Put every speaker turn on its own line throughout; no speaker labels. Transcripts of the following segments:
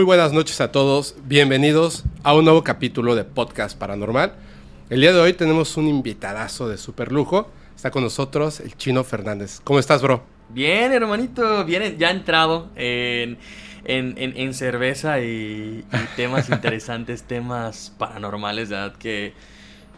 Muy buenas noches a todos, bienvenidos a un nuevo capítulo de Podcast Paranormal. El día de hoy tenemos un invitadazo de super lujo. Está con nosotros el Chino Fernández. ¿Cómo estás, bro?
Bien, hermanito, bien, ya entrado en, en, en, cerveza y, y temas interesantes, temas paranormales, ¿verdad? Que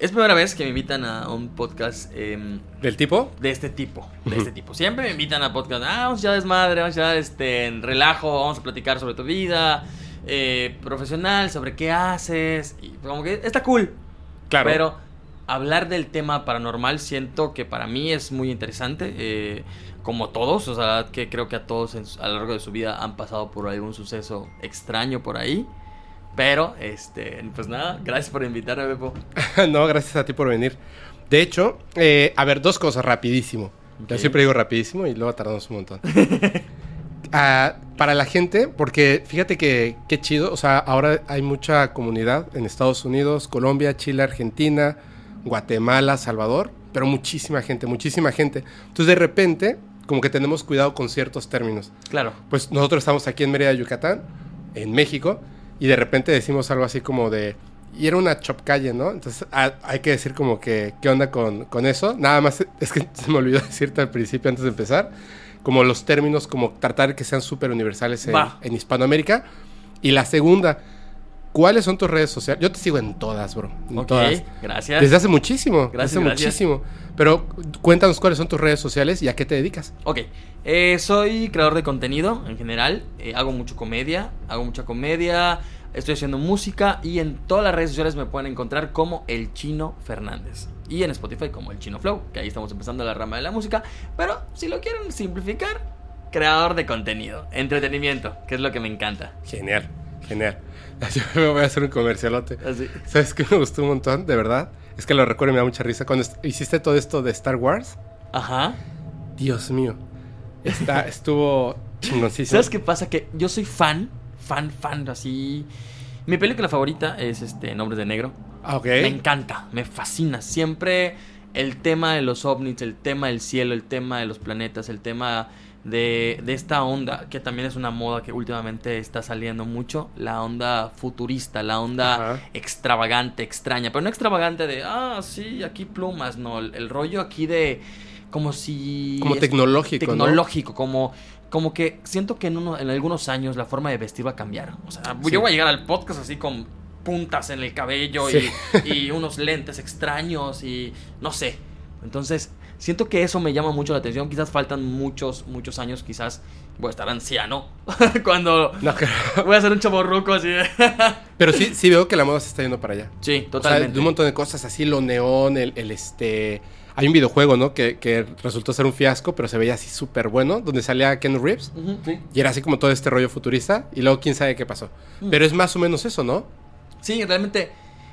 es primera vez que me invitan a un podcast. Eh,
¿Del tipo?
De este tipo. De este tipo. Siempre me invitan a podcast. Ah, vamos ya desmadre, vamos ya este, en relajo, vamos a platicar sobre tu vida. Eh, profesional, sobre qué haces. Y como que está cool.
Claro.
Pero hablar del tema paranormal siento que para mí es muy interesante. Eh, como todos, o sea, que creo que a todos a lo largo de su vida han pasado por algún suceso extraño por ahí. Pero, este, pues nada, gracias por invitarme, Bebo.
no, gracias a ti por venir. De hecho, eh, a ver, dos cosas rapidísimo. Yo siempre digo rapidísimo y luego tardamos un montón. Ah, para la gente, porque fíjate que qué chido, o sea, ahora hay mucha comunidad en Estados Unidos, Colombia, Chile, Argentina, Guatemala, Salvador, pero muchísima gente, muchísima gente. Entonces de repente, como que tenemos cuidado con ciertos términos.
Claro.
Pues nosotros estamos aquí en Mérida, Yucatán, en México, y de repente decimos algo así como de, y era una chop calle, ¿no? Entonces hay que decir como que, ¿qué onda con, con, eso? Nada más, es que se me olvidó decirte al principio antes de empezar, como los términos, como tratar que sean súper universales en, en, Hispanoamérica. Y la segunda, ¿cuáles son tus redes sociales? Yo te sigo en todas, bro. En todas.
gracias.
Desde hace muchísimo. Gracias, desde hace muchísimo. Pero cuéntanos cuáles son tus redes sociales y a qué te dedicas.
Ok, eh, soy creador de contenido en general. Eh, hago mucho comedia, hago mucha comedia. Estoy haciendo música y en todas las redes sociales me pueden encontrar como El Chino Fernández. Y en Spotify como El Chino Flow, que ahí estamos empezando la rama de la música. Pero si lo quieren simplificar, creador de contenido, entretenimiento, que es lo que me encanta.
Genial, genial. Yo me voy a hacer un comercialote. Así. ¿Sabes qué me gustó un montón? De verdad. Es que lo recuerdo y me da mucha risa. Cuando hiciste todo esto de Star Wars.
Ajá.
Dios mío. Está, estuvo chingoncísimo.
¿Sabes qué pasa? Que yo soy fan fan, fan, así. Mi película favorita es este Nombres de Negro.
Ah, ok.
Me encanta, me fascina. Siempre el tema de los ovnis, el tema del cielo, el tema de los planetas, el tema de, de, esta onda, que también es una moda que últimamente está saliendo mucho, la onda futurista, la onda extravagante, extraña, pero no extravagante de, ah, sí, aquí plumas, no, el, rollo aquí de como si...
Como tecnológico.
Tecnológico, como como que siento que en, uno, en algunos años la forma de vestir va a cambiar. O sea, yo voy a llegar al podcast así con puntas en el cabello y, unos lentes extraños y no sé. Entonces, siento que eso me llama mucho la atención. Quizás faltan muchos, muchos años. Quizás voy a estar anciano cuando voy a ser un chaborruco así.
Pero sí, sí veo que la moda se está yendo para allá.
Sí, totalmente.
O sea, de un montón de cosas así, lo neón, el, el este hay un videojuego, ¿no? Que, resultó ser un fiasco, pero se veía así súper bueno, donde salía Ken Reeves. Y era así como todo este rollo futurista. Y luego quién sabe qué pasó. Mm. Pero es más o menos eso, ¿no?
Sí, realmente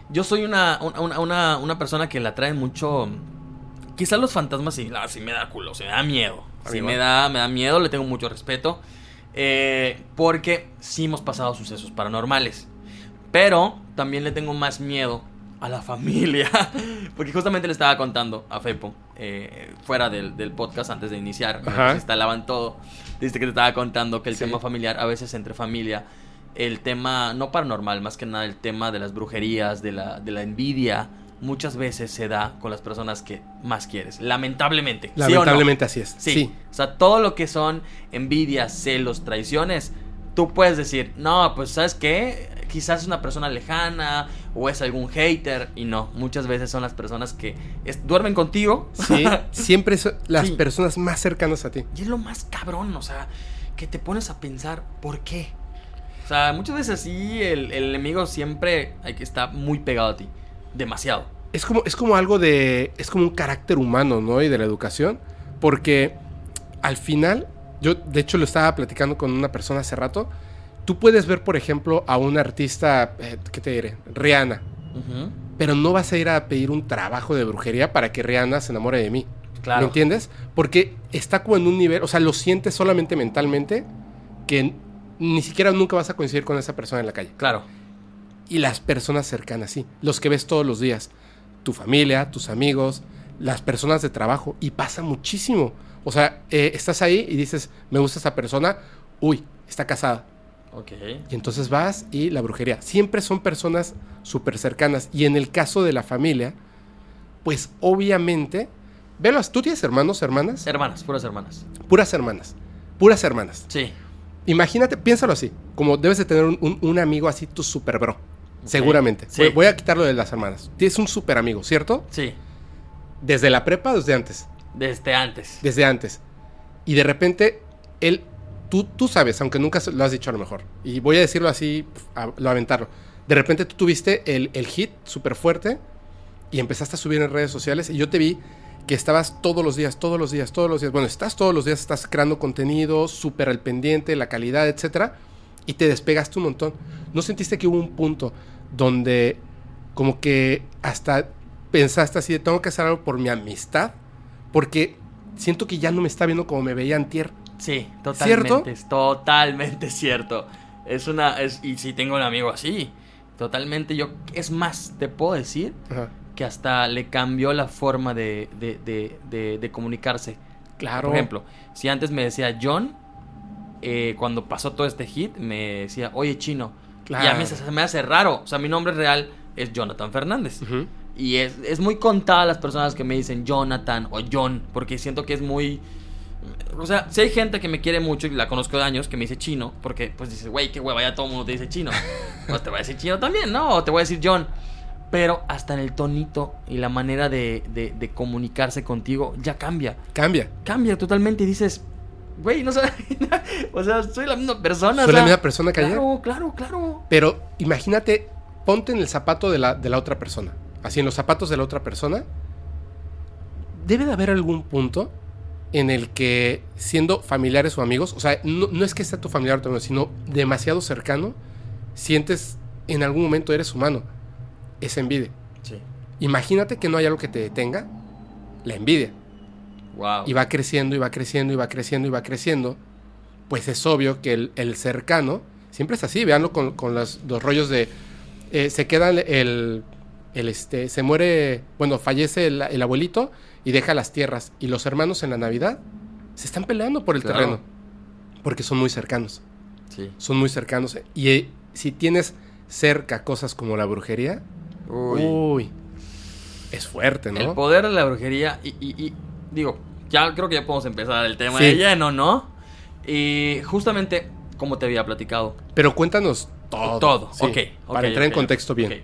yo soy una, una, persona que la trae mucho... Quizás los fantasmas sí, sí me da culo, sí me da miedo. Sí me da, me da miedo, le tengo mucho respeto. Eh, porque sí hemos pasado sucesos paranormales. Pero también le tengo más miedo a la familia. Porque justamente le estaba contando a Fepo, eh, fuera del, podcast antes de iniciar, se instalaban todo. Dice que te estaba contando que el tema familiar, a veces entre familia, el tema, no paranormal, más que nada el tema de las brujerías, de la, de la envidia, muchas veces se da con las personas que más quieres. Lamentablemente.
Lamentablemente así es.
Sí. sí. O sea, todo lo que son envidias, celos, traiciones, tú puedes decir, no, pues sabes qué, quizás es una persona lejana o es algún hater y no, muchas veces son las personas que duermen contigo.
Sí, siempre son las personas más cercanas a ti.
Y es lo más cabrón, o sea, que te pones a pensar, ¿por qué? O sea, muchas veces sí, el, enemigo siempre está muy pegado a ti, demasiado.
Es como, es como algo de, es como un carácter humano, ¿no? Y de la educación, porque al final, yo de hecho lo estaba platicando con una persona hace rato, tú puedes ver, por ejemplo, a un artista, eh, ¿qué te diré? Rihanna. Pero no vas a ir a pedir un trabajo de brujería para que Rihanna se enamore de mí. Claro. ¿Me entiendes? Porque está como en un nivel, o sea, lo sientes solamente mentalmente que ni siquiera nunca vas a coincidir con esa persona en la calle.
Claro.
Y las personas cercanas, sí. Los que ves todos los días. Tu familia, tus amigos, las personas de trabajo. Y pasa muchísimo. O sea, eh, estás ahí y dices, me gusta esa persona. Uy, está casada
Ok.
Y entonces vas y la brujería. Siempre son personas súper cercanas. Y en el caso de la familia, pues obviamente... Velas, ¿tú tienes hermanos, hermanas?
Hermanas, puras hermanas.
Puras hermanas. Puras hermanas.
Sí.
Imagínate, piénsalo así. Como debes de tener un, un- un amigo así, tu super bro. Seguramente.
Sí.
Voy, voy a quitarlo de las hermanas. Tienes un super amigo, ¿cierto?
Sí.
Desde la prepa, desde antes.
Desde antes.
Desde antes. Y de repente, él, tú, tú sabes, aunque nunca lo has dicho a lo mejor. Y voy a decirlo así, a- lo aventarlo. De repente tú tuviste el, el hit súper fuerte y empezaste a subir en redes sociales y yo te vi que estabas todos los días, todos los días, todos los días. Bueno, estás todos los días, estás creando contenido, súper al pendiente, la calidad, etcétera, y te despegaste un montón. ¿No sentiste que hubo un punto donde como que hasta pensaste así de tengo que hacer algo por mi amistad? Porque siento que ya no me está viendo como me veía antier.
Sí, totalmente.
¿Cierto?
Es totalmente cierto. Es una. Es, y si tengo un amigo así. Totalmente. Yo. Es más, te puedo decir
Ajá.
que hasta le cambió la forma de, de, de, de- de comunicarse.
Claro.
Por ejemplo, si antes me decía John, eh, cuando pasó todo este hit, me decía, oye chino.
Claro.
Y a mí se, se me hace raro. O sea, mi nombre real es Jonathan Fernández. Y es, es muy contada las personas que me dicen Jonathan o John, porque siento que es muy... O sea, si hay gente que me quiere mucho y la conozco de años, que me dice chino, porque pues dice, güey, qué hueva, ya todo el mundo te dice chino. Pues te voy a decir chino también, ¿no? O te voy a decir John. Pero hasta en el tonito y la manera de, de- de comunicarse contigo ya cambia.
Cambia.
Cambia totalmente y dices, güey, no sé. o sea, soy la misma persona.
Soy
o
la misma persona que ayer.
Claro, claro, claro.
Pero imagínate, ponte en el zapato de la, de la otra persona. Así, en los zapatos de la otra persona. Debe de haber algún punto en el que, siendo familiares o amigos, o sea, no, no es que sea tu familiar o tu amigo, sino demasiado cercano, sientes en algún momento eres humano. Esa envidia.
Sí.
Imagínate que no hay algo que te detenga, la envidia.
Wow.
y va creciendo y va creciendo y va creciendo y va creciendo, pues es obvio que el, el cercano siempre es así. Veanlo con, con las- los rollos de. eh, se queda el, el, el, este. Se muere. Bueno, fallece el, el abuelito y deja las tierras. Y los hermanos en la Navidad se están peleando por el
Claro.
terreno. Porque son muy cercanos.
Sí.
Son muy cercanos. Y eh, si tienes cerca cosas como la brujería,
Uy.
uy, es fuerte, ¿no?
El poder de la brujería y, y- y, digo, ya creo que ya podemos empezar el tema
Sí.
de lleno, ¿no? Y justamente, como te había platicado.
Pero cuéntanos todo.
Todo,
sí,
ok.
Para entrar en contexto bien.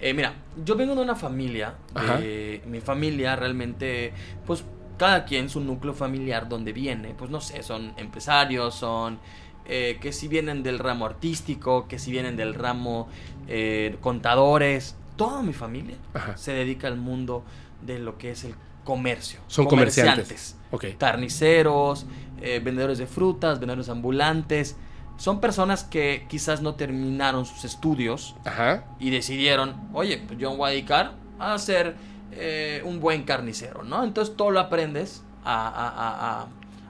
Eh, mira, yo vengo de una familia, de- mi familia realmente, pues cada quien su núcleo familiar donde viene, pues no sé, son empresarios, son eh, que si vienen del ramo artístico, que si vienen del ramo eh, contadores, toda mi familia
Ajá.
se dedica al mundo de lo que es el comercio.
Son comerciantes. Ok.
Carniceros, eh, vendedores de frutas, vendedores ambulantes. Son personas que quizás no terminaron sus estudios
Ajá.
y decidieron, oye, pues yo me voy a dedicar a ser eh, un buen carnicero, ¿no? Entonces todo lo aprendes a, a- a- a-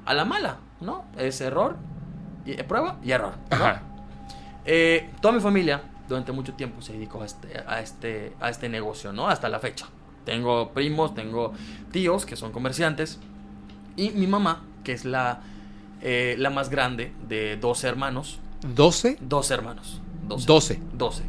a la mala, ¿no? Es error, y, eh, prueba y error. ¿no?
Ajá.
Eh, toda mi familia durante mucho tiempo se dedicó a este, a, este, a este negocio, ¿no? Hasta la fecha. Tengo primos, tengo tíos que son comerciantes y mi mamá, que es la, eh, la más grande de dos hermanos.
12,
Dos hermanos. Doce.
12.
Doce.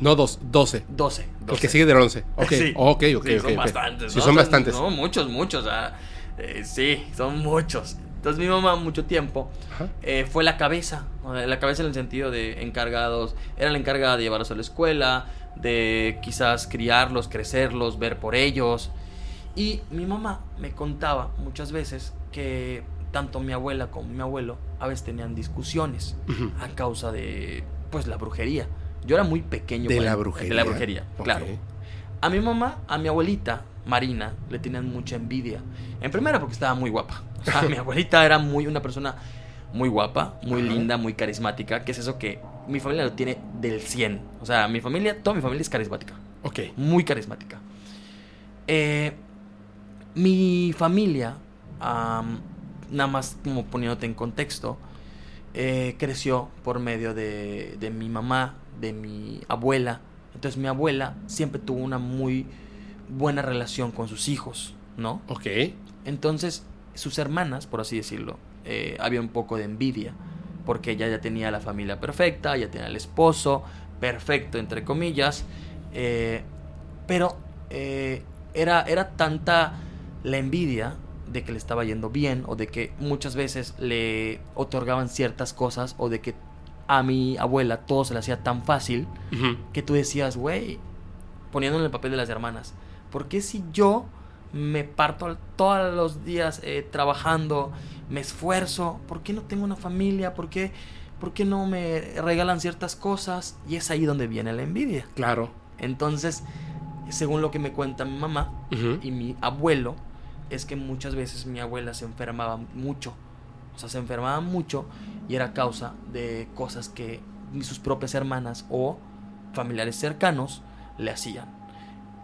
No dos, 12.
Doce.
El que sigue del 11. Ok,
Sí.
ok, ok.
Sí, son
ok.
bastantes.
Sí,
¿no?
son bastantes.
No, muchos, muchos. ah, eh, sí, son muchos. Entonces mi mamá mucho tiempo eh, fue la cabeza. La cabeza en el sentido de encargados. Era la encargada de llevarlos a la escuela, de quizás criarlos, crecerlos, ver por ellos. Y mi mamá me contaba muchas veces que tanto mi abuela como mi abuelo a veces tenían discusiones a causa de pues la brujería. Yo era muy pequeño.
De la brujería.
De la brujería, claro. A mi mamá, a mi abuelita, Marina, le tenían mucha envidia. En primera porque estaba muy guapa. O sea, mi abuelita era muy una persona muy guapa, muy linda, muy carismática, que es eso que mi familia lo tiene del 100. O sea, mi familia, toda mi familia es carismática,
Ok.
muy carismática. Eh, mi familia, am, nada más como poniéndote en contexto, eh, creció por medio de, de mi mamá, de mi abuela. Entonces mi abuela siempre tuvo una muy buena relación con sus hijos, ¿no?
Ok.
Entonces sus hermanas, por así decirlo, eh, había un poco de envidia porque ella ya tenía la familia perfecta, ya tenía el esposo perfecto, entre comillas, eh, pero eh, era, era tanta la envidia de que le estaba yendo bien o de que muchas veces le otorgaban ciertas cosas o de que a mi abuela todo se le hacía tan fácil que tú decías, güey, poniendo en el papel de las hermanas, ¿por qué si yo me parto todos los días eh, trabajando, me esfuerzo, ¿por qué no tengo una familia? ¿Por qué, ¿Por qué no me regalan ciertas cosas? Y es ahí donde viene la envidia.
Claro.
Entonces, según lo que me cuenta mi mamá y mi abuelo, es que muchas veces mi abuela se enfermaba mucho. O sea, se enfermaba mucho y era causa de cosas que sus propias hermanas o familiares cercanos le hacían.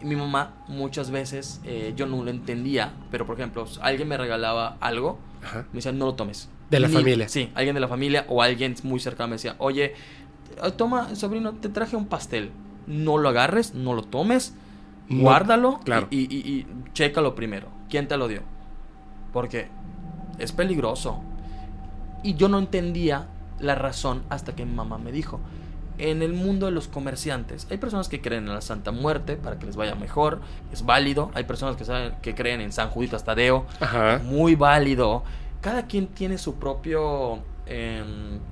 Y mi mamá muchas veces eh, yo no lo entendía, pero por ejemplo, alguien me regalaba algo, me decía, no lo tomes.
De la familia.
Sí, alguien de la familia o alguien muy cercano me decía, oye, toma, sobrino, te traje un pastel. No lo agarres, no lo tomes, guárdalo
claro.
y, y, y, chécalo primero. ¿Quién te lo dio? Porque es peligroso. Y yo no entendía la razón hasta que mi mamá me dijo. En el mundo de los comerciantes hay personas que creen en la Santa Muerte para que les vaya mejor, es válido. Hay personas que, saben, que creen en San Juditas Tadeo,
Ajá.
muy válido. Cada quien tiene su propio eh,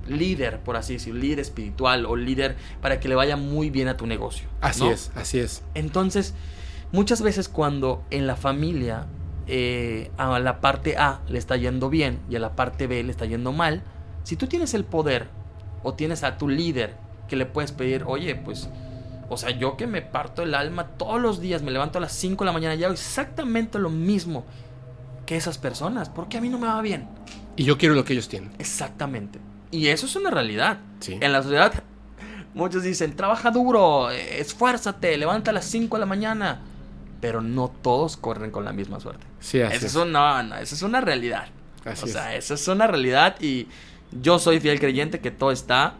líder, por así decirlo, líder espiritual o líder para que le vaya muy bien a tu negocio.
Así
¿no?
es, así es.
Entonces, muchas veces cuando en la familia eh, a la parte A le está yendo bien y a la parte B le está yendo mal, si tú tienes el poder o tienes a tu líder que le puedes pedir, oye, pues, o sea, yo que me parto el alma todos los días, me levanto a las 5 de la mañana y hago exactamente lo mismo que esas personas, porque a mí no me va bien.
Y yo quiero lo que ellos tienen.
Exactamente. Y eso es una realidad.
Sí.
En la sociedad, muchos dicen, trabaja duro, esfuérzate, levanta a las 5 de la mañana. Pero no todos corren con la misma suerte.
Sí, así
Eso
es.
es una, no, eso es una realidad.
Así
o
es.
sea, eso es una realidad y yo soy fiel creyente que todo está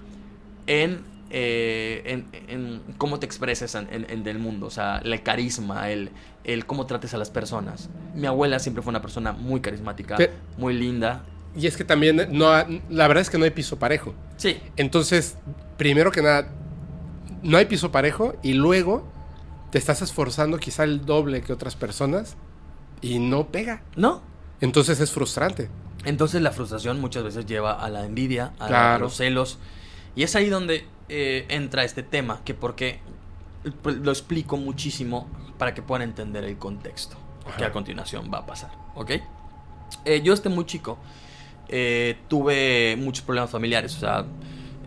en, eh, en, en cómo te expresas en, en- en del mundo. O sea, el carisma, el, el cómo trates a las personas. Mi abuela siempre fue una persona muy carismática, muy linda.
Y es que también no la verdad es que no hay piso parejo.
Sí,
Entonces, primero que nada, no hay piso parejo y luego te estás esforzando quizá el doble que otras personas y no pega.
¿no?
Entonces es frustrante.
Entonces la frustración muchas veces lleva a la envidia, a,
Claro.
los celos. Y es ahí donde eh, entra este tema, que porque lo explico muchísimo para que puedan entender el contexto que a continuación va a pasar. ¿Ok? Eh, yo este muy chico eh, tuve muchos problemas familiares. O sea,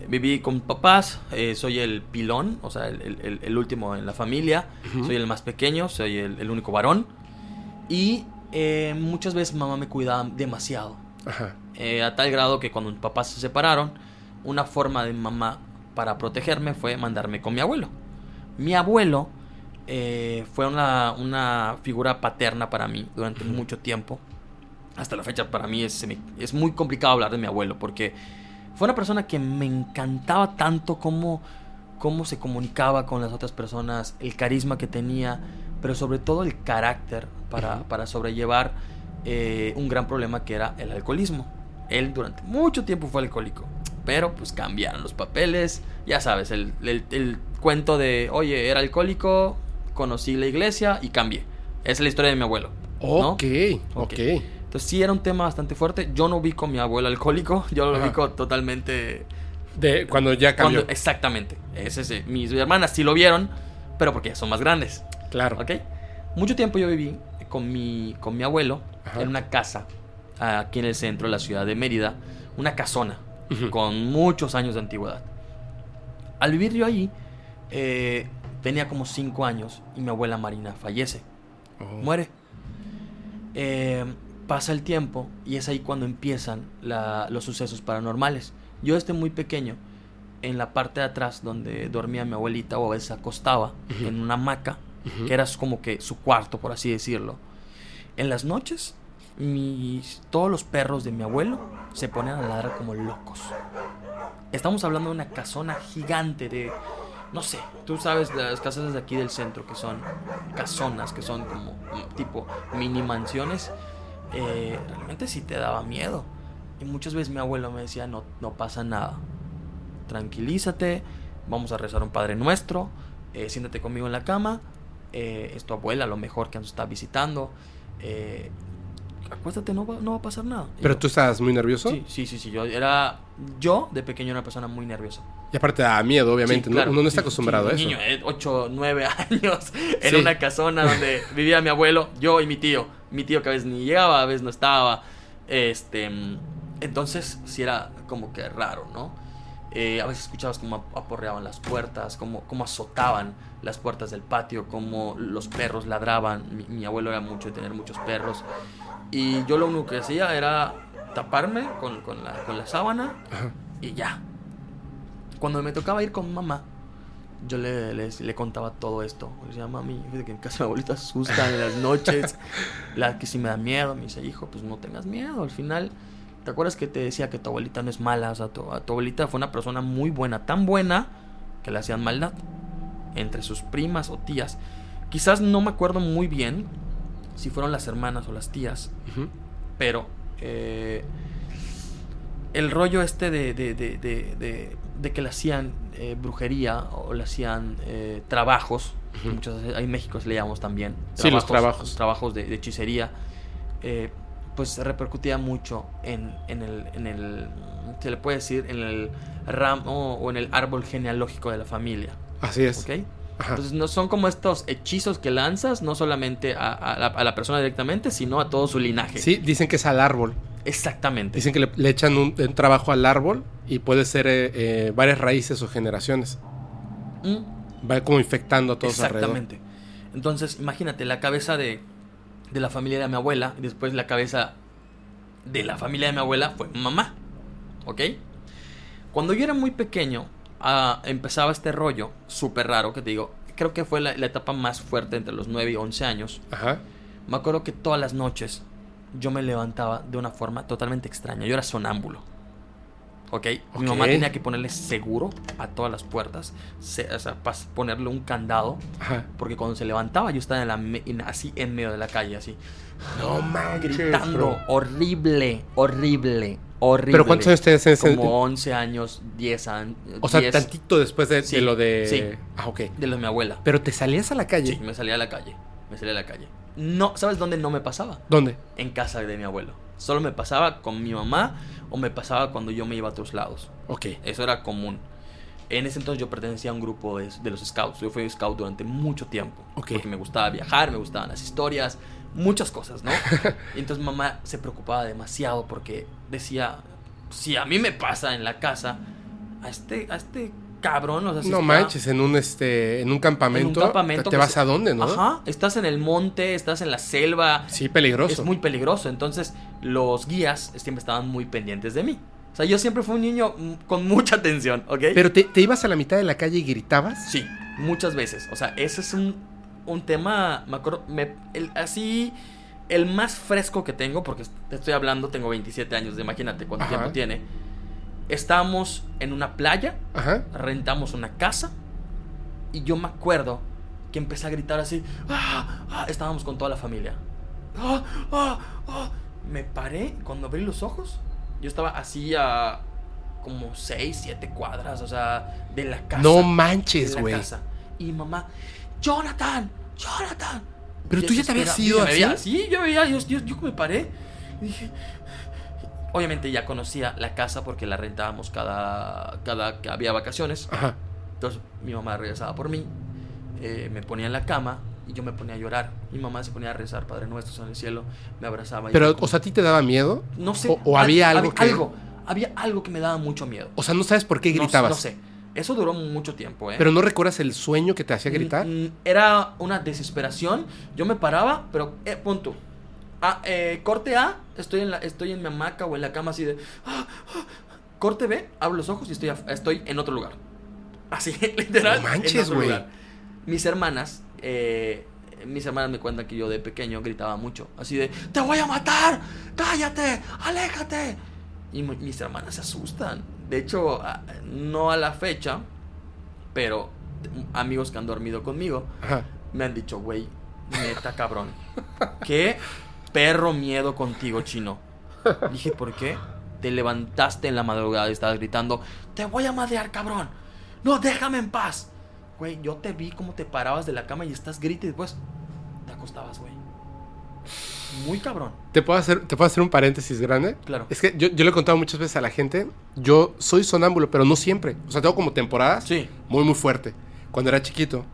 viví con papás, eh, soy el pilón, o sea, el, el- el último en la familia, soy el más pequeño, soy el, el único varón. Y muchas veces mamá me cuidaba demasiado.
Ajá.
A tal grado que cuando mis papás se separaron, una forma de mamá para protegerme fue mandarme con mi abuelo. Mi abuelo eh, fue una, una figura paterna para mí durante mucho tiempo. Hasta la fecha para mí es, es muy complicado hablar de mi abuelo porque fue una persona que me encantaba tanto cómo, cómo se comunicaba con las otras personas, el carisma que tenía, pero sobre todo el carácter para, para sobrellevar eh, un gran problema que era el alcoholismo. Él durante mucho tiempo fue alcohólico, pero pues cambiaron los papeles, ya sabes, el, el- el cuento de, oye, era alcohólico, conocí la iglesia y cambié. Esa es la historia de mi abuelo. ¿no?
Ok, ok.
Entonces sí era un tema bastante fuerte. Yo no ubico a mi abuelo alcohólico, yo lo
Ajá.
ubico totalmente...
De cuando ya cambió.
cuando- exactamente. Es ese. Mis hermanas sí lo vieron, pero porque son más grandes.
Claro.
¿Ok? Mucho tiempo yo viví con mi, con mi abuelo
Ajá.
en una casa aquí en el centro de la ciudad de Mérida. Una casona Con muchos años de antigüedad. Al vivir yo allí, eh, tenía como 5 años y mi abuela Marina fallece
Oh.
muere. Eh, pasa el tiempo y es ahí cuando empiezan la- los sucesos paranormales. Yo desde muy pequeño, en la parte de atrás donde dormía mi abuelita o a veces acostaba en una hamaca, que era como que su cuarto, por así decirlo. En las noches, mis, todos los perros de mi abuelo se ponen a ladrar como locos. Estamos hablando de una casona gigante de, no sé, tú sabes las casas de aquí del centro que son casonas, que son como tipo mini mansiones. eh, realmente sí te daba miedo. Y muchas veces mi abuelo me decía, no, no pasa nada. Tranquilízate, vamos a rezar un Padre Nuestro, eh, siéntate conmigo en la cama, eh, es tu abuela a lo mejor que nos está visitando. Eh, acuéstate, no va, no va a pasar nada.
¿Pero tú estabas muy nervioso?
Sí, sí, sí, sí. Yo era. Yo de pequeño era una persona muy nerviosa.
Y aparte da miedo, obviamente. Uno no está acostumbrado a eso.
niño, 8, 9 años, en una casona donde vivía mi abuelo, yo y mi tío. Mi tío que a veces ni llegaba, a veces no estaba. Este. Entonces, sí era como que raro, ¿no? Eh, a veces escuchabas cómo aporreaban las puertas, cómo, cómo azotaban las puertas del patio, cómo los perros ladraban. Mi, abuelo era mucho de tener muchos perros. Y yo lo único que hacía era taparme con, con, la, con la, sábana y ya. Cuando me tocaba ir con mamá, yo le, le, contaba todo esto. Le decía, mami, fíjate que en casa mi abuelita asusta en las noches, la que si me da miedo. Me dice, hijo, pues no tengas miedo. Al final, ¿te acuerdas que te decía que tu abuelita no es mala? O sea, tu, tu abuelita fue una persona muy buena, tan buena que le hacían maldad entre sus primas o tías. Quizás no me acuerdo muy bien si fueron las hermanas o las tías. Pero eh, el rollo este de, de, de, de, que le hacían eh, brujería o le hacían eh, trabajos, muchas veces, en México se le llamamos también.
sí, los trabajos.
Trabajos de, hechicería. pues se repercutía mucho en, en, el, en el, se le puede decir, en el ramo o en el árbol genealógico de la familia.
Así es.
Entonces no son como estos hechizos que lanzas, no solamente a, la, persona directamente, sino a todo su linaje.
Sí, dicen que es al árbol.
Exactamente.
Dicen que le, echan un, trabajo al árbol y puede ser eh, eh, varias raíces o generaciones. Mm. Va como infectando a todos
Exactamente. Entonces, imagínate, la cabeza de, de la familia de mi abuela y después la cabeza de la familia de mi abuela fue mamá. ¿Ok? Cuando yo era muy pequeño, empezaba este rollo súper raro que te digo, creo que fue la, etapa más fuerte entre los 9 y 11 años. Ajá. Me acuerdo que todas las noches yo me levantaba de una forma totalmente extraña. Yo era sonámbulo. ¿Ok? Mi mamá tenía que ponerle seguro a todas las puertas. o sea, ponerle un candado. Ajá. Porque cuando se levantaba yo estaba en la, así en medio de la calle, así.
No manches,
Gritando. Horrible, horrible horrible.
¿Pero cuántos años tenías en
ese Como 11 años, 10 años.
O sea, tantito después de, lo de.
Sí.
Ah, ok.
De lo de mi abuela.
¿Pero te salías a la calle?
Sí, me salía a la calle. Me salía a la calle. No, ¿sabes dónde no me pasaba?
¿Dónde?
En casa de mi abuelo. Solo me pasaba con mi mamá o me pasaba cuando yo me iba a otros lados.
Ok.
Eso era común. En ese entonces yo pertenecía a un grupo de, los scouts. Yo fui scout durante mucho tiempo.
Ok.
Porque me gustaba viajar, me gustaban las historias, muchas cosas, ¿no? y entonces mamá se preocupaba demasiado porque decía, si a mí me pasa en la casa, a este, a este cabrón, o sea,
no manches, en un este, en un campamento, te, vas a dónde, ¿no?
Ajá, estás en el monte, estás en la selva.
Sí, peligroso.
Es muy peligroso, entonces los guías siempre estaban muy pendientes de mí. O sea, yo siempre fui un niño con mucha atención, ¿ok?
Pero te, ibas a la mitad de la calle y gritabas.
Sí, muchas veces. O sea, ese es un, un tema, me acuerdo, me, así el más fresco que tengo, porque te estoy hablando, tengo 27 años, imagínate cuánto tiempo tiene. Estábamos en una playa, rentamos una casa, y yo me acuerdo que empecé a gritar así. ¡Ah! ¡Ah! Estábamos con toda la familia. ¡Ah! Me paré cuando abrí los ojos. Yo estaba así a como 6, 7 cuadras, o sea, de la casa.
No manches, güey.
Y mamá, Jonathan, Jonathan,
pero tú ya te habías ido así.
sí, yo veía, yo, yo, me paré. Y dije. Obviamente ya conocía la casa porque la rentábamos cada, cada que había vacaciones. Ajá. Entonces mi mamá regresaba por mí, eh, me ponía en la cama y yo me ponía a llorar. Mi mamá se ponía a rezar, Padre Nuestro en el cielo, me abrazaba.
Pero, o sea, ¿a ti te daba miedo?
No sé.
¿O, había algo que...?
Algo, había algo que me daba mucho miedo.
O sea, no sabes por qué gritabas.
no sé. Eso duró mucho tiempo, ¿eh?
¿Pero no recuerdas el sueño que te hacía gritar? Mm,
mm, era una desesperación. Yo me paraba, pero, eh, punto. Ah, eh, corte A, estoy en, la, estoy en mi hamaca o en la cama así de... Ah, ah". Corte B, abro los ojos y estoy, estoy en otro lugar. Así, literal.
No manches, güey.
Mis hermanas, eh, mis hermanas me cuentan que yo de pequeño gritaba mucho. Así de, te voy a matar, cállate, aléjate. Y mis hermanas se asustan. De hecho, no a la fecha, pero amigos que han dormido conmigo me han dicho, güey, neta cabrón. ¿Qué perro miedo contigo, chino? Dije, ¿por qué? te levantaste en la madrugada y estabas gritando, te voy a madrear, cabrón. No, déjame en paz. Güey, yo te vi como te parabas de la cama y estás grita y después te acostabas, güey. Muy cabrón.
¿Te puedo, hacer, ¿Te puedo hacer un paréntesis grande?
Claro.
Es que yo, yo le he contado muchas veces a la gente, yo soy sonámbulo, pero no siempre. O sea, tengo como temporadas
Sí.
muy, muy fuerte. Cuando era chiquito,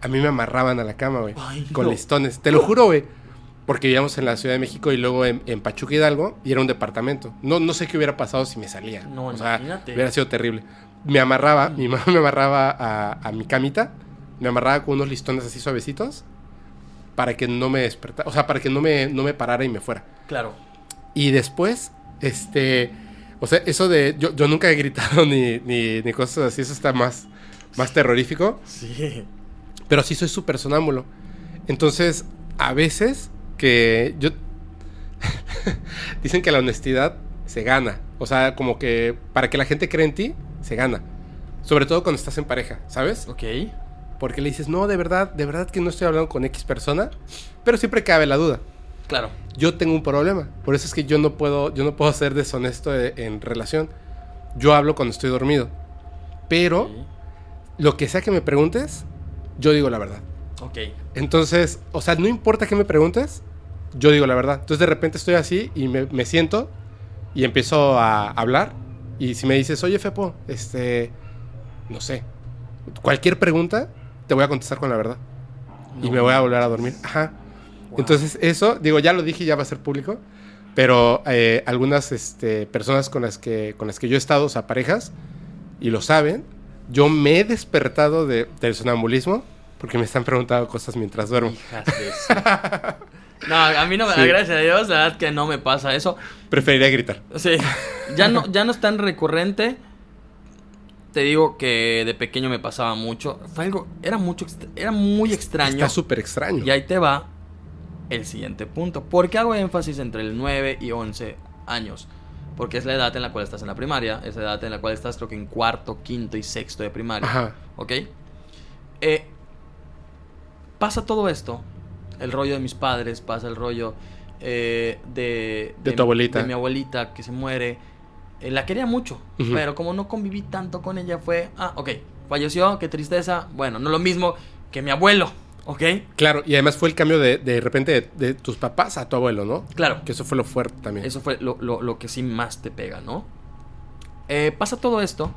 a mí me amarraban a la cama, güey. Con
no.
listones. Te lo juro, güey. Porque vivíamos en la Ciudad de México y luego en, en Pachuca Hidalgo y era un departamento. No, no sé qué hubiera pasado si me salía.
No,
o sea,
imagínate.
hubiera sido terrible. Me amarraba, mi mamá me amarraba a, a mi camita, me amarraba con unos listones así suavecitos para que no me despertara, o sea, para que no me, no me parara y me fuera.
Claro.
Y después, este, o sea, eso de, yo, yo nunca he gritado ni, ni, ni cosas así, eso está más, más terrorífico,
Sí.
pero sí soy súper sonámbulo. Entonces, a veces que yo, dicen que la honestidad se gana, o sea, como que para que la gente cree en ti, se gana. Sobre todo cuando estás en pareja, ¿sabes?
Ok.
Porque le dices, no, de verdad, de verdad que no estoy hablando con X persona, pero siempre cabe la duda.
Claro.
yo tengo un problema. Por eso es que yo no puedo, yo no puedo ser deshonesto de- en relación. Yo hablo cuando estoy dormido. Pero lo que sea que me preguntes, yo digo la verdad.
Ok.
Entonces, o sea, no importa que me preguntes, yo digo la verdad. Entonces de repente estoy así y me, me siento y empiezo a hablar. Y si me dices, oye Fepo, este, no sé, cualquier pregunta, te voy a contestar con la verdad. y
No.
me voy a volver a dormir. Ajá.
Wow.
Entonces, eso, digo, ya lo dije y ya va a ser público. Pero eh, algunas este, personas con las, que, con las que yo he estado, o sea, parejas, y lo saben, yo me he despertado de- del sonambulismo porque me están preguntando cosas mientras duermo.
Hijas de su- No, a mí no me
Sí.
gracias a Dios, la verdad que no me pasa eso.
Preferiría gritar.
Sí, ya no, ya no es tan recurrente. Te digo que de pequeño me pasaba mucho. Fue algo, era mucho, era muy extraño.
Está súper extraño.
Y ahí te va el siguiente punto. ¿Por qué hago énfasis entre el 9 y 11 años? Porque es la edad en la cual estás en la primaria, es la edad en la cual estás creo que en cuarto, quinto y sexto de primaria.
Ajá.
¿Ok? Eh, pasa todo esto. El rollo de mis padres, pasa el rollo eh, de,
De tu abuelita.
De mi abuelita que se muere. Eh, la quería mucho, pero como no conviví tanto con ella fue, ah, ok, falleció, qué tristeza. Bueno, no lo mismo que mi abuelo, ¿ok?
Claro, y además fue el cambio de, de repente de, de tus papás a tu abuelo, ¿no?
Claro,
Que eso fue lo fuerte también.
eso fue lo, lo- lo que sí más te pega, ¿no? Eh, pasa todo esto.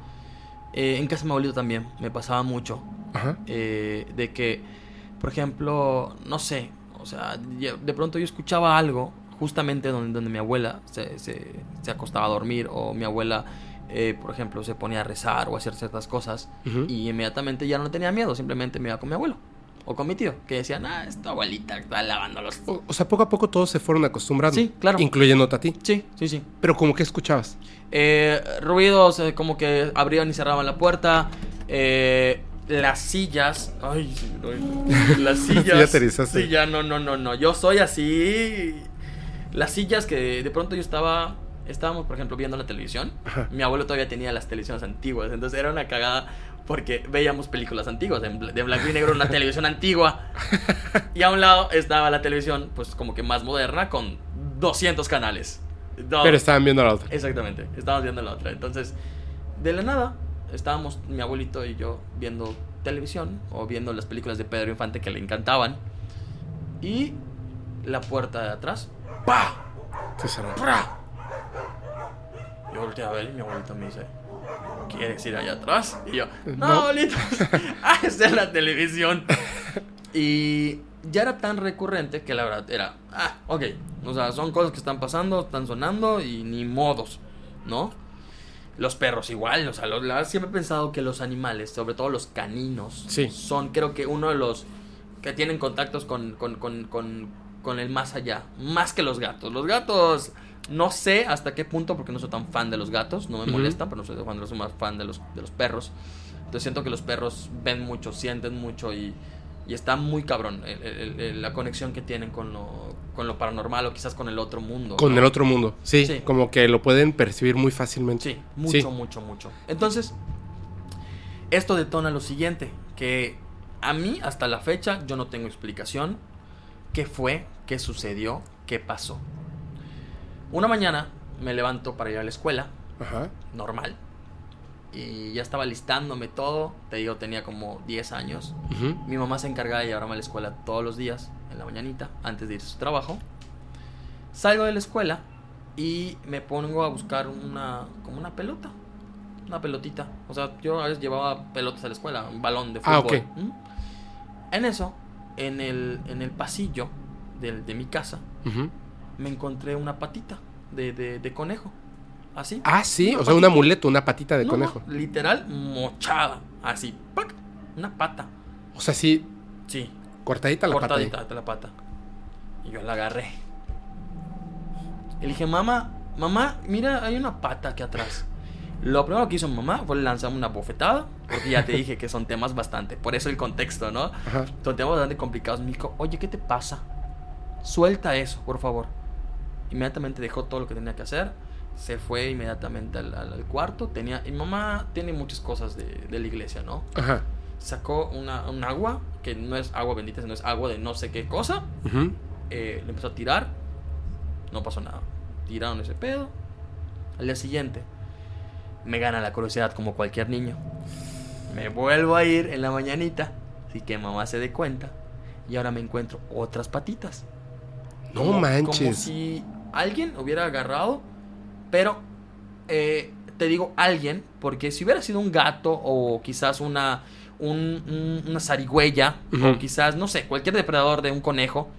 eh, en casa de mi abuelito también me pasaba mucho.
Ajá.
eh, de que, por ejemplo, no sé, o sea, de pronto yo escuchaba algo justamente donde, donde mi abuela se, se- se acostaba a dormir o mi abuela, eh, por ejemplo, se ponía a rezar o a hacer ciertas cosas y inmediatamente ya no tenía miedo, simplemente me iba con mi abuelo o con mi tío, que decían, ah, es tu abuelita está lavando los...
O, o sea, poco a poco todos se fueron acostumbrando.
Sí, claro.
Incluyéndote a ti.
Sí, sí, sí.
Pero como que escuchabas.
Eh, ruidos eh, como que abrían y cerraban la puerta. eh, las sillas. Ay, las sillas.
Ya te.
Sí, ya no, no, no, no. Yo soy así. Las sillas que de pronto yo estaba. Estábamos, por ejemplo, viendo la televisión.
Ajá.
Mi abuelo todavía tenía las televisiones antiguas. Entonces era una cagada porque veíamos películas antiguas. De blanco y negro, una televisión antigua. Y a un lado estaba la televisión, pues como que más moderna, con 200 canales.
Pero estaban viendo la otra.
Exactamente, estábamos viendo la otra. Entonces, de la nada, estábamos mi abuelito y yo viendo televisión o viendo las películas de Pedro Infante que le encantaban. Y la puerta de atrás, ¡pa!
Se cerró.
¡pra! Yo volteé a ver y mi abuelito me dice, ¿quieres ir allá atrás? Y yo, no,
No.
abuelito, ah, esa es la televisión. Y ya era tan recurrente que la verdad era, ah, ok, o sea, son cosas que están pasando, están sonando y ni modos, ¿no? Los perros igual, o sea, los- la- siempre he pensado que los animales, sobre todo los caninos,
Sí.
son creo que uno de los que tienen contactos con, con, con, con, con el más allá, más que los gatos. Los gatos, no sé hasta qué punto, porque no soy tan fan de los gatos, no me
Ujú.
molestan, pero no soy fan, no soy más fan de los, de los perros. Entonces siento que los perros ven mucho, sienten mucho y, y está muy cabrón el- el- el- la conexión que tienen con lo, con lo paranormal o quizás con el otro mundo.
Con
¿no?
el otro mundo. Sí,
Sí.
Como que lo pueden percibir muy fácilmente.
Sí, mucho,
Sí.
mucho, mucho. Entonces, esto detona lo siguiente, que a mí hasta la fecha yo no tengo explicación qué fue, qué sucedió, qué pasó. Una mañana me levanto para ir a la escuela,
Ajá.
normal. Y ya estaba listándome todo. Te digo, tenía como 10 años. Mi mamá se encargaba de llevarme a la escuela todos los días, en la mañanita, antes de ir a su trabajo. Salgo de la escuela y me pongo a buscar una, como una pelota. Una pelotita. O sea, yo a veces llevaba pelotas a la escuela, un balón de fútbol.
Ah, ok.
¿Mm? En eso, en el, en el pasillo del- de mi casa, me encontré una patita de, de- de conejo. Así.
Ah, sí,
Una
o sea, un amuleto, una patita de
No,
conejo.
no, literal, mochada. Así, ¡pac! Una pata.
O sea, sí,
Sí,
cortadita la pata.
cortadita de la pata. Y yo la agarré. Y le dije, mamá, mamá, mira, hay una pata aquí atrás. Lo primero que hizo mamá fue lanzarme una bofetada, porque ya te dije que son temas bastante, por eso el contexto, ¿no?
Ajá.
Son temas bastante complicados. Me dijo, oye, ¿qué te pasa? Suelta eso, por favor. Inmediatamente dejó todo lo que tenía que hacer. Se fue inmediatamente al, al- cuarto. Tenía, y mamá tiene muchas cosas de, de la iglesia, ¿no?
Ajá.
Sacó una, un agua, que no es agua bendita, sino es agua de no sé qué cosa.
Ujú.
Eh, le empezó a tirar. No pasó nada. Tiraron ese pedo. Al día siguiente, me gana la curiosidad como cualquier niño. Me vuelvo a ir en la mañanita. Así que mamá se dé cuenta. Y ahora me encuentro otras patitas.
No
Como- Como
manches.
si alguien hubiera agarrado. Pero eh, te digo alguien, porque si hubiera sido un gato o quizás una, un- un- una zarigüeya, o quizás, no sé, cualquier depredador de un conejo,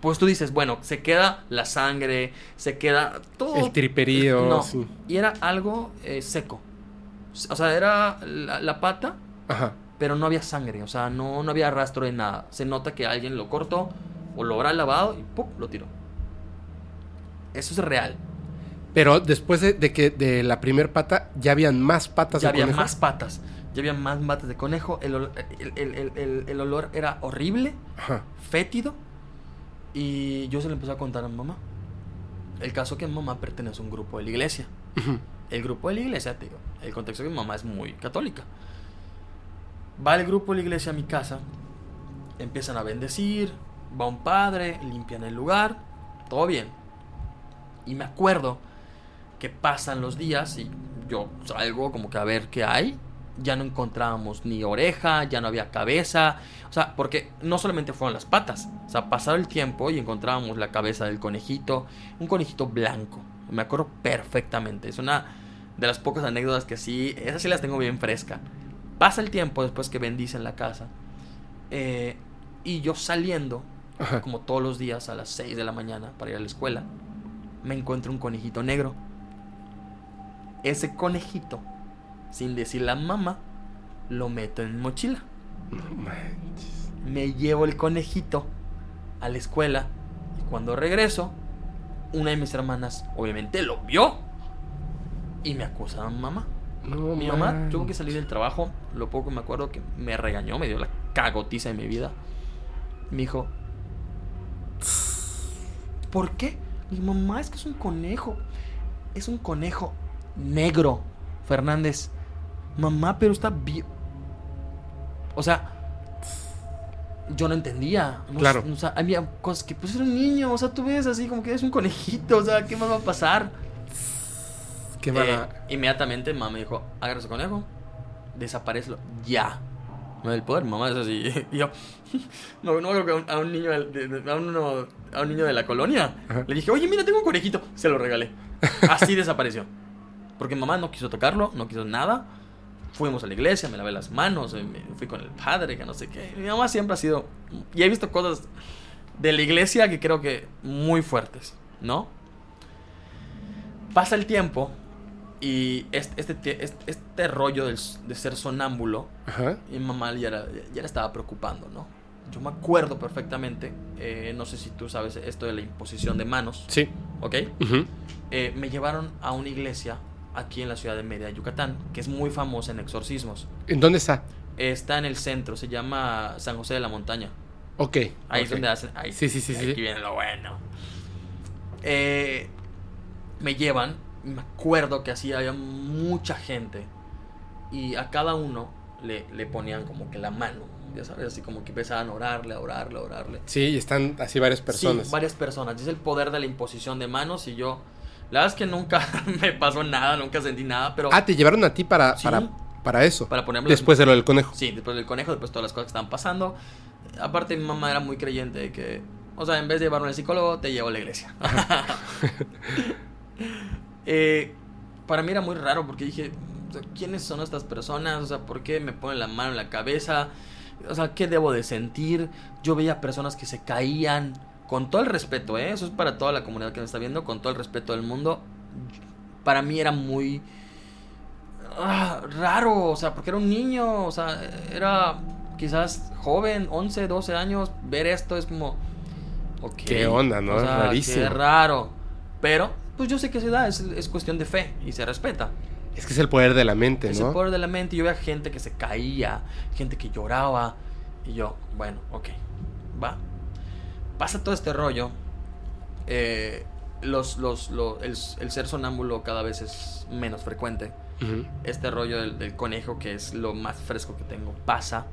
pues tú dices, bueno, se queda la sangre, se queda todo.
El triperío.
No,
sí.
y era algo eh, seco. O sea, era la, la pata,
Ajá.
pero no había sangre, o sea, no, no había rastro de nada. Se nota que alguien lo cortó o lo habrá lavado y ¡pum! lo tiró. Eso es real.
Pero después de, de que de la primer pata, ya habían más patas
Ya
de
había
conejo.
más patas. Ya había más patas de conejo. El, ol- el- el- el- el- el olor era horrible,
Ajá.
fétido. Y yo se lo empecé a contar a mi mamá. El caso que mi mamá pertenece a un grupo de la iglesia. El grupo de la iglesia, te digo, el contexto que mi mamá es muy católica. Va el grupo de la iglesia a mi casa, empiezan a bendecir, va un padre, limpian el lugar, todo bien. Y me acuerdo que pasan los días y yo salgo como que a ver qué hay. Ya no encontrábamos ni oreja, ya no había cabeza. O sea, porque no solamente fueron las patas. O sea, pasaba el tiempo y encontrábamos la cabeza del conejito. Un conejito blanco. Me acuerdo perfectamente. Es una de las pocas anécdotas que sí, esas sí las tengo bien fresca. Pasa el tiempo después que bendicen la casa. eh, y yo saliendo,
Ajá.
como todos los días a las 6 de la mañana para ir a la escuela, me encuentro un conejito negro. Ese conejito, sin decirle a mamá, lo meto en mi mochila.
No manches.
Me llevo el conejito a la escuela y cuando regreso, una de mis hermanas obviamente lo vio y me acusa a mamá.
No
Mi mamá
manches.
tuvo que salir del trabajo, lo poco me acuerdo que me regañó, me dio la cagotiza de mi vida. Me dijo, ¿por qué? Mi mamá es que es un conejo. Es un conejo negro, Fernández. Mamá, pero está bien. O sea, yo no entendía. No
Claro.
O sea, había cosas que, pues era un niño. O sea, tú ves así como que es un conejito. O sea, ¿qué más va a pasar?
Qué
Eh,
mala.
inmediatamente mamá me dijo, agarra ese conejo, desaparecelo ya. No del poder, mamá es así. Y yo, no, no creo que a un, a un niño de, de- a, uno- a un niño de la colonia
Ajá.
le dije, oye, mira, tengo un conejito. Se lo regalé. Así desapareció. Porque mamá no quiso tocarlo, no quiso nada. Fuimos a la iglesia, me lavé las manos, eh, me fui con el padre, que no sé qué. Mi mamá siempre ha sido. Y he visto cosas de la iglesia que creo que muy fuertes, ¿no? Pasa el tiempo y este, este, este, este rollo del s- de ser sonámbulo,
Ajá.
mi mamá ya, era- ya le estaba preocupando, ¿no? Yo me acuerdo perfectamente, eh, no sé si tú sabes esto de la imposición de manos,
Sí.
¿ok?
Ujú.
Eh, me llevaron a una iglesia aquí en la ciudad de Mérida, Yucatán, que es muy famosa en exorcismos.
¿En dónde está?
Está en el centro, se llama San José de la Montaña.
Ok.
Ahí es
ok.
donde hacen. ahí-
Sí, sí, sí,
Aquí
sí.
viene lo bueno. Eh, me llevan. Me acuerdo que así había mucha gente. Y a cada uno le, le ponían como que la mano. Ya sabes, así como que empezaban a orarle, a orarle, a orarle.
Sí, y están así varias personas.
Sí, varias personas. Es el poder de la imposición de manos. Y yo La verdad es que nunca me pasó nada, nunca sentí nada, pero...
Ah, te llevaron a ti para,
Sí.
para, para eso.
Para ponerme
Después de lo del conejo.
Sí, después del conejo, después todas las cosas que estaban pasando. Aparte, mi mamá era muy creyente de que, o sea, en vez de llevarme al psicólogo, te llevo a la iglesia. Eh, para mí era muy raro porque dije, ¿quiénes son estas personas? O sea, ¿por qué me ponen la mano en la cabeza? O sea, ¿qué debo de sentir? Yo veía personas que se caían, con todo el respeto, ¿eh? Eso es para toda la comunidad que me está viendo, con todo el respeto del mundo. Para mí era muy ah, raro, o sea, porque era un niño, o sea, era quizás joven, 11, 12 años, ver esto es como... ok,
¿Qué onda, no?
o
Es
sea,
rarísimo.
Qué raro. Pero, pues yo sé que se da, es, es cuestión de fe y se respeta.
Es que es el poder de la mente,
Es
¿no?
el poder de la mente. Yo veía gente que se caía, gente que lloraba. Y yo, bueno, ok, va. Pasa todo este rollo. eh, los, los, lo- el, el ser sonámbulo cada vez es menos frecuente. Este rollo del, del conejo, que es lo más fresco que tengo, pasa.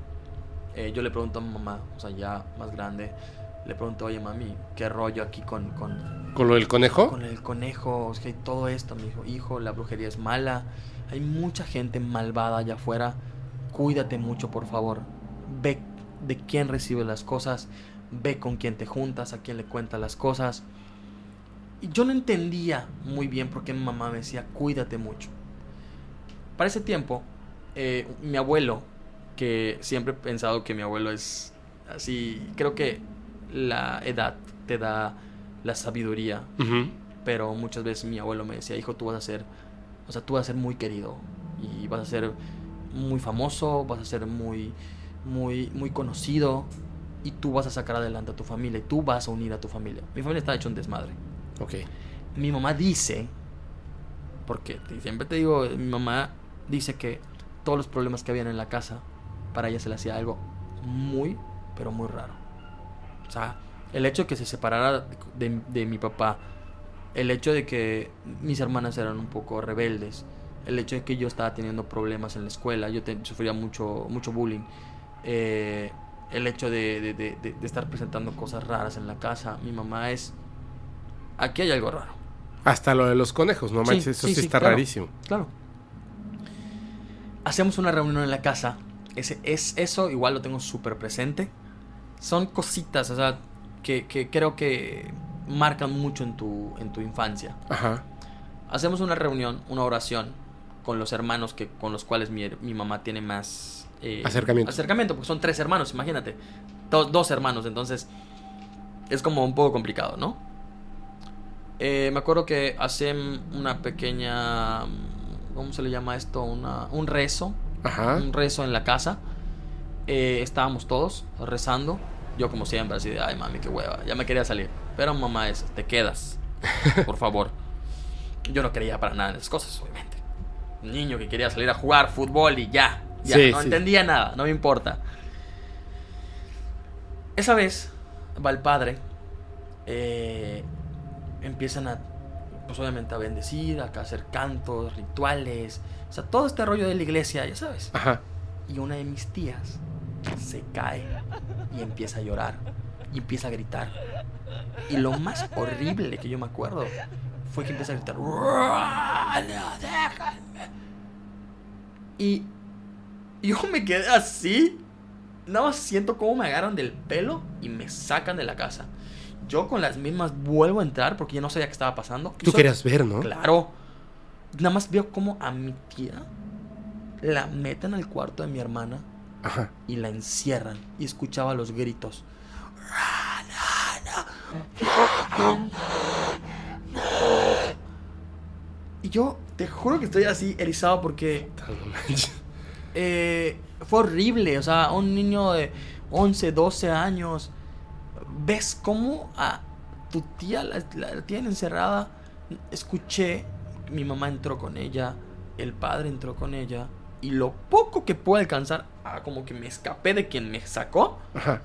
Eh, yo le pregunto a mi mamá, o sea, ya más grande, le pregunto, oye mami, ¿qué rollo aquí con, con,
¿Con lo del conejo?
con el conejo, que hay todo esto, me dijo, hijo, la brujería es mala, hay mucha gente malvada allá afuera, cuídate mucho, por favor, ve de quién recibe las cosas, ve con quién te juntas, a quién le cuentas las cosas. Y yo no entendía muy bien por qué mi mamá me decía, cuídate mucho. Para ese tiempo, eh, mi abuelo, que siempre he pensado que mi abuelo es así, creo que la edad te da la sabiduría pero muchas veces mi abuelo me decía, hijo, tú vas a ser, o sea, tú vas a ser muy querido y vas a ser muy famoso, vas a ser muy, muy, muy conocido y tú vas a sacar adelante a tu familia y tú vas a unir a tu familia. Mi familia está hecho un desmadre.
Ok.
Mi mamá dice, porque siempre te digo, mi mamá dice que todos los problemas que habían en la casa, para ella se le hacía algo muy, pero muy raro. O sea, el hecho de que se separara de, de mi papá, el hecho de que mis hermanas eran un poco rebeldes, el hecho de que yo estaba teniendo problemas en la escuela, yo te- sufría mucho, mucho bullying, eh, el hecho de, de- de- estar presentando cosas raras en la casa, mi mamá es... Aquí hay algo raro.
Hasta lo de los conejos, no
Sí,
manches, eso
sí,
está
claro.
rarísimo.
Claro. Hacemos una reunión en la casa. Ese, es, eso igual lo tengo súper presente. Son cositas, o sea, que, que creo que marcan mucho en tu, en tu infancia.
Ajá.
Hacemos una reunión, una oración con los hermanos que, con los cuales mi, mi mamá tiene más eh,
Acercamiento.
Acercamiento, porque son tres hermanos, imagínate. Do- dos hermanos, entonces es como un poco complicado, ¿no? Eh, me acuerdo que hacen una pequeña. ¿Cómo se le llama esto? Una, un rezo.
Ajá.
Un rezo en la casa. Eh, estábamos todos rezando. Yo, como siempre, así de, ay mami, qué hueva. Ya me quería salir. Pero mamá es, te quedas. Por favor. Yo no creía para nada en esas cosas, obviamente. Un niño que quería salir a jugar fútbol y ya. Ya,
Sí,
no
sí.
entendía nada, no me importa. Esa vez va el padre. eh, empiezan a, pues obviamente a bendecir, a hacer cantos, rituales. O sea, todo este rollo de la iglesia, ya sabes.
Ajá.
Y una de mis tías se cae y empieza a llorar y empieza a gritar. Y lo más horrible que yo me acuerdo fue que empieza a gritar. "¡No, déjenme!". Y yo me quedé así. Nada más siento cómo me agarran del pelo y me sacan de la casa. Yo con las mismas vuelvo a entrar porque ya no sabía qué estaba pasando.
Tú querías ver, ¿no?
Claro. Nada más veo como a mi tía la meten al cuarto de mi hermana
Ajá.
y la encierran. Y escuchaba los gritos. Y yo te juro que estoy así erizado porque. Eh, fue horrible. O sea, un niño de 11, 12 años. ¿Ves cómo a tu tía la, la tienen encerrada? Escuché, mi mamá entró con ella, el padre entró con ella. Y lo poco que pude alcanzar, ah, como que me escapé de quien me sacó.
Ajá.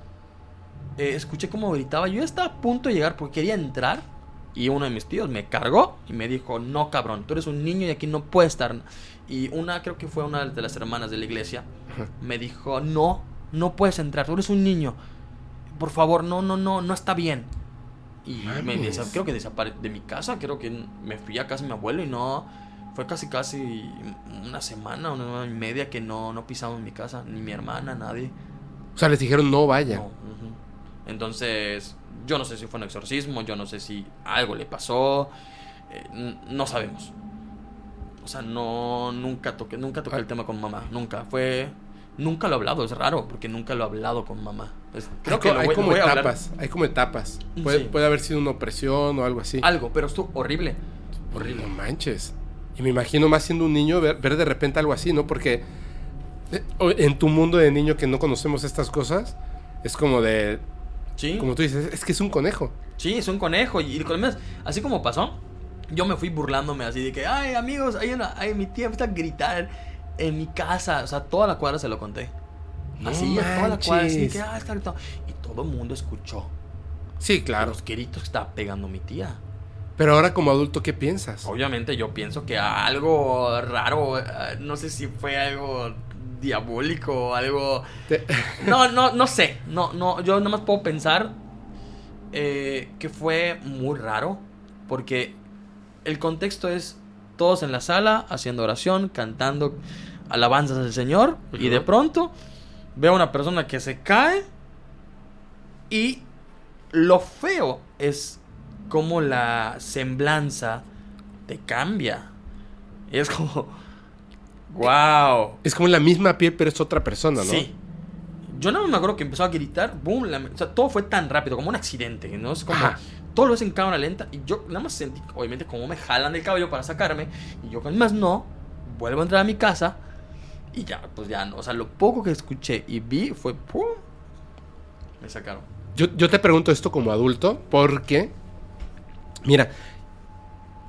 eh, escuché cómo gritaba. Yo estaba a punto de llegar porque quería entrar. Y uno de mis tíos me cargó y me dijo, no cabrón, tú eres un niño y aquí no puedes estar. Y una, creo que fue una de las hermanas de la iglesia,
Ajá.
me dijo, no, no puedes entrar, tú eres un niño. Por favor, no, no, no, no está bien. Y me creo que desaparecí de mi casa, creo que me fui a casa de mi abuelo y no... Fue casi casi una semana, una semana y media que no, no pisamos en mi casa, ni mi hermana, nadie.
O sea, les dijeron no vaya.
Entonces, yo no sé si fue un exorcismo, yo no sé si algo le pasó, eh, no sabemos. O sea, no, nunca toqué, nunca toqué el tema con mamá, nunca. Fue, nunca lo he hablado, es raro, porque nunca lo he hablado con mamá.
creo hay, que hay como etapas, hay como etapas. Puede, puede, haber sido una opresión o algo así.
Algo, pero esto horrible. Horrible.
No manches. Y me imagino más siendo un niño ver, ver de repente algo así, ¿no? Porque eh, en tu mundo de niño que no conocemos estas cosas, es como de... Sí. Como tú dices, es que es un conejo.
Sí, es un conejo. Y, así como pasó, yo me fui burlándome así de que, ay, amigos, hay una, ay, mi tía está a gritar en mi casa. O sea, toda la cuadra se lo conté. así, toda la cuadra, así que, ah, está gritando. Y todo el mundo escuchó.
Sí, claro.
Los gritos que estaba pegando mi tía.
Pero ahora como adulto, ¿qué piensas?
Obviamente yo pienso que algo raro, eh, no sé si fue algo diabólico o algo... No, no, no sé. No, no, yo más puedo pensar eh, que fue muy raro porque el contexto es todos en la sala haciendo oración, cantando alabanzas al Señor y de pronto veo a una persona que se cae y lo feo es como la semblanza te cambia. es como wow.
Es como la misma piel pero es otra persona, ¿no? Sí.
Yo no me acuerdo que empezó a gritar, boom, o sea, todo fue tan rápido, como un accidente, ¿no? Es como todo lo ves en cámara lenta y yo nada más sentí, obviamente, como me jalan del cabello para sacarme y yo, más no, vuelvo a entrar a mi casa y ya, pues ya no. O sea, lo poco que escuché y vi fue, ¡pum! Me sacaron.
Yo, yo te pregunto esto como adulto porque, mira,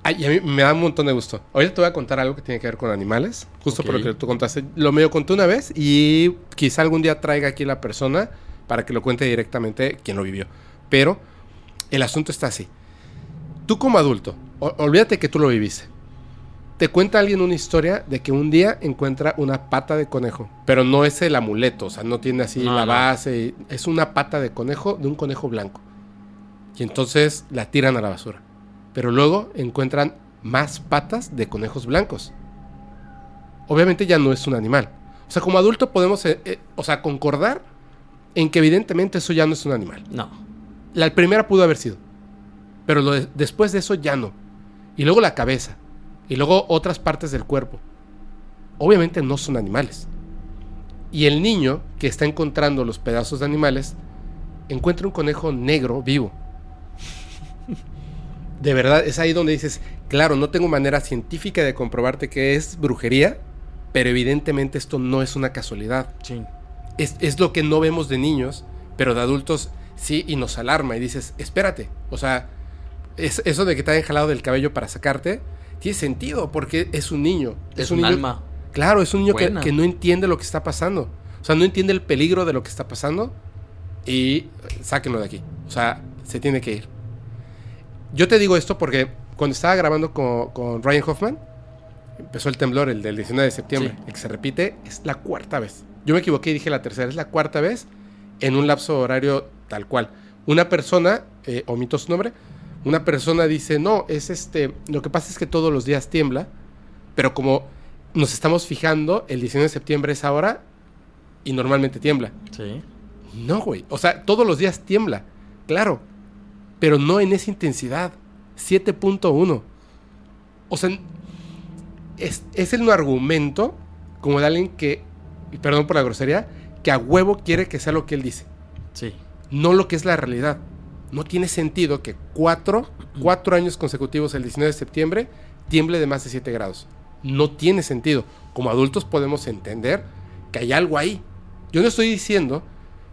Ay, a mí me da un montón de gusto. Ahorita te voy a contar algo que tiene que ver con animales, justo por lo que tú contaste. Lo medio conté una vez y quizá algún día traiga aquí la persona para que lo cuente directamente quien lo vivió. Pero el asunto está así. Tú como adulto, olvídate que tú lo viviste. Te cuenta alguien una historia de que un día encuentra una pata de conejo, pero no es el amuleto, o sea, no tiene así la base, es una pata de conejo de un conejo blanco. Y entonces la tiran a la basura. Pero luego encuentran más patas de conejos blancos. Obviamente ya no es un animal. O sea, como adulto podemos, eh, eh, o sea, concordar en que evidentemente eso ya no es un animal.
No.
La primera pudo haber sido. Pero después de eso ya no. Y luego la cabeza. Y luego otras partes del cuerpo. Obviamente no son animales. Y el niño que está encontrando los pedazos de animales encuentra un conejo negro vivo. De verdad, es ahí donde dices, claro, no tengo manera científica de comprobarte que es brujería, pero evidentemente esto no es una casualidad.
Sí.
Es, es lo que no vemos de niños, pero de adultos Sí, y nos alarma y dices, espérate, o sea, es, eso de que te hayan jalado del cabello para sacarte, tiene sentido porque es un niño.
Es, un, alma.
Claro, es un niño que, no entiende lo que está pasando. O sea, no entiende el peligro de lo que está pasando y sáquenlo de aquí. O sea, se tiene que ir. Yo te digo esto porque cuando estaba grabando con, Ryan Hoffman, empezó el temblor, el del 19 de septiembre, el que se repite, es la cuarta vez. Yo me equivoqué y dije la tercera, es la cuarta vez en un lapso horario tal cual. Una persona, eh, omito su nombre, una persona dice, no, es este, lo que pasa es que todos los días tiembla, pero como nos estamos fijando, el 19 de septiembre es ahora y normalmente tiembla.
Sí.
No, güey, o sea, todos los días tiembla, claro, pero no en esa intensidad, 7.1. O sea, es, es el argumento como de alguien que, perdón por la grosería, que a huevo quiere que sea lo que él dice.
Sí
no lo que es la realidad. No tiene sentido que cuatro, cuatro años consecutivos el 19 de septiembre tiemble de más de 7 grados. No tiene sentido. Como adultos podemos entender que hay algo ahí. Yo no estoy diciendo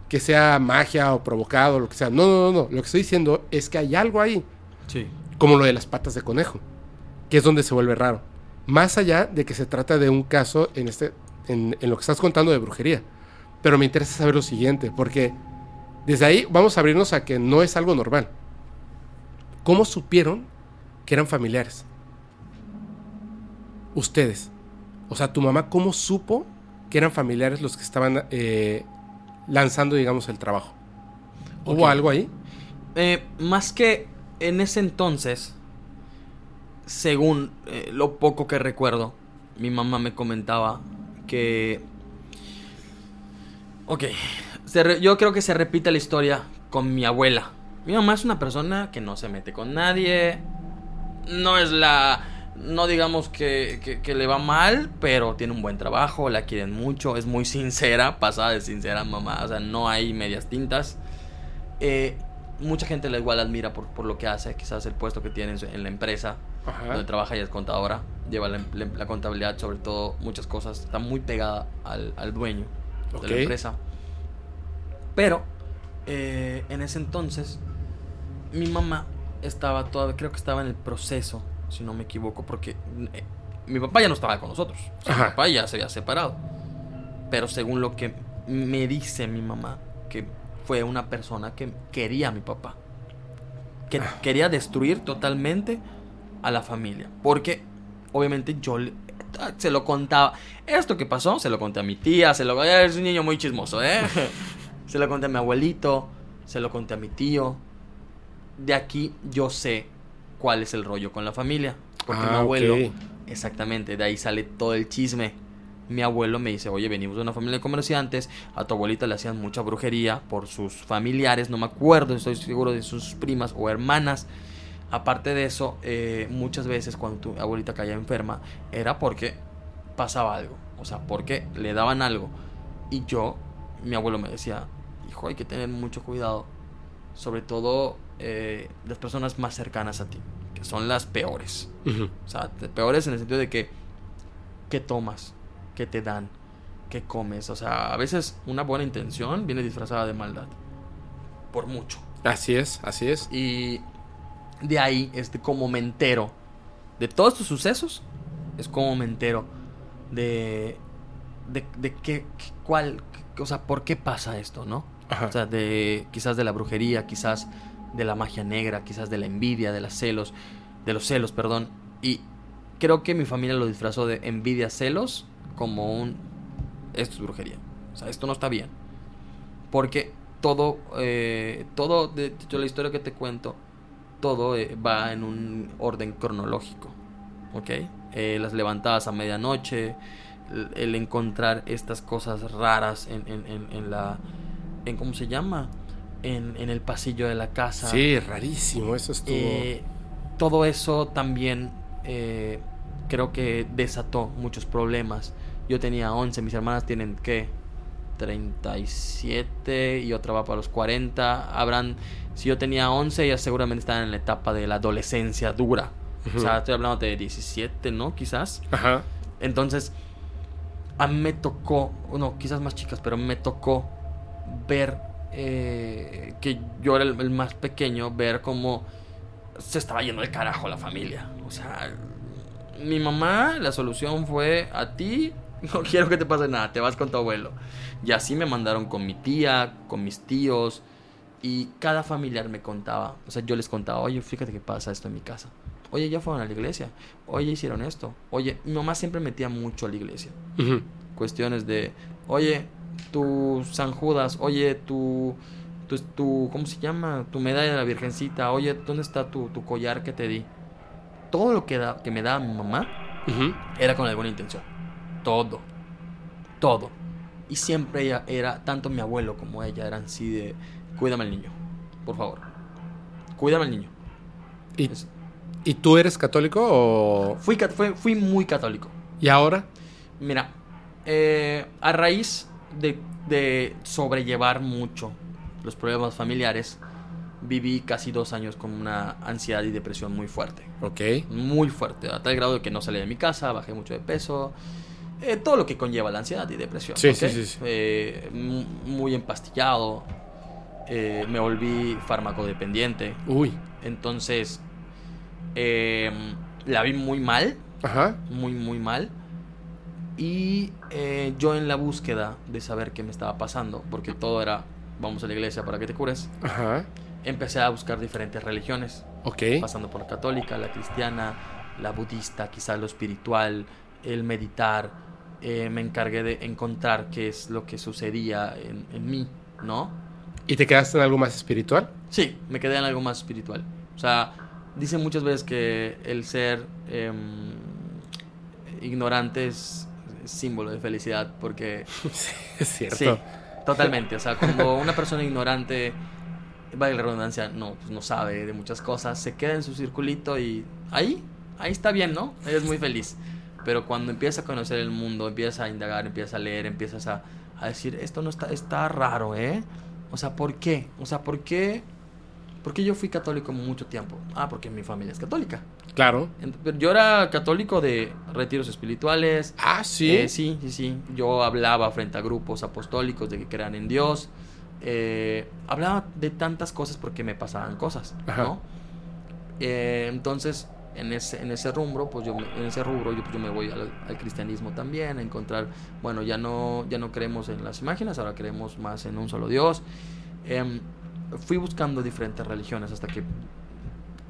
que sea magia o provocado o lo que sea. No, no, no, no. Lo que estoy diciendo es que hay algo ahí.
Sí.
Como lo de las patas de conejo, que es donde se vuelve raro. Más allá de que se trata de un caso en, este, en, en lo que estás contando de brujería. Pero me interesa saber lo siguiente, porque desde ahí vamos a abrirnos a que no es algo normal. ¿Cómo supieron que eran familiares? Ustedes. O sea, tu mamá, ¿cómo supo que eran familiares los que estaban eh, lanzando, digamos, el trabajo? ¿Hubo algo ahí?
Eh, más que en ese entonces, según eh, lo poco que recuerdo, mi mamá me comentaba que... Ok, yo creo que se repite la historia con mi abuela. Mi mamá es una persona que no se mete con nadie. No es la... No digamos que, que, le va mal, pero tiene un buen trabajo, la quieren mucho, es muy sincera, pasada de sincera mamá, o sea, no hay medias tintas. Eh, mucha gente la igual admira por, por, lo que hace, quizás el puesto que tiene en la empresa, donde trabaja y es contadora, lleva la, contabilidad, sobre todo muchas cosas, está muy pegada al, al dueño de la empresa. Pero eh, en ese entonces mi mamá estaba todavía, creo que estaba en el proceso, si no me equivoco, porque eh, mi papá ya no estaba con nosotros, mi papá ya se había separado. Pero según lo que me dice mi mamá, que fue una persona que quería a mi papá, que ah. quería destruir totalmente a la familia, porque obviamente yo se lo contaba. Esto que pasó, se lo conté a mi tía, se lo es un niño muy chismoso, ¿eh? se lo conté a mi abuelito, se lo conté a mi tío. De aquí yo sé cuál es el rollo con la familia, porque mi ah, abuelo, exactamente, de ahí sale todo el chisme. Mi abuelo me dice, oye, venimos de una familia de comerciantes, a tu abuelita le hacían mucha brujería por sus familiares, no me acuerdo, estoy seguro de sus primas o hermanas Aparte de eso, eh, muchas veces cuando tu abuelita caía enferma, era porque pasaba algo. O sea, porque le daban algo. Y yo, mi abuelo me decía, hay que tener mucho cuidado. Sobre todo eh, las personas más cercanas a ti, que son las peores. O sea, peores en el sentido de que, ¿qué tomas? ¿Qué te dan? ¿Qué comes? O sea, a veces una buena intención viene disfrazada de maldad. Por mucho.
Así es, así es.
Y de ahí, este, como me entero de todos estos sucesos, es como me entero de, de, de qué, cuál, o sea, por qué pasa esto, ¿no? O sea, de, quizás de la brujería, quizás de la magia negra, quizás de la envidia, de los celos, de los celos, perdón. Y creo que mi familia lo disfrazó de envidia, celos, como un, esto es brujería. O sea, esto no está bien. Porque todo, eh, todo, de, de la historia que te cuento, todo eh, va en un orden cronológico. ¿Ok? Eh, las levantadas a medianoche, el, encontrar estas cosas raras en, en, en, la... En, ¿Cómo se llama? En, en, el pasillo de la casa.
Sí, rarísimo, eso es todo.
Eh, todo eso también creo que desató muchos problemas. Yo tenía 11, mis hermanas tienen, ¿qué? 37 y otra va para los 40. Habrán si yo tenía 11, ellas seguramente estaban en la etapa de la adolescencia dura. O sea, estoy hablando de 17, ¿no? Quizás. Ajá. Entonces, a mí me tocó, no, quizás más chicas, pero me tocó ver eh, que yo era el, más pequeño, ver cómo se estaba yendo el carajo la familia. O sea, mi mamá, la solución fue a ti, no quiero que te pase nada, te vas con tu abuelo. Y así me mandaron con mi tía, con mis tíos, y cada familiar me contaba, o sea, yo les contaba, oye, fíjate que pasa esto en mi casa. Oye, ya fueron a la iglesia. Oye, hicieron esto. Oye, mi mamá siempre metía mucho a la iglesia. Cuestiones de, oye, tu San Judas, oye, tu, tu, ¿cómo se llama? Tu medalla de la Virgencita, oye, ¿dónde está tu, tu collar que te di? Todo lo que, da, que me daba mi mamá era con alguna intención. Todo. Todo. Y siempre ella era, tanto mi abuelo como ella eran así de cuídame al niño, por favor. Cuídame al niño.
¿Y, tú eres católico o...?
Fui, fui, muy católico.
¿Y ahora?
Mira, eh, a raíz de, de sobrellevar mucho los problemas familiares, viví casi dos años con una ansiedad y depresión muy fuerte.
Ok.
Muy fuerte, a tal grado de que no salí de mi casa, bajé mucho de peso. Eh, todo lo que conlleva la ansiedad y depresión.
Sí, sí, sí,
eh, muy empastillado, eh, me volví farmacodependiente.
Uy.
Entonces, em, la vi muy mal.
Ajá.
Muy, muy mal. Y eh, yo en la búsqueda de saber qué me estaba pasando, porque todo era, vamos a la iglesia para que te cures.
Ajá.
Empecé a buscar diferentes religiones.
Ok.
Pasando por la católica, la cristiana, la budista, quizás lo espiritual, el meditar. Eh, me encargué de encontrar qué es lo que sucedía en, en mí, ¿no?
¿Y te quedaste en algo más espiritual?
Sí, me quedé en algo más espiritual. O sea, dicen muchas veces que el ser em, ignorante es símbolo de felicidad porque...
Sí, es cierto.
Sí, totalmente. O sea, cuando una persona ignorante, vaya la redundancia, no, pues no sabe de muchas cosas, se queda en su circulito y ahí, ahí está bien, ¿no? Es muy feliz. Pero cuando empieza a conocer el mundo, empieza a indagar, empieza a leer, empiezas a, a decir, esto no está, está raro, ¿eh? O sea, ¿por qué? O sea, ¿por qué? ¿Por qué yo fui católico mucho tiempo? Ah, porque mi familia es católica.
Claro.
Yo era católico de retiros espirituales.
Ah, sí.
Eh, sí, sí, sí. Yo hablaba frente a grupos apostólicos de que crean en Dios. Eh, hablaba de tantas cosas porque me pasaban cosas,
Ajá.
¿no? Eh, entonces, en ese, en ese rubro, pues yo, me- en ese rubro, yo, pues, yo me voy al, al cristianismo también, a encontrar, bueno, ya no, ya no creemos en las imágenes, ahora creemos más en un solo Dios. Em, fui buscando diferentes religiones hasta que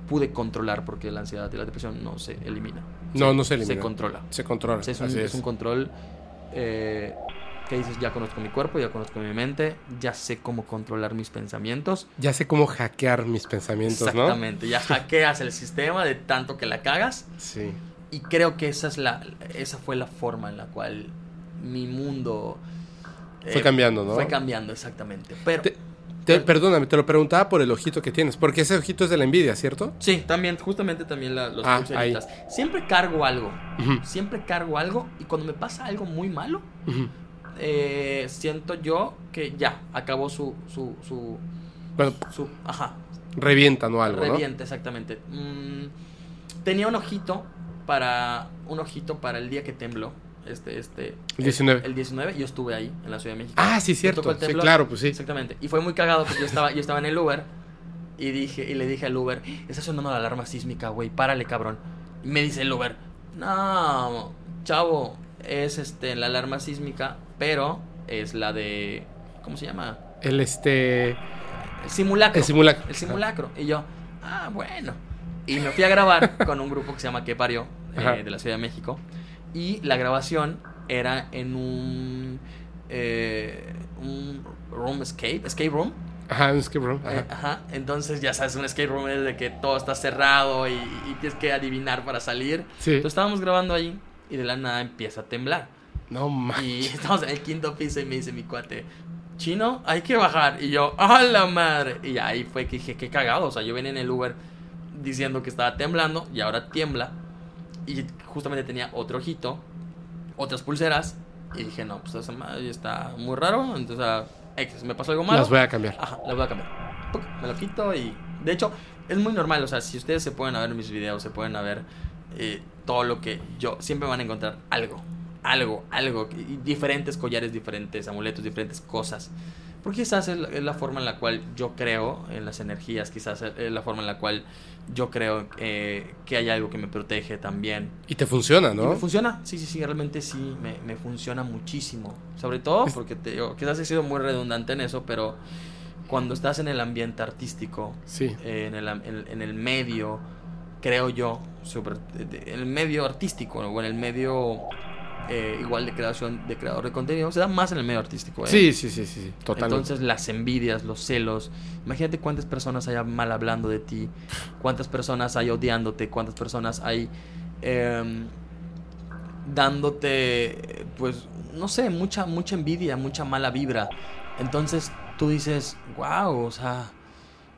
pude controlar, porque la ansiedad y la depresión no se elimina.
No, no se elimina.
Se controla.
Se controla.
Es, un,
así
es
es.
un control eh, que dices, ya conozco mi cuerpo, ya conozco mi mente, ya sé cómo controlar mis pensamientos.
Ya sé cómo hackear mis pensamientos, ¿no?
Exactamente, ya hackeas el sistema de tanto que la cagas.
Sí.
Y creo que esa, es la, esa fue la forma en la cual mi mundo...
Fue
eh,
cambiando, ¿no?
Fue cambiando, exactamente. Pero...
Te- te- perdóname, te lo preguntaba por el ojito que tienes, porque ese ojito es de la envidia, ¿cierto?
Sí, también, justamente también la- los
Ah,
pulseritas. Siempre cargo algo, siempre cargo algo y cuando me pasa algo muy malo, eh, siento yo que ya acabó su, su, su,
Bueno,
su ajá,
revientan o algo, ¿no?
reviente exactamente. Mm, tenía un ojito para un ojito para el día que tembló, este, este,
El 19.
el 19, yo estuve ahí en la Ciudad de México.
Ah, sí, cierto.
tocó el
Sí, claro, pues sí.
Exactamente. Y fue muy cagado porque yo estaba, yo estaba en el Uber y dije, y le dije al Uber, está sonando la alarma sísmica, güey, párale, cabrón. Y me dice el Uber, no, chavo, es este la alarma sísmica, pero es la de, ¿cómo se llama?
El este.
El simulacro.
El simulacro.
El simulacro. Y yo, ah, bueno. Y me fui a grabar con un grupo que se llama Que Parió, eh, de la Ciudad de México. Y la grabación era en un, eh, un room escape, escape room.
Ajá, un escape room.
Eh,
Ajá.
Entonces, ya sabes, un escape room es de que todo está cerrado y, y tienes que adivinar para salir.
Sí.
Entonces estábamos grabando ahí y de la nada empieza a temblar.
No
Y
manches.
estamos en el quinto piso y me dice mi cuate, chino, hay que bajar. Y yo, ¡a la madre! Y ahí fue que dije, qué cagado. O sea, yo venía en el Uber diciendo que estaba temblando y ahora tiembla. Y justamente tenía otro ojito, otras pulseras. Y dije, no, pues esa madre está muy raro. Entonces, X, me pasó algo malo.
Las voy a cambiar.
Ajá, las voy a cambiar. Puc, Me lo quito y... De hecho, es muy normal. O sea, si ustedes se pueden ver mis videos, se pueden ver eh, todo lo que yo... Siempre van a encontrar algo. Algo, algo. y diferentes collares, diferentes amuletos, diferentes cosas. Porque quizás es la, forma en la cual yo creo en las energías. Quizás es la forma en la cual yo creo eh, que hay algo que me protege también.
Y te funciona,
Y
¿no?
me funciona, sí, sí, sí, realmente sí, me, me funciona muchísimo. Sobre todo porque te digo, quizás he sido muy redundante en eso, pero cuando estás en el ambiente artístico,
Sí.
eh, en, el, en, en el medio, creo yo, de- en el medio artístico o en el medio eh, igual de creación, de creador de contenido, se da más en el medio artístico. ¿eh?
Sí, sí, sí, sí, sí, totalmente.
Entonces las envidias, los celos, imagínate cuántas personas hay mal hablando de ti, cuántas personas hay odiándote, cuántas personas hay em, dándote, pues, no sé, mucha, mucha envidia, mucha mala vibra. Entonces tú dices, wow, o sea,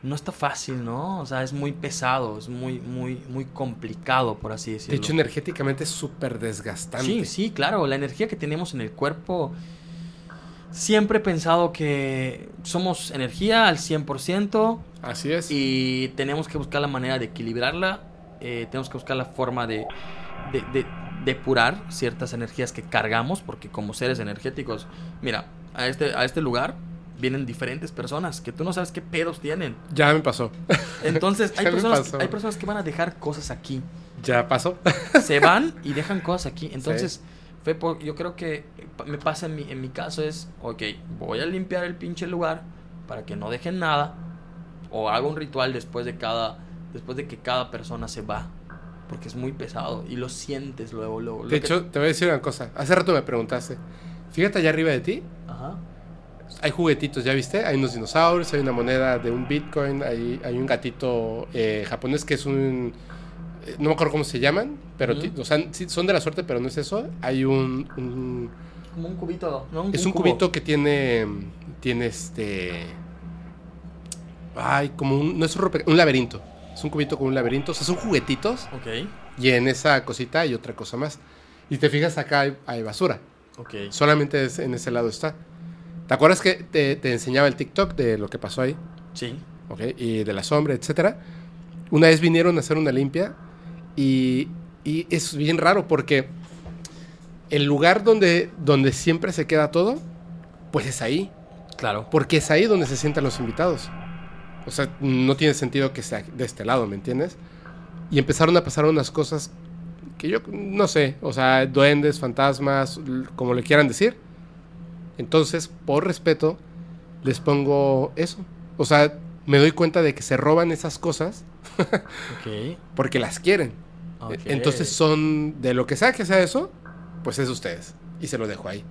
no está fácil, ¿no? O sea, es muy pesado, es muy, muy, muy complicado, por así
de
decirlo.
hecho, energéticamente es súper desgastante.
Sí, sí, claro, la energía que tenemos en el cuerpo. Siempre he pensado que somos energía al 100%
Así es.
y tenemos que buscar la manera de equilibrarla. eh, tenemos que buscar la forma de, de, de depurar ciertas energías que cargamos, porque como seres energéticos, mira, a este, a este lugar vienen diferentes personas que tú no sabes qué pedos tienen.
Ya me pasó.
Entonces, hay personas,
pasó.
hay personas que van a dejar cosas aquí
Ya pasó.
se van y dejan cosas aquí. Entonces, fue por- yo creo que me pasa en mi, en mi caso es, ok, voy a limpiar el pinche lugar para que no dejen nada. O hago un ritual después de cada, después de que cada persona se va. Porque es muy pesado y lo sientes luego, luego.
De
que-
hecho, te voy a decir una cosa. Hace rato me preguntaste. Fíjate allá arriba de ti.
Ajá.
Hay juguetitos, ¿ya viste? Hay unos dinosaurios, hay una moneda de un Bitcoin, hay, hay un gatito eh, japonés que es un... eh, No me acuerdo cómo se llaman, pero
Ujú.
ti- o sea, sí, son de la suerte, pero no es eso. Hay un... un-
Como un cubito, ¿no?
es un
cubo.
cubito que tiene... Tiene este... Ay, como un... No es un, un laberinto. Es un cubito con un laberinto. O sea, son juguetitos.
Ok,
Y en esa cosita hay otra cosa más. Y te fijas acá hay, hay basura.
ok.
Solamente es- en ese lado está. ¿Te acuerdas que te, te enseñaba el TikTok de lo que pasó ahí?
Sí.
¿Ok? Y de la sombra, etcétera. Una vez vinieron a hacer una limpia y, y es bien raro porque el lugar donde, donde siempre se queda todo, pues es ahí.
Claro.
Porque es ahí donde se sientan los invitados. O sea, no tiene sentido que sea de este lado, ¿me entiendes? Y empezaron a pasar unas cosas que yo no sé, o sea, duendes, fantasmas, como le quieran decir. Entonces, por respeto, les pongo eso. O sea, me doy cuenta de que se roban esas cosas porque las quieren.
ok.
Entonces son de lo que sea que sea eso, pues es de ustedes. Y se lo dejo ahí.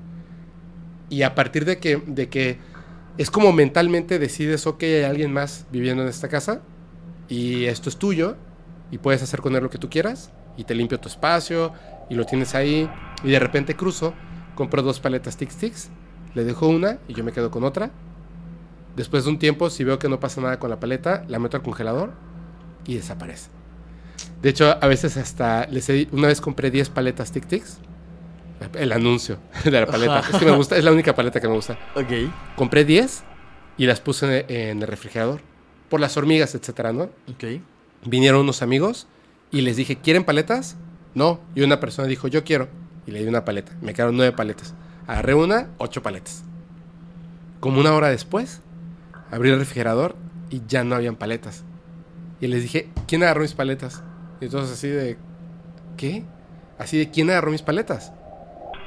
Y a partir de que, de que es como mentalmente decides, ok, hay alguien más viviendo en esta casa y esto es tuyo y puedes hacer con él lo que tú quieras y te limpio tu espacio y lo tienes ahí y de repente cruzo, compro dos paletas Tic Tics, le dejo una y yo me quedo con otra. Después de un tiempo, si veo que no pasa nada con la paleta, la meto al congelador y desaparece. De hecho, a veces hasta les he- una vez compré 10 paletas Tic Tics. El anuncio de la paleta.
Ajá.
Es que me gusta, es la única paleta que me gusta.
Ok.
Compré 10 y las puse en, en el refrigerador. Por las hormigas, etcétera, ¿no?
Ok.
Vinieron unos amigos y les dije, ¿quieren paletas? No. Y una persona dijo, yo quiero. Y le di una paleta. Me quedaron nueve paletas. Agarré una, ocho paletas. Como una hora después, abrí el refrigerador y ya no habían paletas. Y les dije, ¿quién agarró mis paletas? Y entonces así de, ¿qué? Así de, ¿quién agarró mis paletas?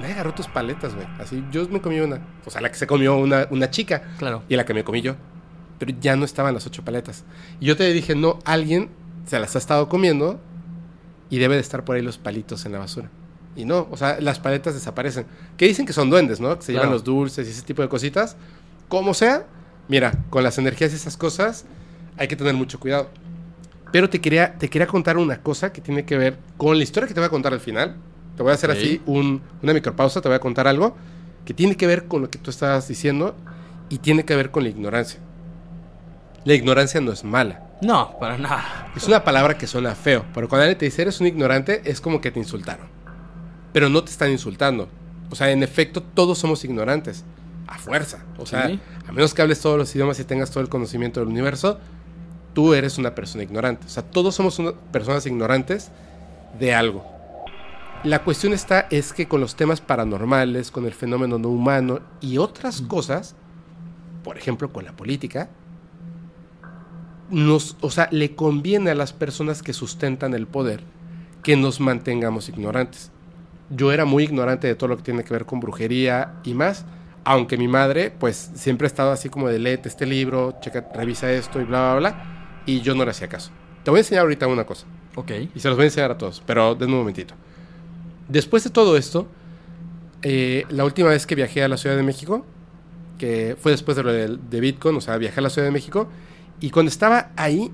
Nadie agarró tus paletas, güey. Así, yo me comí una. O sea, la que se comió una, una chica
Claro.
y la que me comí yo. Pero ya no estaban las ocho paletas. Y yo te dije, no, alguien se las ha estado comiendo y debe de estar por ahí los palitos en la basura. Y no, o sea, las paletas desaparecen. Que dicen que son duendes, ¿no? Que se llevan los dulces y ese tipo de cositas. Como sea, mira, con las energías y esas cosas hay que tener mucho cuidado. Pero te quería, te quería contar una cosa que tiene que ver con la historia que te voy a contar al final. Te voy a hacer así un- una micropausa, te voy a contar algo que tiene que ver con lo que tú estabas diciendo y tiene que ver con la ignorancia. La ignorancia no es mala.
No, para nada.
Es una palabra que suena feo, pero cuando alguien te dice eres un ignorante, es como que te insultaron. Pero no te están insultando. O sea, en efecto, todos somos ignorantes. A fuerza. O sea,
Sí.
a menos que hables todos los idiomas y tengas todo el conocimiento del universo, tú eres una persona ignorante. O sea, todos somos una- personas ignorantes de algo. La cuestión está es que con los temas paranormales, con el fenómeno no humano y otras cosas, por ejemplo, con la política, nos, o sea, le conviene a las personas que sustentan el poder que nos mantengamos ignorantes. Yo era muy ignorante de todo lo que tiene que ver con brujería y más, aunque mi madre, pues, siempre ha estado así como de léete este libro, checa, revisa esto y bla, bla, bla, y yo no le hacía caso. Te voy a enseñar ahorita una cosa,
Ok.
y se los voy a enseñar a todos, pero denme un momentito. Después de todo esto, eh, la última vez que viajé a la Ciudad de México, que fue después de lo de, de Bitcoin, o sea, viajé a la Ciudad de México, y cuando estaba ahí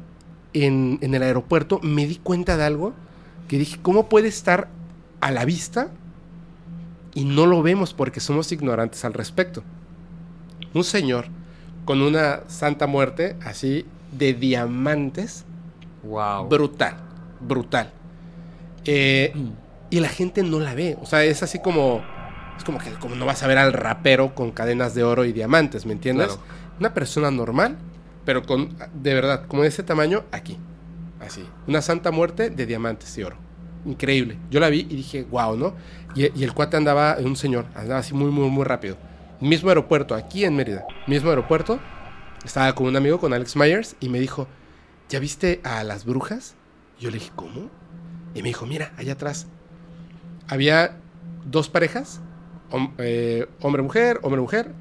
en, en el aeropuerto, me di cuenta de algo que dije, ¿cómo puede estar a la vista y no lo vemos porque somos ignorantes al respecto? Un señor con una santa muerte así de diamantes,
Wow.
brutal, brutal. Eh, y la gente no la ve. O sea, es así como. Es como que como no vas a ver al rapero con cadenas de oro y diamantes, ¿me entiendes?
Claro.
Una persona normal, pero con. De verdad, como de ese tamaño, aquí. Así. Una santa muerte de diamantes y oro. Increíble. Yo la vi y dije, wow, ¿no? Y, el cuate andaba, un señor, andaba así muy, muy, muy rápido. Mismo aeropuerto, aquí en Mérida. Mismo aeropuerto. Estaba con un amigo, con Alex Myers, y me dijo, ¿ya viste a las brujas? Yo le dije, ¿cómo? Y me dijo, mira, allá atrás. Había dos parejas, eh, hombre-mujer, hombre-mujer,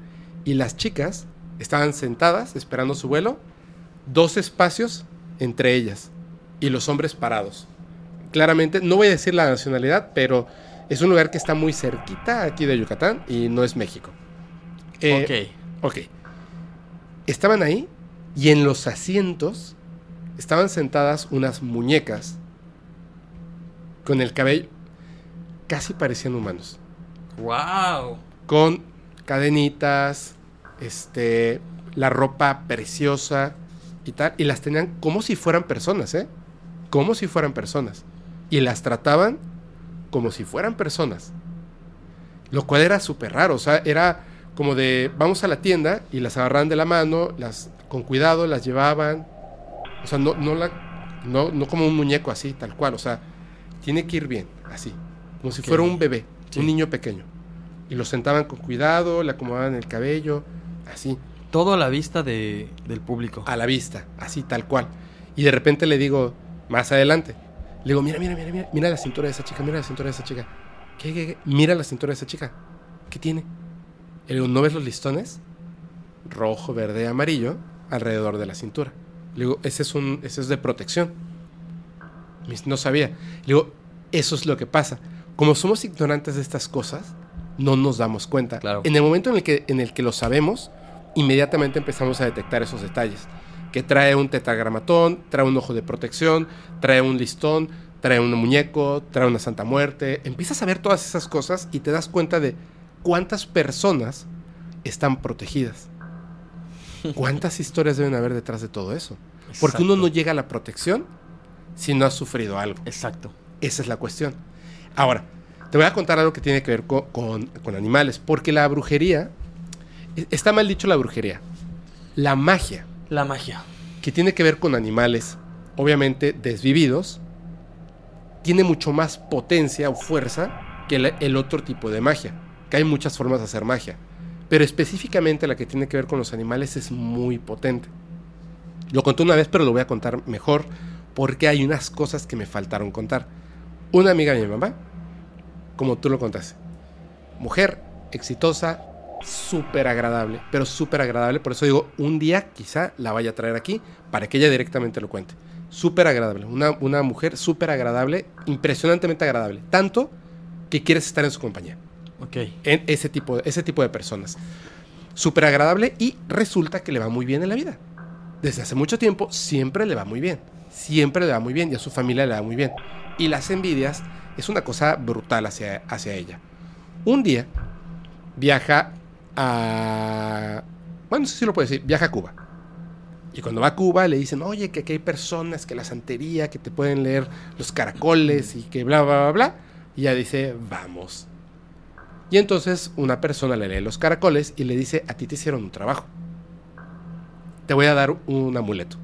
y las chicas estaban sentadas esperando su vuelo, dos espacios entre ellas, y los hombres parados. Claramente, no voy a decir la nacionalidad, pero es un lugar que está muy cerquita aquí de Yucatán y no es México. Eh, Ok. Estaban ahí y en los asientos estaban sentadas unas muñecas con el cabello casi parecían humanos.
¡Wow!
Con cadenitas, este, la ropa preciosa y tal. Y las tenían como si fueran personas, ¿eh? Como si fueran personas. Y las trataban como si fueran personas. Lo cual era súper raro. O sea, era como de vamos a la tienda y las agarraban de la mano, las con cuidado las llevaban. O sea, no, no, la, no, no como un muñeco así, tal cual. O sea, tiene que ir bien, así. Como si fuera un bebé, un niño pequeño. Y lo sentaban con cuidado, le acomodaban el cabello, así.
Todo a la vista de, del público.
A la vista, así, tal cual. Y de repente le digo, más adelante, le digo, mira, mira, mira, mira, mira la cintura de esa chica, mira la cintura de esa chica. ¿Qué, qué, qué? Mira la cintura de esa chica. ¿Qué tiene? Le digo, ¿no ves los listones? Rojo, verde, amarillo, alrededor de la cintura. Le digo, ese es, un, ese es de protección. No sabía. Le digo, eso es lo que pasa. Como somos ignorantes de estas cosas, no nos damos cuenta.
Claro.
En el momento en el, que, en el que lo sabemos, inmediatamente empezamos a detectar esos detalles. Que trae un tetragramatón, trae un ojo de protección, trae un listón, trae un muñeco, trae una santa muerte. Empiezas a ver todas esas cosas y te das cuenta de cuántas personas están protegidas. ¿Cuántas historias deben haber detrás de todo eso? Porque uno no llega a la protección si no ha sufrido algo.
Exacto.
Esa es la cuestión. Ahora, te voy a contar algo que tiene que ver con, con, con animales, porque la brujería, e, está mal dicho la brujería, la magia.
La magia.
Que tiene que ver con animales, obviamente desvividos, tiene mucho más potencia o fuerza que el, otro tipo de magia, que hay muchas formas de hacer magia, pero específicamente la que tiene que ver con los animales es muy potente. Lo conté una vez, pero lo voy a contar mejor porque hay unas cosas que me faltaron contar. Una amiga de mi mamá, como tú lo contaste, mujer exitosa, súper agradable, pero súper agradable. Por eso digo, un día quizá la vaya a traer aquí para que ella directamente lo cuente. Súper agradable, una, una mujer súper agradable, impresionantemente agradable. Tanto que quieres estar en su compañía.
Ok.
En ese tipo, ese tipo de personas. Súper agradable y resulta que le va muy bien en la vida. Desde hace mucho tiempo siempre le va muy bien. Siempre le va muy bien y a su familia le va muy bien. Y las envidias es una cosa brutal hacia, hacia ella. Un día viaja Bueno, no sé si lo puedo decir. Viaja a Cuba. Y cuando va a Cuba le dicen, oye, que aquí hay personas, que la santería, que te pueden leer los caracoles y que bla, bla, bla, bla. Y ella dice, vamos. Y entonces una persona le lee los caracoles y le dice, a ti te hicieron un trabajo. Te voy a dar un amuleto.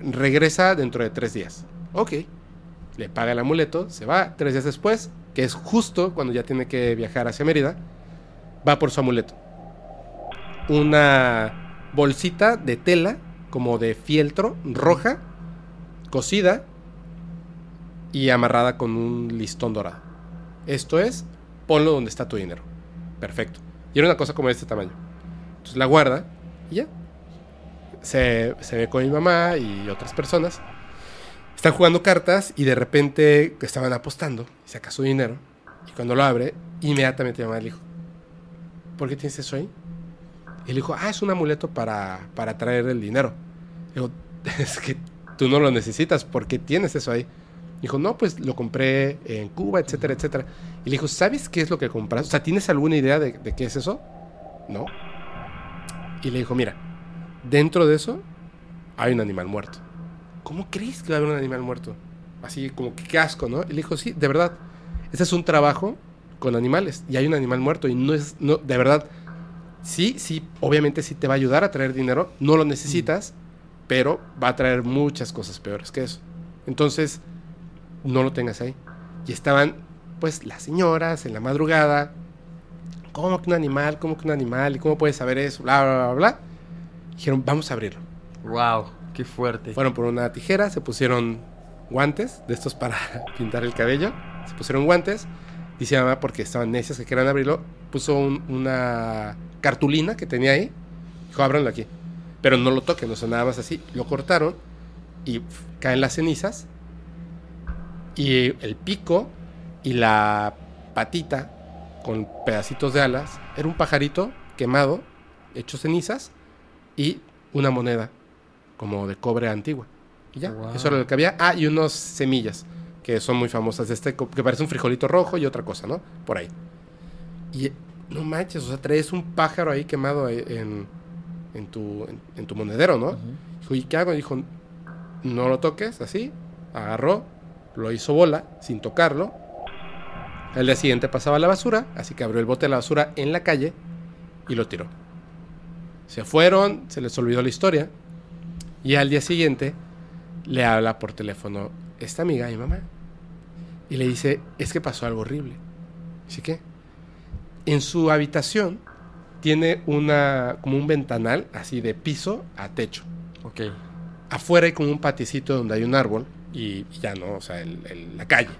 Regresa dentro de tres días. Ok. Le paga el amuleto, se va tres días después, que es justo cuando ya tiene que viajar hacia Mérida, va por su amuleto. Una bolsita de tela, como de fieltro, roja, cosida y amarrada con un listón dorado. Esto es, ponlo donde está tu dinero. Perfecto. Y era una cosa como de este tamaño. Entonces la guarda y ya. Se, se ve con mi mamá y otras personas. Están jugando cartas y de repente estaban apostando y saca su dinero. Y cuando lo abre, inmediatamente mi mamá le dijo, ¿por qué tienes eso ahí? Y le dijo, ah, es un amuleto para, para traer el dinero. Le digo, es que tú no lo necesitas, ¿por qué tienes eso ahí? Dijo, no, pues lo compré en Cuba, etcétera, etcétera. Y le dijo, ¿sabes qué es lo que compras? O sea, ¿tienes alguna idea de, de qué es eso? No. Y le dijo, mira, dentro de eso hay un animal muerto. ¿Cómo crees que va a haber un animal muerto? Así como que qué asco, ¿no? Y le dijo, sí, de verdad. Ese es un trabajo con animales y hay un animal muerto y no es, no, de verdad, sí, sí, obviamente sí te va a ayudar a traer dinero, no lo necesitas, pero va a traer muchas cosas peores que eso. Entonces, no lo tengas ahí. Y estaban, pues, las señoras en la madrugada. ¿Cómo que un animal? ¿Cómo que un animal? ¿Y cómo puedes saber eso? Bla, bla, bla, bla. Dijeron, vamos a abrirlo.
Wow, qué fuerte.
Fueron por una tijera, se pusieron guantes de estos para pintar el cabello. Se pusieron guantes. Dice mamá, porque estaban necias que querían abrirlo, puso un, una cartulina que tenía ahí. Dijo, ábranlo aquí. Pero no lo toquen, o sea, nada más así. Lo cortaron y caen las cenizas y el pico y la patita con pedacitos de alas era un pajarito quemado, hecho cenizas, y una moneda como de cobre antigua. Y ya,
Wow.
eso era lo que había. Ah, y unas semillas que son muy famosas. Este que parece un frijolito rojo y otra cosa, ¿no? Por ahí. Y no manches, o sea, traes un pájaro ahí quemado en, en, tu, en, en tu monedero, ¿no? Dijo, ¿y qué hago? Dijo, no lo toques, así. Agarró, lo hizo bola, sin tocarlo. Al día siguiente pasaba la basura, así que abrió el bote de la basura en la calle y lo tiró. Se fueron, se les olvidó la historia. Y al día siguiente le habla por teléfono esta amiga, mi mamá. Y le dice, es que pasó algo horrible. Dice, ¿qué? En su habitación tiene una, como un ventanal, así de piso a techo.
Ok.
Afuera hay como un paticito donde hay un árbol y, y ya no, o sea, el- el- la calle.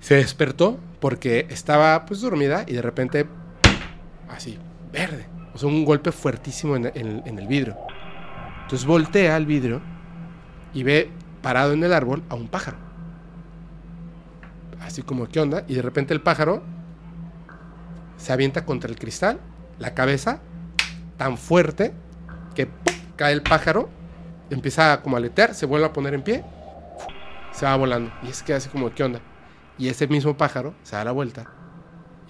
Se despertó porque estaba pues dormida y de repente, así, verde. O sea, un golpe fuertísimo en, en- en el vidrio. Entonces voltea al vidrio y ve parado en el árbol a un pájaro. Así como, ¿qué onda? Y de repente el pájaro se avienta contra el cristal, la cabeza, tan fuerte que ¡pum! cae el pájaro, empieza como a aletear, se vuelve a poner en pie, se va volando. Y es que así como, ¿qué onda? Y ese mismo pájaro se da la vuelta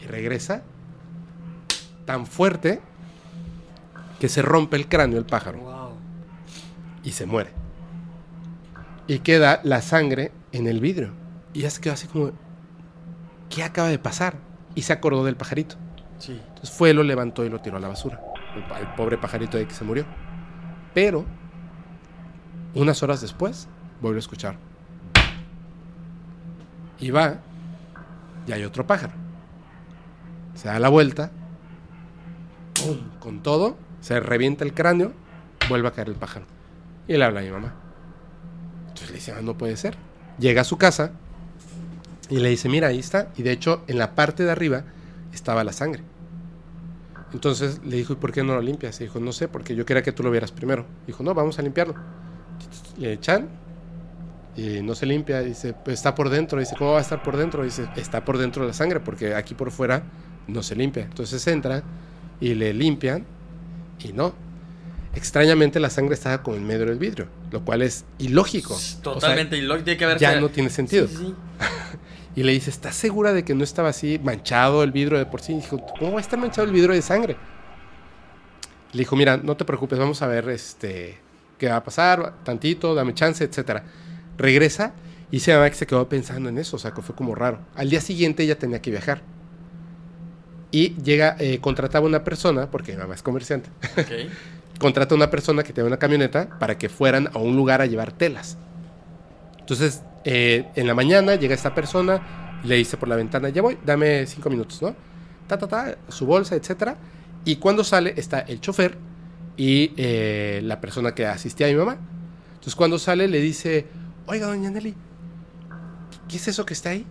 y regresa tan fuerte que se rompe el cráneo el pájaro
Wow.
y se muere. Y queda la sangre en el vidrio. Y ya se quedó así como, ¿qué acaba de pasar? Y se acordó del pajarito.
Sí.
Entonces fue, lo levantó y lo tiró a la basura. El, pobre pajarito de que se murió. Pero, unas horas después, vuelve a escuchar. Y va, y hay otro pájaro. Se da la vuelta, ¡pum! con todo, se revienta el cráneo, vuelve a caer el pájaro. Y le habla a mi mamá. Entonces le dice, "Ah, no puede ser. Llega a su casa y le dice, mira, ahí está. Y de hecho, en la parte de arriba estaba la sangre. Entonces le dijo, ¿y por qué no lo limpias? Y dijo, no sé, porque yo quería que tú lo vieras primero. Dijo, no, vamos a limpiarlo. Le echan y no se limpia. Dice, pues está por dentro. Dice, ¿cómo va a estar por dentro? Dice, está por dentro de la sangre, porque aquí por fuera no se limpia. Entonces entra y le limpian y no. Extrañamente la sangre estaba como en medio del vidrio, lo cual es ilógico. O sea,
Totalmente. tiene que haber
ya no tiene sentido.
Sí, sí.
Y le dice, ¿estás segura de que no estaba así manchado el vidrio de por sí? Y dijo, ¿cómo va a estar manchado el vidrio de sangre? Le dijo, mira, no te preocupes, vamos a ver este, qué va a pasar, tantito, dame chance, etcétera. Regresa y se que se quedó pensando en eso, o sea, que fue como raro. Al día siguiente ella tenía que viajar. Y llega, eh, contrataba una persona, porque mi mamá es comerciante, contrata una persona que tenía una camioneta para que fueran a un lugar a llevar telas. Entonces, eh, en la mañana llega esta persona, le dice por la ventana, ya voy, dame cinco minutos, ¿no? Ta, ta, ta, su bolsa, etcétera. Y cuando sale está el chofer y eh, la persona que asistía a mi mamá. Entonces, cuando sale le dice, oiga, doña Nelly, ¿qué es eso que está ahí?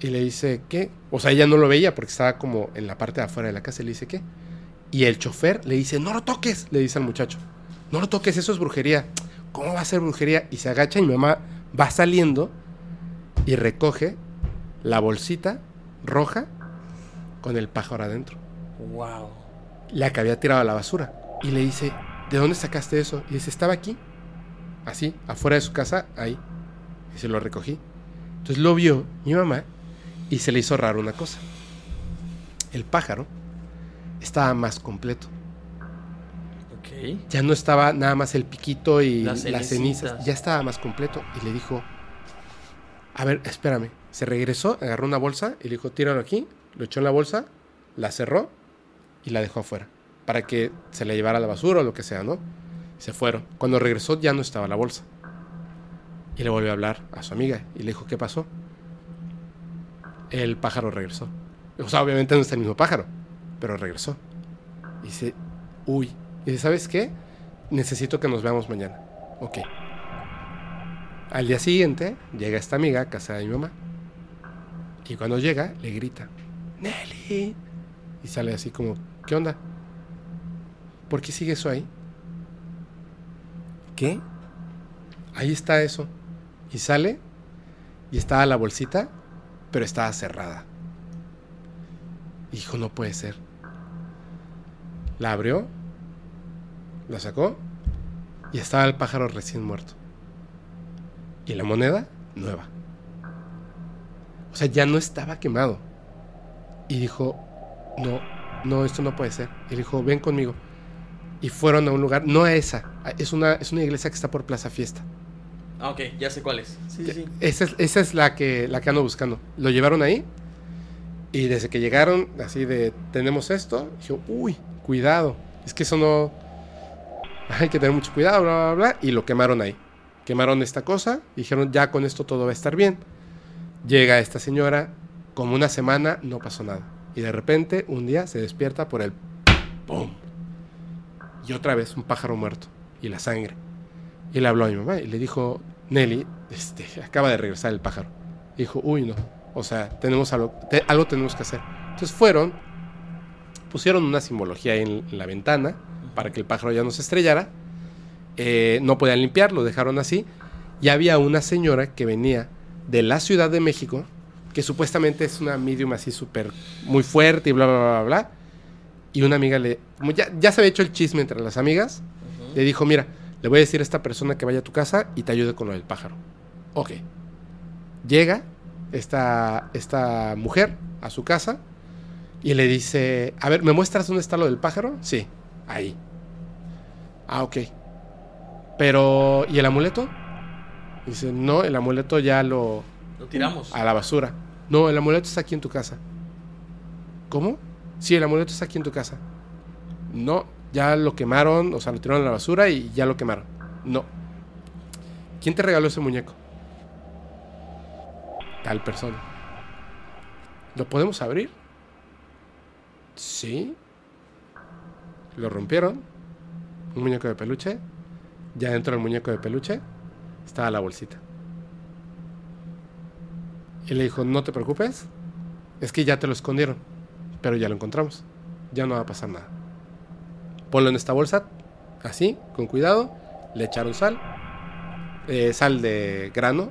Y le dice, ¿qué? O sea, ella no lo veía porque estaba como en la parte de afuera de la casa y le dice, ¿qué? Y el chofer le dice, no lo toques, le dice al muchacho. No lo toques, eso es brujería. ¿Cómo va a ser brujería? Y se agacha y mi mamá va saliendo y recoge la bolsita roja con el pájaro adentro.
Wow.
La que había tirado a la basura. Y le dice, ¿de dónde sacaste eso? Y dice, estaba aquí. Así, afuera de su casa, ahí. Y se lo recogí. Entonces lo vio mi mamá y se le hizo raro una cosa. El pájaro estaba más completo. Ya no estaba nada más el piquito y
Las
cenizas. Ya estaba más completo. Y le dijo, a ver, espérame. Se regresó, agarró una bolsa y le dijo, tíralo aquí. Lo echó en la bolsa, la cerró y la dejó afuera. Para que se la llevara a la basura o lo que sea, ¿no? Se fueron. Cuando regresó ya no estaba la bolsa. Y le volvió a hablar a su amiga y le dijo, ¿qué pasó? El pájaro regresó. O sea, obviamente no está el mismo pájaro, pero regresó. Y dice, uy. Y dice, ¿sabes qué? Necesito que nos veamos mañana. Ok. Al día siguiente, llega esta amiga a casa de mi mamá. Y cuando llega, le grita, Nelly. Y sale así como, ¿qué onda? ¿Por qué sigue eso ahí? ¿Qué? Ahí está eso. Y sale y estaba la bolsita, pero estaba cerrada. Dijo, no puede ser. La abrió, la sacó y estaba el pájaro recién muerto. Y la moneda nueva. O sea, ya no estaba quemado. Y dijo, no, no, esto no puede ser. Y dijo, ven conmigo. Y fueron a un lugar, no a esa, es una, es una iglesia que está por Plaza Fiesta.
Ah, ok, ya sé cuál es. Sí, sí.
Esa es, esa es la, que, la que ando buscando. Lo llevaron ahí. Y desde que llegaron, así de, tenemos esto, dijo, uy, cuidado. Es que eso no... Hay que tener mucho cuidado, bla, bla, bla. Y lo quemaron ahí. Quemaron esta cosa. Dijeron, ya con esto todo va a estar bien. Llega esta señora, como una semana no pasó nada. Y de repente, un día se despierta por el ¡pum! Y otra vez un pájaro muerto. Y la sangre. Y le habló a mi mamá y le dijo, Nelly, este, acaba de regresar el pájaro. Y dijo, uy, no. O sea, tenemos algo, algo tenemos que hacer. Entonces fueron, pusieron una simbología en, la ventana para que el pájaro ya no se estrellara. Eh, no podían limpiar, lo dejaron así. Y había una señora que venía de la Ciudad de México, que supuestamente es una medium así súper, muy fuerte y bla, bla, bla, bla. Y una amiga le, ya, ya se había hecho el chisme entre las amigas, le dijo, mira, le voy a decir a esta persona que vaya a tu casa y te ayude con lo del pájaro. Ok. Llega esta, esta mujer a su casa y le dice, a ver, ¿me muestras dónde está lo del pájaro? Sí, ahí. Ah, ok. Pero, ¿y el amuleto? Dice, no, el amuleto ya lo...
Lo tiramos.
A la basura. No, el amuleto está aquí en tu casa. ¿Cómo? Sí, el amuleto está aquí en tu casa. No, ya lo quemaron, o sea, lo tiraron a la basura y ya lo quemaron. No. ¿Quién te regaló ese muñeco? Tal persona. ¿Lo podemos abrir? Sí. Lo rompieron. Un muñeco de peluche. Ya dentro del muñeco de peluche estaba la bolsita. Y le dijo, no te preocupes. Es que ya te lo escondieron. Pero ya lo encontramos. Ya no va a pasar nada ponlo en esta bolsa, así, con cuidado, le echaron sal, eh, sal de grano,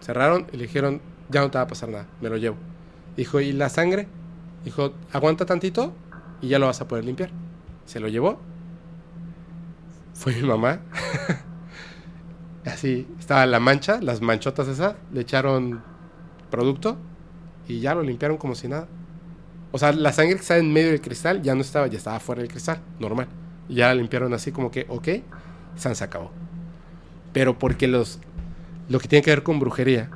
cerraron y le dijeron, ya no te va a pasar nada, me lo llevo. Dijo, ¿y la sangre? Dijo, aguanta tantito y ya lo vas a poder limpiar. Se lo llevó. Fue mi mamá. Así, estaba la mancha, las manchotas esas, le echaron producto y ya lo limpiaron como si nada. O sea, la sangre que está en medio del cristal ya no estaba, ya estaba fuera del cristal, normal. Ya la limpiaron así como que, ok, se acabó. Pero porque los, lo que tiene que ver con brujería,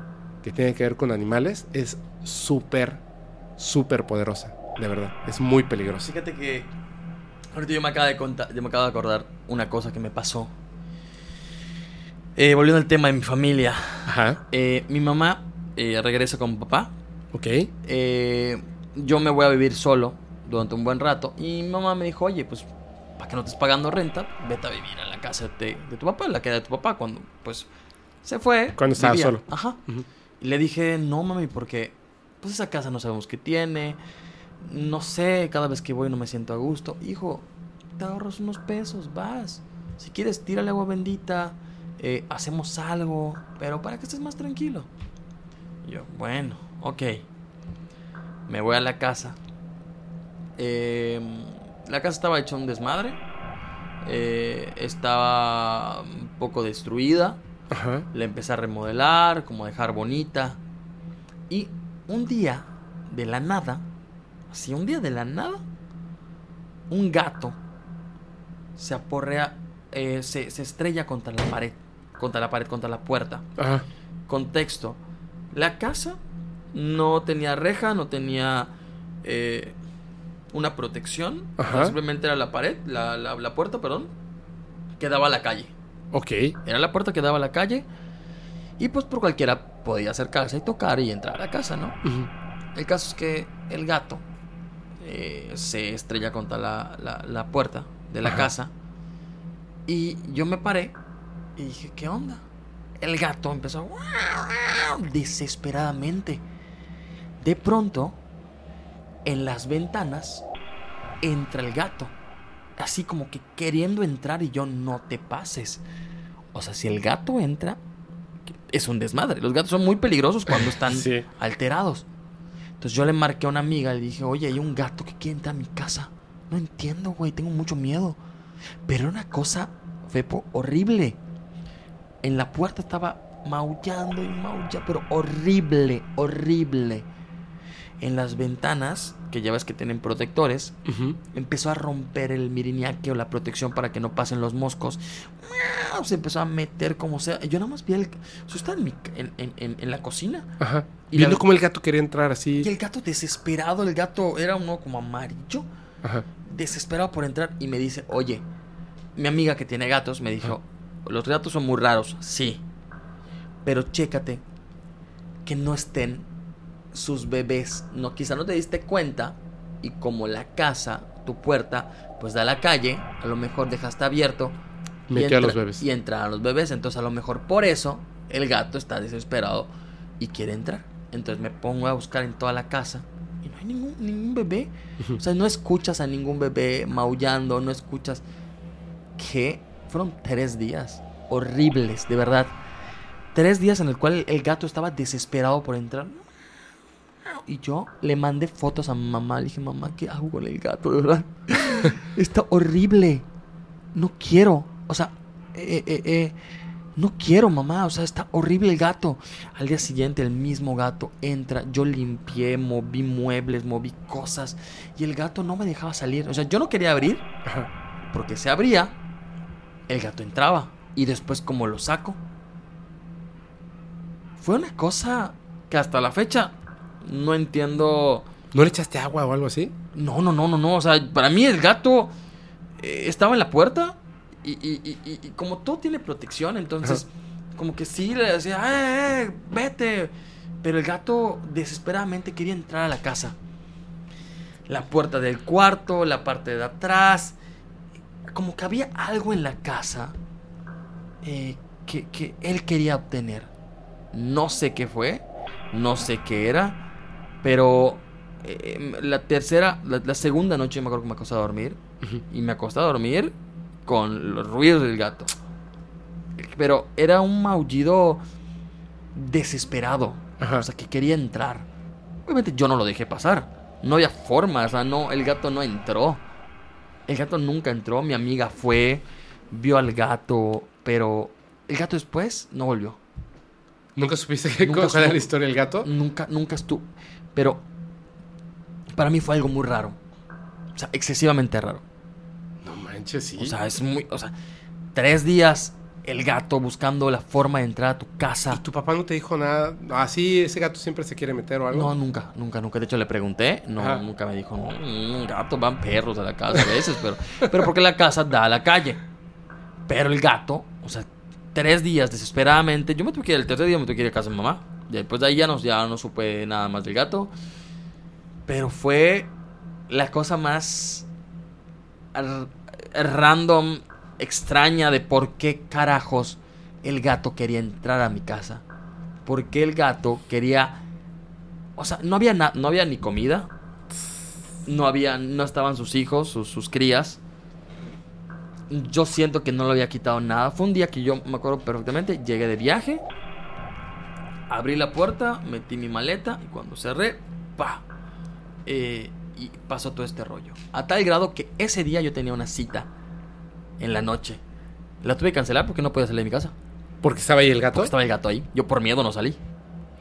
que tiene que ver con animales, es súper, súper poderosa, de verdad. Es muy peligrosa.
Fíjate que ahorita yo me acabo de, contar, yo me acabo de acordar una cosa que me pasó. Eh, volviendo al tema de mi familia. Ajá. Eh, mi mamá eh, regresa con mi papá.
Ok.
Yo me voy a vivir solo durante un buen rato. Y mi mamá me dijo, oye, pues, para que no estés pagando renta, vete a vivir a la casa de, tu papá, la que de tu papá, cuando, pues, se fue.
Cuando estaba solo.
Ajá. Y le dije, no, mami, porque, pues, esa casa no sabemos qué tiene. No sé, cada vez que voy no me siento a gusto. Hijo, te ahorras unos pesos, vas. Si quieres, tírale agua bendita, eh, hacemos algo, pero para que estés más tranquilo. Yo, bueno, ok me voy a la casa. Em, la casa estaba hecha un desmadre. Eh, estaba un poco destruida. Ajá. La empecé a remodelar, como a dejar bonita. Y un día, de la nada, así un día de la nada, un gato se aporrea, eh, se, se, estrella contra la pared, contra la pared, contra la puerta. Ajá. Contexto, la casa no tenía reja, no tenía eh, una protección. Simplemente era la pared, la, la, puerta, perdón, que daba a la calle.
Ok.
Era la puerta que daba a la calle. Y pues por cualquiera podía acercarse y tocar y entrar a la casa, ¿no? El caso es que el gato eh, se estrella contra la, la, puerta de la casa. Y yo me paré y dije, ¿qué onda? El gato empezó desesperadamente de pronto, en las ventanas, entra el gato. Así como que queriendo entrar y yo no te pases. O sea, si el gato entra, es un desmadre. Los gatos son muy peligrosos cuando están alterados. Entonces yo le marqué a una amiga y le dije, oye, hay un gato que quiere entrar a mi casa. No entiendo, güey, tengo mucho miedo. Pero era una cosa, Fepo, horrible. En la puerta estaba maullando y maullando, pero horrible, horrible. En las ventanas, que ya ves que tienen protectores, empezó a romper el miriniaque o la protección para que no pasen los moscos. Se empezó a meter como sea. Yo nada más vi el. Eso estaba en, la cocina.
Ajá. Y viendo cómo el gato quería entrar así.
Y el gato desesperado, el gato era uno como amarillo. Ajá. Desesperado por entrar y me dice, oye, mi amiga que tiene gatos me dijo, los gatos son muy raros, sí. Pero chécate que no estén sus bebés. No, quizá no te diste cuenta y como la casa, tu puerta, pues da a la calle, a lo mejor dejaste abierto.
y a los bebés.
Y entran a los bebés. Entonces a lo mejor por eso el gato está desesperado y quiere entrar. Entonces me pongo a buscar en toda la casa y no hay ningún, ningún bebé. O sea, no escuchas a ningún bebé maullando, no escuchas que fueron tres días horribles, de verdad. Tres días en el cual el gato estaba desesperado por entrar. Y yo le mandé fotos a mi mamá. Le dije, mamá, ¿qué hago con el gato? De verdad. Está horrible. No quiero. O sea, eh, eh, eh, no quiero, mamá. O sea, está horrible el gato. Al día siguiente, el mismo gato entra. Yo limpié, moví muebles, moví cosas. Y el gato no me dejaba salir. O sea, yo no quería abrir. Porque se abría. El gato entraba. Y después, como lo saco, fue una cosa que hasta la fecha no entiendo.
¿No le echaste agua o algo así?
No, no, no, no, no. O sea, para mí el gato eh, estaba en la puerta y, y, como todo tiene protección, entonces como que sí le decía, ¡eh, eh, vete! Pero el gato desesperadamente quería entrar a la casa. La puerta del cuarto, la parte de atrás. Como que había algo en la casa eh, que, que él quería obtener. No sé qué fue, no sé qué era, pero eh, la tercera, la, segunda noche me acuerdo que me acosté a dormir y me acosté a dormir con los ruidos del gato. Pero era un maullido desesperado, o sea, que quería entrar. Obviamente yo no lo dejé pasar. No había forma, o sea, no, el gato no entró. El gato nunca entró, mi amiga fue, vio al gato, pero el gato después no volvió.
¿Nunca supiste que cuál era la historia del gato?
Nunca, nunca estuvo. Pero para mí fue algo muy raro. O sea, excesivamente raro.
No manches, sí.
O sea, es muy. O sea, tres días el gato buscando la forma de entrar a tu casa.
¿Y tu papá no te dijo nada? Así, ese gato siempre se quiere meter o algo.
No, nunca, nunca, nunca. De hecho, le pregunté. No, nunca me dijo, no, un gato, van perros a la casa a veces, pero, pero porque la casa da a la calle. Pero el gato, o sea, tres días desesperadamente. Yo me tuve que ir el tercer día, me tuve que ir a casa de mamá. Y después de ahí ya no, ya no supe nada más del gato. Pero fue la cosa más random, extraña de por qué carajos el gato quería entrar a mi casa. Por qué el gato quería... O sea, no había, no había ni comida. No había, no estaban sus hijos, sus, sus crías yo siento que no le había quitado nada. Fue un día que yo me acuerdo perfectamente. Llegué de viaje, abrí la puerta, metí mi maleta y cuando cerré, pa. Eh, y pasó todo este rollo. A tal grado que ese día yo tenía una cita en la noche. La tuve que cancelar porque no podía salir de mi casa.
¿Porque estaba ahí el gato?
Porque estaba el gato ahí. Yo por miedo no salí.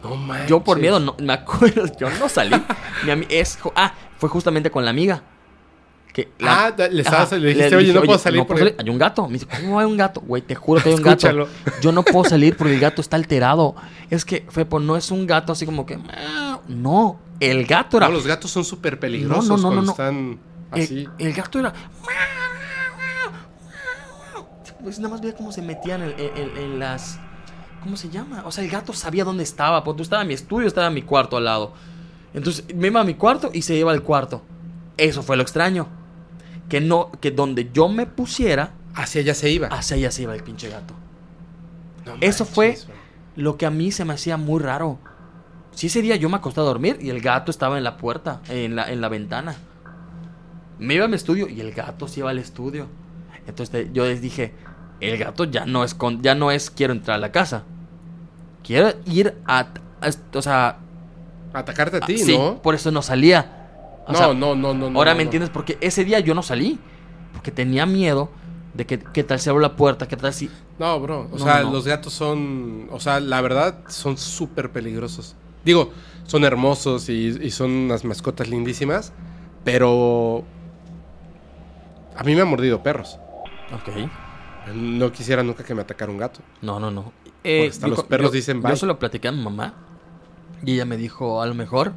No manches.
Yo por miedo no, me acuerdo, yo no salí. mi es, ah, fue justamente con la amiga
ah, le, estabas, le dijiste, oye, no puedo salir porque...
Hay un gato. Me dice, ¿cómo hay un gato? Güey, te juro que hay un gato. Yo no puedo salir porque el gato está alterado. Es que, Fepo, no es un gato así como que... No, el gato era...
No, los gatos son súper peligrosos no, no, no, cuando están así.
El, gato era... Pues nada más veía cómo se metían en, las... ¿Cómo se llama? O sea, el gato sabía dónde estaba. Porque tú estaba en mi estudio, estaba en mi cuarto al lado. Entonces me iba a mi cuarto y se iba al cuarto. Eso fue lo extraño que no, que donde yo me pusiera,
hacia allá se iba.
Hacia allá se iba el pinche gato. Eso fue lo que a mí se me hacía muy raro. Si ese día yo me acosté a dormir y el gato estaba en la puerta, en la, en la ventana. Me iba a mi estudio y el gato se iba al estudio. Entonces yo les dije, el gato ya no es ya no es quiero entrar a la casa. Quiero ir a, o sea,
atacarte a ti,
sí,
¿no?
Por eso no salía.
no, no, no, no,
Ahora
no,
me entiendes porque ese día yo no salí. Porque tenía miedo de que, que tal se abre la puerta, que tal si...
No, bro. O sea, los gatos son. O sea, la verdad, son súper peligrosos. Digo, son hermosos y, y son unas mascotas lindísimas. Pero. A mí me han mordido perros.
Ok.
No quisiera nunca que me atacara un gato.
No, no, no.
Porque hasta los perros dicen bye.
Yo se lo platiqué a mi mamá. Y ella me dijo, a lo mejor...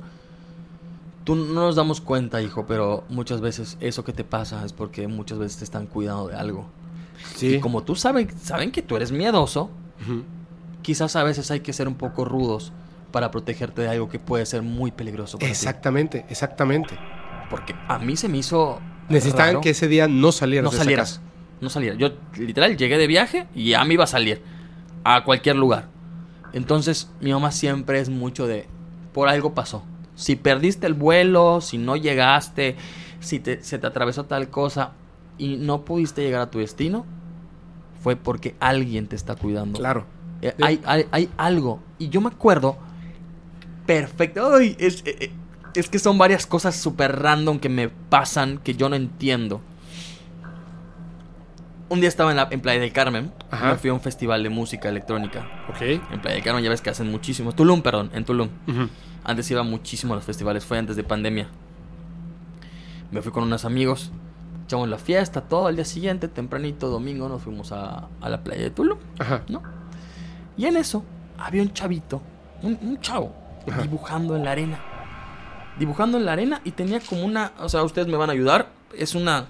Tú no nos damos cuenta, hijo, pero muchas veces eso que te pasa es porque muchas veces te están cuidando de algo.
Sí.
Y como tú sabes, saben que tú eres miedoso, quizás a veces hay que ser un poco rudos para protegerte de algo que puede ser muy peligroso para ti.
Exactamente, exactamente.
Porque a mí se me hizo.
Necesitaban
raro
que ese día no salieras
no
de esa
salieras.
casa.
No salieras. Yo literal llegué de viaje y ya me iba a salir a cualquier lugar. Entonces, mi mamá siempre es mucho de. Por algo pasó. Si perdiste el vuelo, si no llegaste, si te- se te atravesó tal cosa y no pudiste llegar a tu destino, fue porque alguien te está cuidando.
Claro.
Eh, hay, hay, hay algo. Y yo me acuerdo perfecto. Ay, es, eh, eh, es que son varias cosas súper random que me pasan que yo no entiendo. Un día estaba en, la, en Playa del Carmen.
Ajá.
Me fui a un festival de música electrónica.
Ok.
En Playa del Carmen ya ves que hacen muchísimos. Tulum, perdón, en Tulum. Antes iba muchísimo a los festivales, fue antes de pandemia. Me fui con unos amigos, echamos la fiesta, todo el día siguiente, tempranito, domingo, nos fuimos a, a la playa de Tulum,
Ajá.
¿no? Y en eso había un chavito, un, un chavo,
Ajá.
dibujando en la arena. Dibujando en la arena y tenía como una, o sea, ustedes me van a ayudar, es una,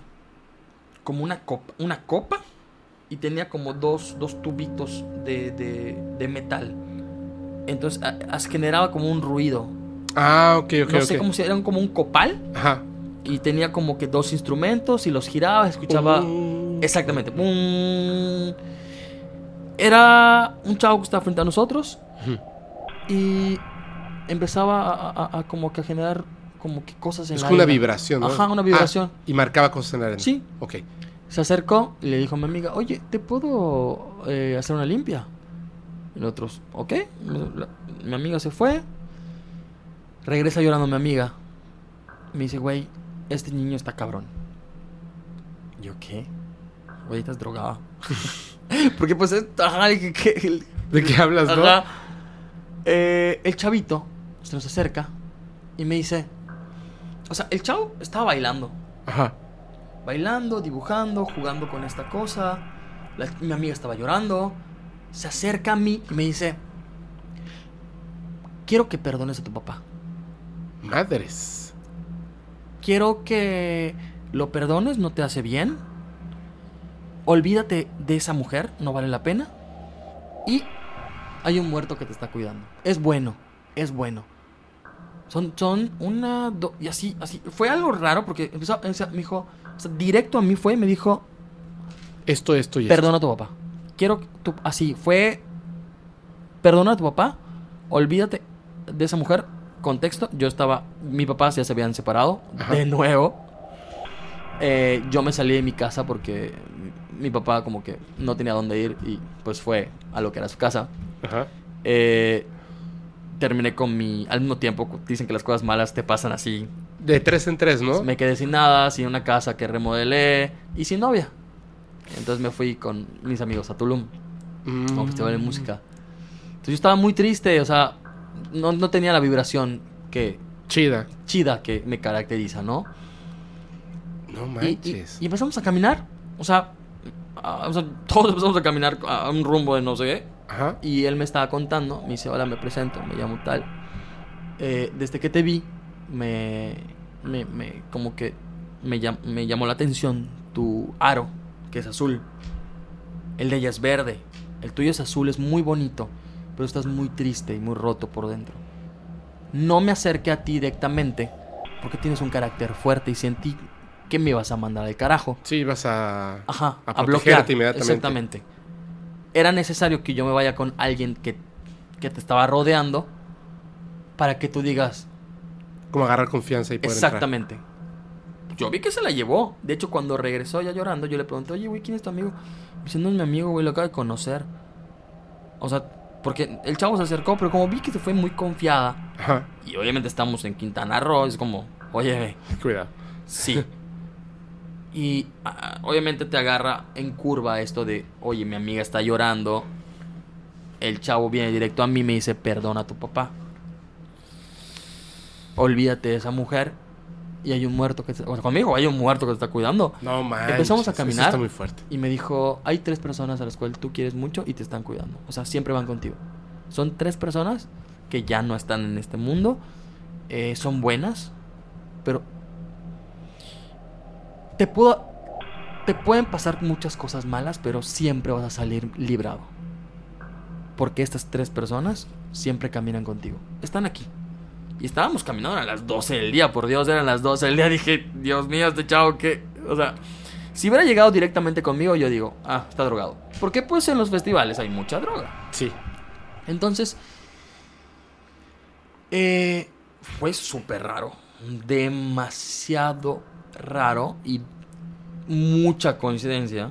como una copa, una copa y tenía como dos, dos tubitos de, de, de metal. Entonces a- as- generaba como un ruido.
Ah, ok, ok,
no sé cómo si eran como un copal
Ajá.
y tenía como que dos instrumentos y los giraba, escuchaba
Mm.
exactamente. Era un chavo que estaba frente a nosotros y empezaba a, a- a como que a generar como que cosas en
Es
la
una
arena.
vibración, ¿no?
Ajá, una vibración.
Ah, y marcaba cosas en la arena.
Sí.
Ok.
Se acercó y le dijo a mi amiga, oye, ¿te puedo eh, hacer una limpia? Y nosotros, ok. La- mi amiga se fue. Regresa llorando mi amiga. Me dice, güey, este niño está cabrón. Yo, ¿qué? Güey, estás drogada. Porque pues, es- ajá.
¿De qué hablas, no?
Eh, el chavito se nos acerca y me dice, o sea, el chavo estaba bailando
Ajá.
bailando, dibujando, jugando con esta cosa. La- mi amiga estaba llorando. Se acerca a mí y me dice, quiero que perdones a tu papá.
Madres.
Quiero que lo perdones, no te hace bien. Olvídate de esa mujer, no vale la pena. Y hay un muerto que te está cuidando. Es bueno, es bueno. Son, son una... do- y así, así. Fue algo raro porque empezó, me dijo... o sea, directo a mí fue y me dijo...
Esto, esto y esto.
Perdona a tu papá. Quiero tu, así, fue. Perdona a tu papá. Olvídate de esa mujer. Contexto, yo estaba. Mi papá ya se habían separado.
Ajá.
De nuevo. Eh, yo me salí de mi casa porque mi papá, como que no tenía dónde ir. Y pues fue a lo que era su casa.
Ajá.
Eh, terminé con mi. Al mismo tiempo, dicen que las cosas malas te pasan así.
De tres en tres, ¿no?
Me quedé sin nada, sin una casa que remodelé y sin novia. Entonces me fui con mis amigos a Tulum,
Mm.
a un festival de música. Entonces yo estaba muy triste, o sea, no, no tenía la vibración que
Chida.
chida que me caracteriza, ¿no?
No
Y, y-
manches.
y empezamos a caminar, o sea, a- o sea, todos empezamos a caminar a un rumbo de no sé qué.
Ajá.
Y él me estaba contando, me dice, hola, me presento, me llamo tal. Eh, desde que te vi, me, me, me- como que me, llam- me llamó la atención tu aro, que es azul. El de ella es verde. El tuyo es azul, es muy bonito, pero estás muy triste y muy roto por dentro. No me acerqué a ti directamente, porque tienes un carácter fuerte y sentí que me ibas a mandar al carajo.
Sí, vas a.
Ajá,
A
a, bloquear.
protegerte inmediatamente.
Exactamente. Era necesario que yo me vaya con alguien que, que te estaba rodeando para que tú digas,
Como agarrar confianza y poder
exactamente. Yo vi que se la llevó. De hecho, cuando regresó ya llorando, yo le pregunté, oye, güey, ¿quién es tu amigo? Dice, no es mi amigo, güey, lo acabo de conocer. O sea, Porque el chavo se acercó, pero como vi que se fue muy confiada,
Ajá.
y obviamente estamos en Quintana Roo, es como, oye,
Cuidado.
sí. Y ah, obviamente te agarra en curva esto de, oye, mi amiga está llorando. El chavo viene directo a mí y me dice, perdona a tu papá. Olvídate de esa mujer. Y hay un muerto que... te- o sea, conmigo, hay un muerto que te está cuidando.
No manches.
Empezamos a
eso
caminar.
está muy fuerte.
Y me dijo, hay tres personas a las cuales tú quieres mucho y te están cuidando. O sea, siempre van contigo. Son tres personas que ya no están en este mundo. eh, son buenas. Pero... Te puedo... Te pueden pasar muchas cosas malas, pero siempre vas a salir librado. Porque estas tres personas siempre caminan contigo. Están aquí. Y estábamos caminando a las 12 del día, por Dios, eran las 12 del día. Dije, Dios mío, este chavo que... O sea, si hubiera llegado directamente conmigo, yo digo, ah, está drogado. Porque pues en los festivales hay mucha droga.
Sí.
Entonces, eh, fue súper raro. Demasiado raro y mucha coincidencia,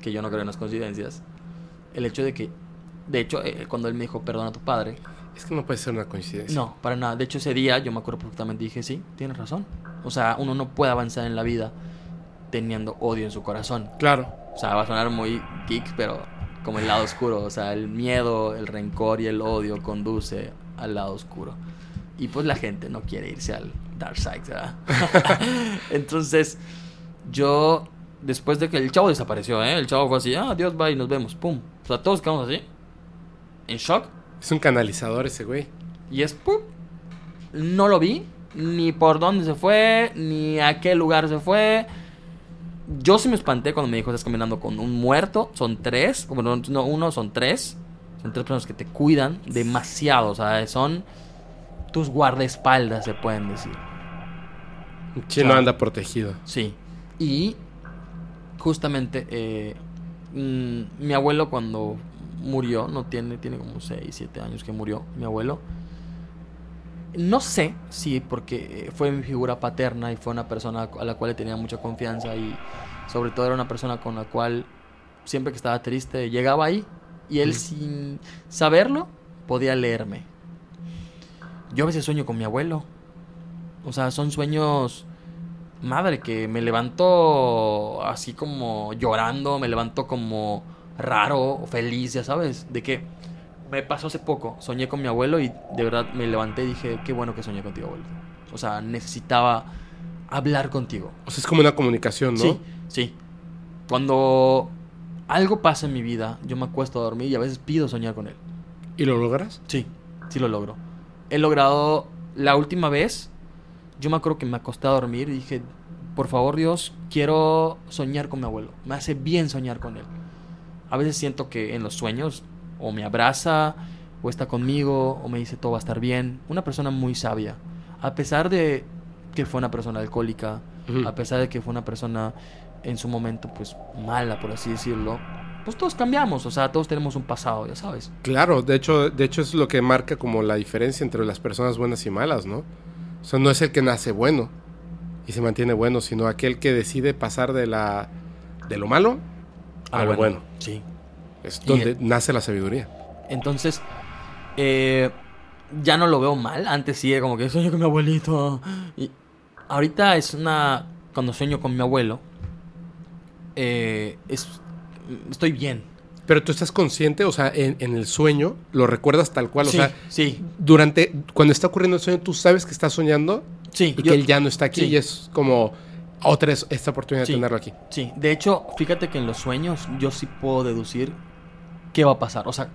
que yo no creo en las coincidencias, el hecho de que, de hecho, eh, cuando él me dijo, perdona a tu padre,
Es que no puede ser una coincidencia.
no, para nada. De hecho, ese día yo me acuerdo perfectamente. Dije, sí, tienes razón. O sea, uno no puede avanzar en la vida teniendo odio en su corazón.
Claro.
O sea, va a sonar muy geek, pero como el lado oscuro. O sea, el miedo, el rencor y el odio conduce al lado oscuro. Y pues la gente no quiere irse al dark side, ¿verdad? Entonces, yo, después de que el chavo desapareció, ¿eh? El chavo fue así, ah, adiós, bye, nos vemos, pum. O sea, todos quedamos así, en shock.
Es un canalizador ese güey.
Y es ¡pum! No lo vi, ni por dónde se fue, ni a qué lugar se fue. Yo sí me espanté cuando me dijo, estás caminando con un muerto. Son tres, bueno, no uno, son tres. Son tres personas que te cuidan demasiado. O sea, son tus guardaespaldas, se pueden decir.
Chino
Claro.
anda protegido.
Sí. Y justamente eh, mm, mi abuelo cuando murió, no tiene, tiene como 6, 7 años que murió, mi abuelo. No sé si porque eh, fue mi figura paterna y fue una persona a la cual le tenía mucha confianza y sobre todo era una persona con la cual siempre que estaba triste llegaba ahí y él
Mm.
sin saberlo podía leerme. Yo a veces sueño con mi abuelo. O sea, son sueños madre, que me levanto así como llorando, me levanto como raro, feliz, ya sabes, de que me pasó hace poco, soñé con mi abuelo y de verdad me levanté y dije, qué bueno que soñé contigo, abuelo. O sea, necesitaba hablar contigo.
O sea, es como una comunicación, ¿no?
Sí, sí. Cuando algo pasa en mi vida, yo me acuesto a dormir y a veces pido soñar con él.
¿Y lo logras?
Sí, sí lo logro. He logrado la última vez, yo me acuerdo que me acosté a dormir y dije, por favor Dios, quiero soñar con mi abuelo. Me hace bien soñar con él. A veces siento que en los sueños o me abraza o está conmigo o me dice todo va a estar bien. Una persona muy sabia. A pesar de que fue una persona alcohólica, a pesar de que fue una persona en su momento pues mala, por así decirlo, pues todos cambiamos, o sea, todos tenemos un pasado, ya sabes.
Claro, de hecho, de hecho es lo que marca como la diferencia entre las personas buenas y malas, ¿no? O sea, no es el que nace bueno y se mantiene bueno, sino aquel que decide pasar de la de lo malo a lo bueno.
Sí.
Es donde
el-
nace la sabiduría.
Entonces, eh, ya no lo veo mal. Antes sí era como que sueño con mi abuelito. Y ahorita es una. Cuando sueño con mi abuelo, eh, es, estoy bien.
Pero tú estás consciente, o sea, en, en el sueño lo recuerdas tal cual,
sí,
o sea,
sí,
durante cuando está ocurriendo el sueño, tú sabes que estás soñando
sí.
y
yo-
que él ya no está aquí
sí.
y es como otra es- esta oportunidad
Sí.
de tenerlo aquí.
Sí, de hecho, fíjate que en los sueños yo sí puedo deducir qué va a pasar. O sea,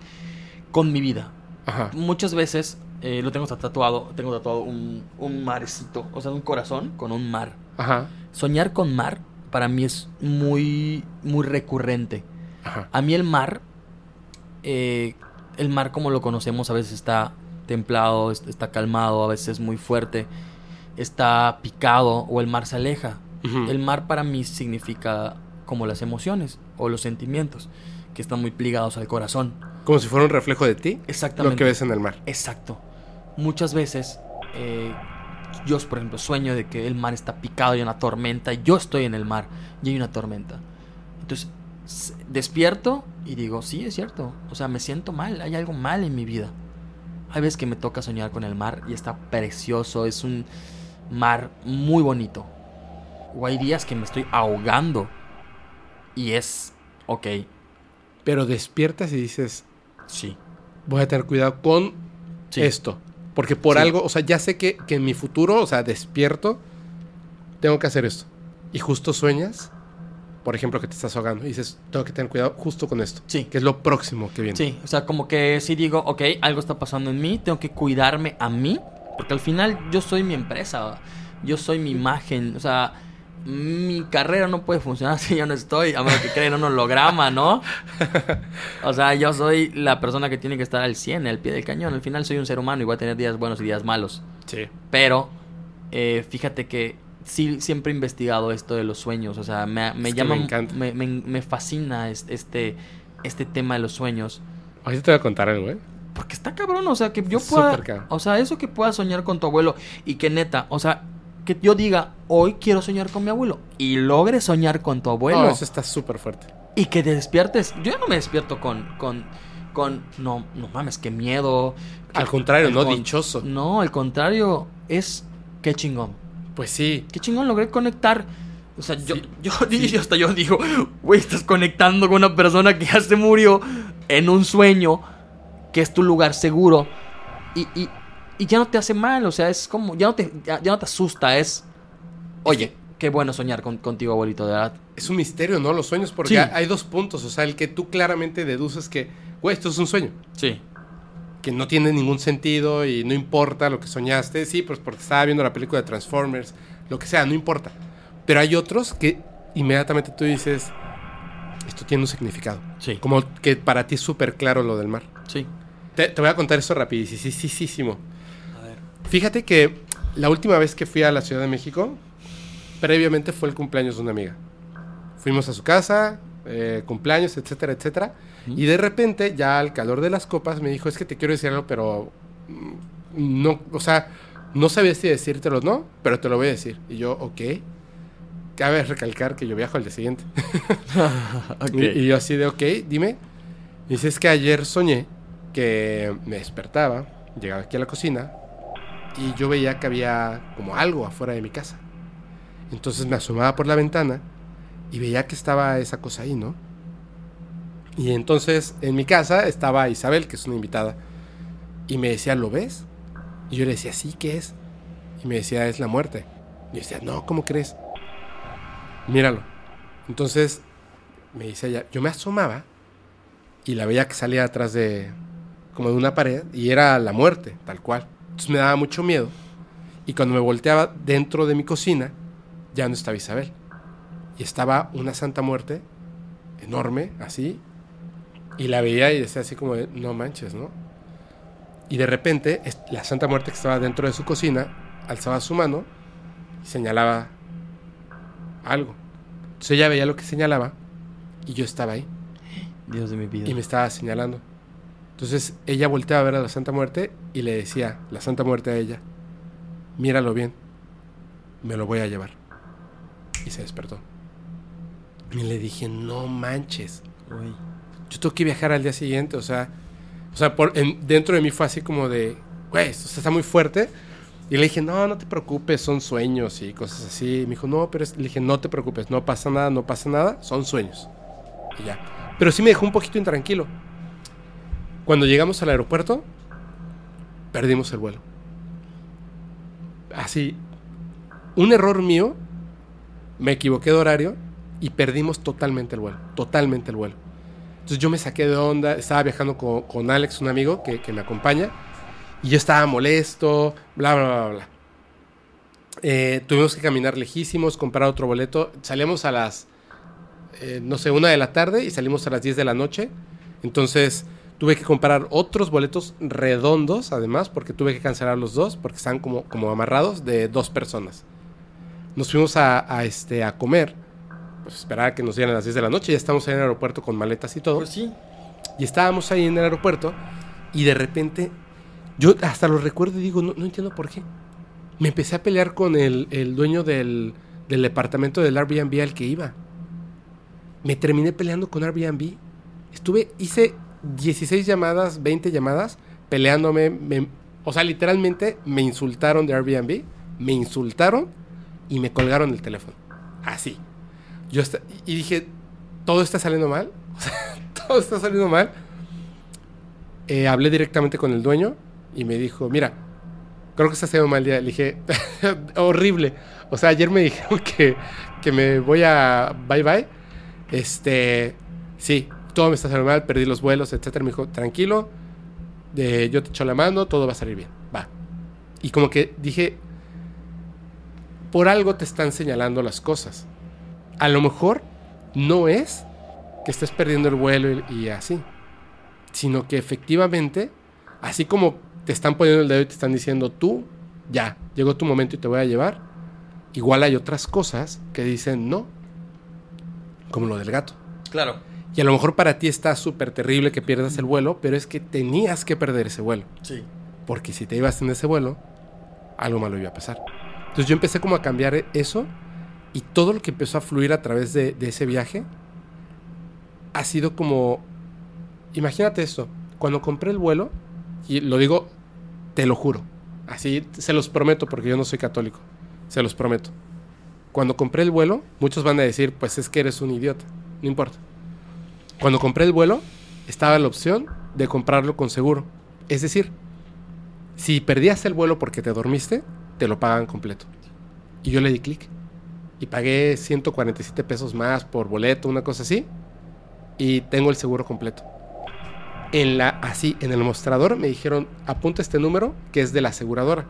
con mi vida.
Ajá.
Muchas veces eh, lo tengo tatuado. Tengo tatuado un, un marecito. O sea, un corazón con un mar.
Ajá.
Soñar con mar para mí es muy, muy recurrente.
Ajá.
A mí el mar, eh, el mar como lo conocemos a veces está templado, es- está calmado, a veces es muy fuerte, está picado o el mar se aleja. El mar para mí significa como las emociones o los sentimientos que están muy ligados al corazón.
Como si fuera un reflejo de ti,
Exactamente.
lo que ves en el mar.
Exacto. Muchas veces eh, yo, por ejemplo, sueño de que el mar está picado y hay una tormenta y yo estoy en el mar y hay una tormenta. Entonces, despierto Y digo, sí, es cierto. O sea, me siento mal, hay algo mal en mi vida. Hay veces que me toca soñar con el mar y está precioso, es un mar muy bonito. O hay días que me estoy ahogando y es, ok,
Pero despiertas y dices,
sí.
voy a tener cuidado con
Sí.
esto. Porque por
Sí.
algo, o sea, ya sé que, que en mi futuro, o sea, despierto, tengo que hacer esto. Y justo sueñas, por ejemplo, que te estás ahogando. Y dices, tengo que tener cuidado justo con esto.
Sí.
Que es lo próximo que viene.
Sí, o sea, como que sí digo, ok, algo está pasando en mí, tengo que cuidarme a mí, porque al final yo soy mi empresa, yo soy mi imagen, o sea, mi carrera no puede funcionar si yo no estoy, a menos que creen un holograma, ¿no? O sea, yo soy la persona que tiene que estar al 100, al pie del cañón, al final soy un ser humano y voy a tener días buenos y días malos,
Sí.
pero eh, fíjate que sí, siempre he investigado esto de los sueños, o sea, me, me llama,
me encanta.
me, me- fascina es- este, este tema de los sueños.
Ahorita te voy a contar algo, ¿eh?
Porque está cabrón, o sea, que yo pueda. O sea, eso que pueda soñar con tu abuelo y que neta, o sea, que yo diga, hoy quiero soñar con mi abuelo y logre soñar con tu abuelo
No, eso está súper fuerte.
y que te despiertes. Yo ya no me despierto con. con con no, no mames, qué miedo. que-
Al contrario, no,
con-
dichoso.
No, al contrario, es qué chingón.
Pues sí.
Qué chingón logré conectar. O sea, yo,
Sí,
yo, hasta yo digo, güey, estás conectando con una persona que ya se murió en un sueño, que es tu lugar seguro, y, y, y ya no te hace mal, o sea, es como, ya no te, ya, ya no te asusta, es, oye, qué bueno soñar con- contigo, abuelito, de verdad.
Es un misterio, ¿no? Los sueños, porque
Sí.
hay dos puntos. O sea, el que tú claramente deduces que, güey, esto es un sueño.
Sí.
Que no tiene ningún sentido y no importa lo que soñaste. Sí, pues porque estaba viendo la película de Transformers, lo que sea, no importa. Pero hay otros que inmediatamente tú dices, esto tiene un significado.
Sí.
Como que para ti es súper claro lo del mar.
Sí.
Te, te voy a contar esto rapidísimo.
A ver.
Fíjate que la última vez que fui a la Ciudad de México, previamente fue el cumpleaños de una amiga. Fuimos a su casa, eh, cumpleaños, etcétera, etcétera. Y de repente, ya al calor de las copas, me dijo, es que te quiero decir algo, pero mm, no, o sea, no sabía si decírtelo o no, pero te lo voy a decir. Y yo, ok. Cabe recalcar que yo viajo al día siguiente. Y, y yo así de, ok, dime. Y dice, es que ayer soñé que me despertaba, llegaba aquí a la cocina y yo veía que había como algo afuera de mi casa. Entonces me asomaba por la ventana y veía que estaba esa cosa ahí, ¿no? Y entonces en mi casa estaba Isabel, que es una invitada, y me decía, ¿lo ves? Y yo le decía, sí, ¿qué es? Y me decía, es la muerte. Y yo decía, no, ¿cómo crees? Míralo. Entonces me dice ella, yo me asomaba y la veía que salía atrás de como de una pared y era la muerte, tal cual. Entonces me daba mucho miedo. Y cuando me volteaba dentro de mi cocina, ya no estaba Isabel. Y estaba una Santa Muerte enorme, así. Y la veía y decía así como, de, no manches, ¿no? Y de repente, la Santa Muerte que estaba dentro de su cocina, alzaba su mano y señalaba algo. Entonces ella veía lo que señalaba y yo estaba ahí
Dios de mi vida.
y me estaba señalando. Entonces ella volteaba a ver a la Santa Muerte y le decía, la Santa Muerte a ella, míralo bien, me lo voy a llevar. Y se despertó. Y le dije, no manches,
Uy.
yo tengo que viajar al día siguiente, o sea, o sea, por, en- dentro de mí fue así como de, güey, esto está muy fuerte. Y le dije, no, no te preocupes, son sueños y cosas así. Y me dijo, no, pero es... le dije, no te preocupes, no pasa nada, no pasa nada, son sueños. Y ya. Pero sí me dejó un poquito intranquilo. Cuando llegamos al aeropuerto, perdimos el vuelo. Así, un error mío, me equivoqué de horario y perdimos totalmente el vuelo, totalmente el vuelo. Entonces yo me saqué de onda, estaba viajando con, con Alex, un amigo que, que me acompaña, y yo estaba molesto, bla, bla, bla, bla. Eh, tuvimos que caminar lejísimos, comprar otro boleto. Salimos a las, eh, no sé, una de la tarde y salimos a las 10 de la noche. Entonces tuve que comprar otros boletos redondos, además, porque tuve que cancelar los dos, porque están como, como amarrados de dos personas. Nos fuimos a, a, este, a comer, pues esperar que nos dieran a las 10 de la noche. Ya estamos ahí en el aeropuerto con maletas y todo.
Pues sí.
Y estábamos ahí en el aeropuerto y de repente, yo hasta lo recuerdo y digo, no, no entiendo por qué. Me empecé a pelear con el, el dueño del, del departamento del Airbnb al que iba. Me terminé peleando con Airbnb Estuve, hice 16 llamadas, 20 llamadas, peleándome. me- o sea, literalmente me insultaron de Airbnb, me insultaron y me colgaron el teléfono. Así. Yo y dije, todo está saliendo mal. Todo está saliendo mal. Eh, hablé directamente con el dueño y me dijo, mira, creo que está haciendo mal día. Le dije, horrible. O sea, ayer me dijeron que, que me voy a bye bye. Este, sí, todo me está saliendo mal, perdí los vuelos, etcétera. Me dijo, tranquilo, yo te echo la mano, todo va a salir bien. Va. Y como que dije, por algo te están señalando las cosas. A lo mejor no es que estés perdiendo el vuelo y, y así, sino que efectivamente, así como te están poniendo el dedo y te están diciendo tú, ya, llegó tu momento y te voy a llevar, igual hay otras cosas que dicen no, como lo del gato.
Claro.
Y a lo mejor para ti está súper terrible que pierdas el vuelo, pero es que tenías que perder ese vuelo.
Sí.
Porque si te ibas en ese vuelo, algo malo iba a pasar. Entonces yo empecé como a cambiar eso y todo lo que empezó a fluir a través de, ese viaje ha sido como... Imagínate esto, cuando compré el vuelo, y lo digo, te lo juro, así se los prometo porque yo no soy católico, se los prometo. Cuando compré el vuelo, muchos van a decir, pues es que eres un idiota, no importa. Cuando compré el vuelo, estaba la opción de comprarlo con seguro. Es decir, si perdías el vuelo porque te dormiste, te lo pagan completo. Y yo le di clic. Y pagué 147 pesos más por boleto, una cosa así. Y tengo el seguro completo. En la, así, en el mostrador me dijeron, apunta este número que es de la aseguradora.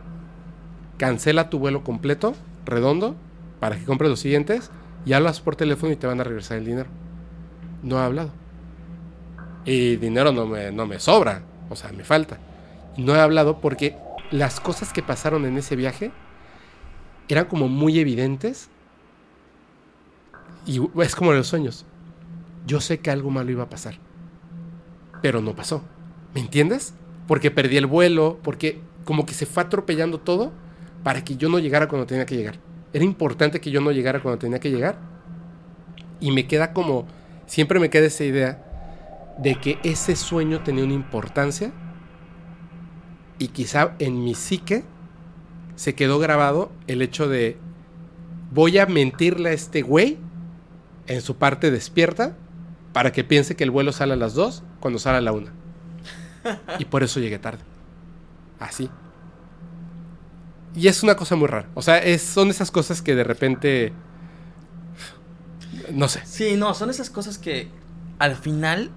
Cancela tu vuelo completo, redondo, para que compres los siguientes. Y hablas por teléfono y te van a regresar el dinero. No he hablado. Y dinero no me, no me sobra. O sea, me falta. No he hablado porque las cosas que pasaron en ese viaje eran como muy evidentes. Y es como los sueños. Yo sé que algo malo iba a pasar. Pero no pasó. ¿Me entiendes? Porque perdí el vuelo, porque como que se fue atropellando todo para que yo no llegara cuando tenía que llegar. Era importante que yo no llegara cuando tenía que llegar. Y me queda como, siempre me queda esa idea de que ese sueño tenía una importancia y quizá en mi psique se quedó grabado el hecho de voy a mentirle a este güey en su parte despierta para que piense que el vuelo sale a las 2 cuando sale a la 1. Y por eso llegué tarde. Así. Y es una cosa muy rara. O sea, es, son esas cosas que de repente... No sé.
Sí, no, son esas cosas que al final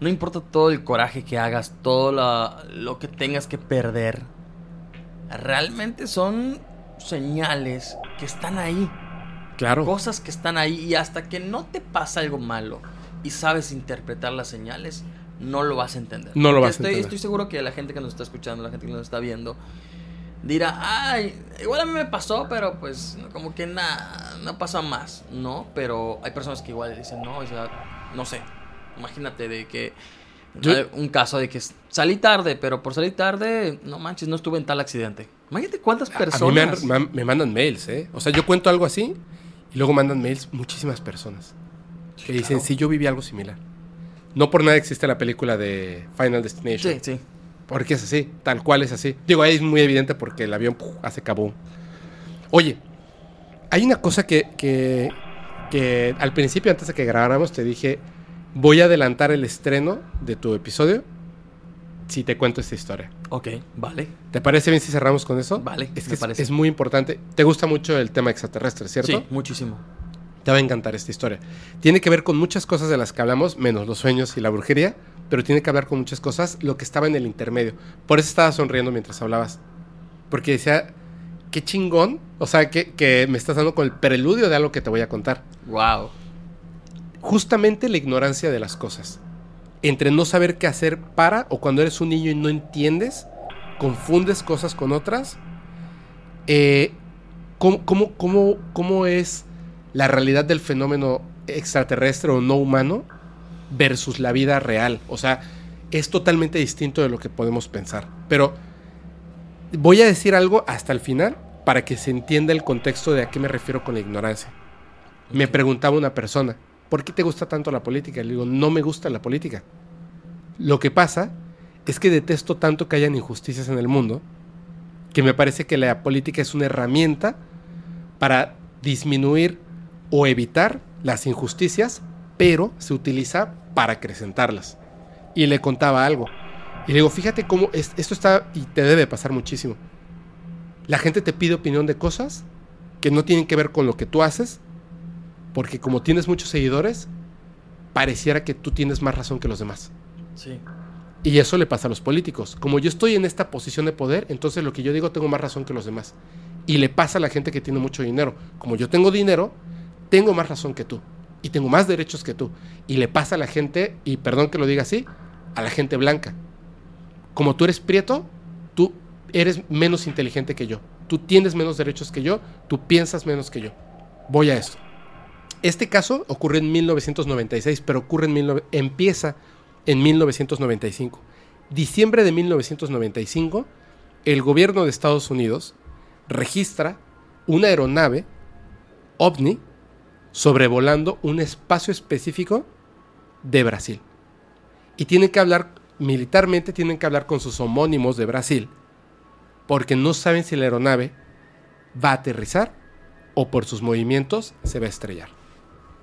no importa todo el coraje que hagas, todo la- lo que tengas que perder. Realmente son señales que están ahí.
Claro.
Cosas que están ahí y hasta que no te pasa algo malo y sabes interpretar las señales, no lo vas a entender.
No lo vas a
estoy,
entender.
Estoy seguro que la gente que nos está escuchando, la gente que nos está viendo, dirá, ay, igual a mí me pasó, pero pues como que nada, no pasa más, ¿no? Pero hay personas que igual dicen, no, o sea, no sé, imagínate de que...
Yo-
un caso de que salí tarde, pero por salir tarde, no manches, no estuve en tal accidente. Imagínate cuántas
A-
personas...
A mí me, han- me han- me mandan mails, ¿eh? O sea, yo cuento algo así y luego mandan mails muchísimas personas que dicen, sí, yo viví algo similar. No por nada existe la película de Final Destination.
Sí, sí.
Porque es así, tal cual es así. Digo, ahí es muy evidente porque el avión ¡puf! hace kaboom. Oye, hay una cosa que, que, que al principio, antes de que grabáramos, te dije, voy a adelantar el estreno de tu episodio si te cuento esta historia.
Ok, vale.
¿Te parece bien si cerramos con eso?
Vale,
Es
me
que es,
parece.
es muy importante. Te gusta mucho el tema extraterrestre, ¿cierto?
Sí, muchísimo.
Te va a encantar esta historia. Tiene que ver con muchas cosas de las que hablamos, menos los sueños y la brujería, pero tiene que hablar con muchas cosas, lo que estaba en el intermedio. Por eso estaba sonriendo mientras hablabas. Porque decía, qué chingón, o sea, que, que me estás dando con el preludio de algo que te voy a contar.
Wow.
Justamente la ignorancia de las cosas. Entre no saber qué hacer para, o cuando eres un niño y no entiendes, confundes cosas con otras. Eh, ¿cómo, cómo, cómo, cómo es la realidad del fenómeno extraterrestre o no humano versus la vida real? O sea, es totalmente distinto de lo que podemos pensar. Pero voy a decir algo hasta el final para que se entienda el contexto de a qué me refiero con la ignorancia. Me preguntaba una persona, ¿por qué te gusta tanto la política? Le digo, no me gusta la política. Lo que pasa es que detesto tanto que hayan injusticias en el mundo, que me parece que la política es una herramienta para disminuir o evitar las injusticias, pero se utiliza para acrecentarlas. Y le contaba algo. Y le digo, fíjate cómo esto está y te debe pasar muchísimo. La gente te pide opinión de cosas que no tienen que ver con lo que tú haces, porque como tienes muchos seguidores, pareciera que tú tienes más razón que los demás.
Sí.
Y eso le pasa a los políticos. Como yo estoy en esta posición de poder, entonces lo que yo digo tengo más razón que los demás. Y le pasa a la gente que tiene mucho dinero. Como yo tengo dinero, tengo más razón que tú. Y tengo más derechos que tú. Y le pasa a la gente, y perdón que lo diga así, a la gente blanca. Como tú eres prieto, tú eres menos inteligente que yo. Tú tienes menos derechos que yo, tú piensas menos que yo. Voy a esto. Este caso ocurre en 1996, pero ocurre en empieza en 1995. Diciembre de 1995, el gobierno de Estados Unidos registra una aeronave ovni sobrevolando un espacio específico de Brasil. Y tienen que hablar, militarmente tienen que hablar con sus homónimos de Brasil, porque no saben si la aeronave va a aterrizar o por sus movimientos se va a estrellar.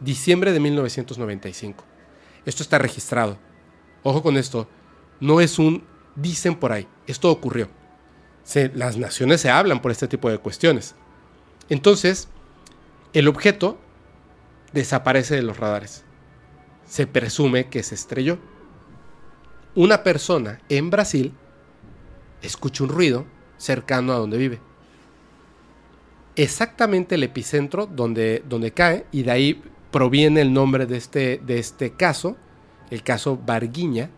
Diciembre de 1995. Esto está registrado. Ojo con esto, no es un dicen por ahí, esto ocurrió. las naciones se hablan por este tipo de cuestiones. Entonces, el objeto desaparece de los radares. Se presume que se estrelló. Una persona en Brasil escucha un ruido cercano a donde vive. Exactamente el epicentro donde, donde cae, y de ahí proviene el nombre de este, de este caso, el caso Barguiña,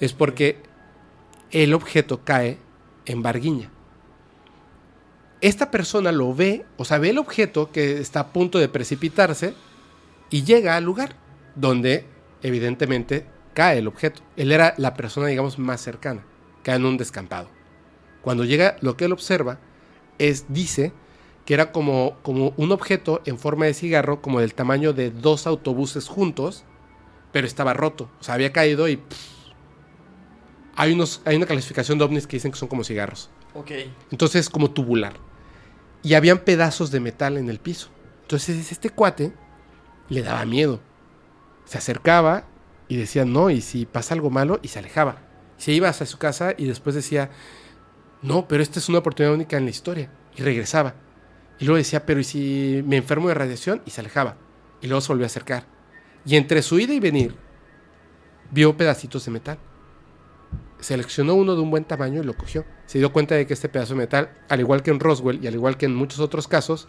es porque el objeto cae en Barguiña. Esta persona lo ve, o sea, ve el objeto que está a punto de precipitarse y llega al lugar donde evidentemente cae el objeto. Él era la persona, digamos, más cercana, cae en un descampado. Cuando llega, lo que él observa es, dice, que era como, como un objeto en forma de cigarro, como del tamaño de dos autobuses juntos, pero estaba roto. O sea, había caído y... Hay, unos, hay una clasificación de ovnis que dicen que son como cigarros.
Ok.
Entonces, como tubular. Y habían pedazos de metal en el piso. Entonces, este cuate le daba miedo. Se acercaba y decía, no, y si pasa algo malo, y se alejaba. Se iba hacia su casa y después decía, no, pero esta es una oportunidad única en la historia. Y regresaba. Y luego decía, pero ¿y si me enfermo de radiación? Y se alejaba. Y luego se volvió a acercar. Y entre su ida y venir, vio pedacitos de metal. Seleccionó uno de un buen tamaño y lo cogió. Se dio cuenta de que este pedazo de metal, al igual que en Roswell y al igual que en muchos otros casos,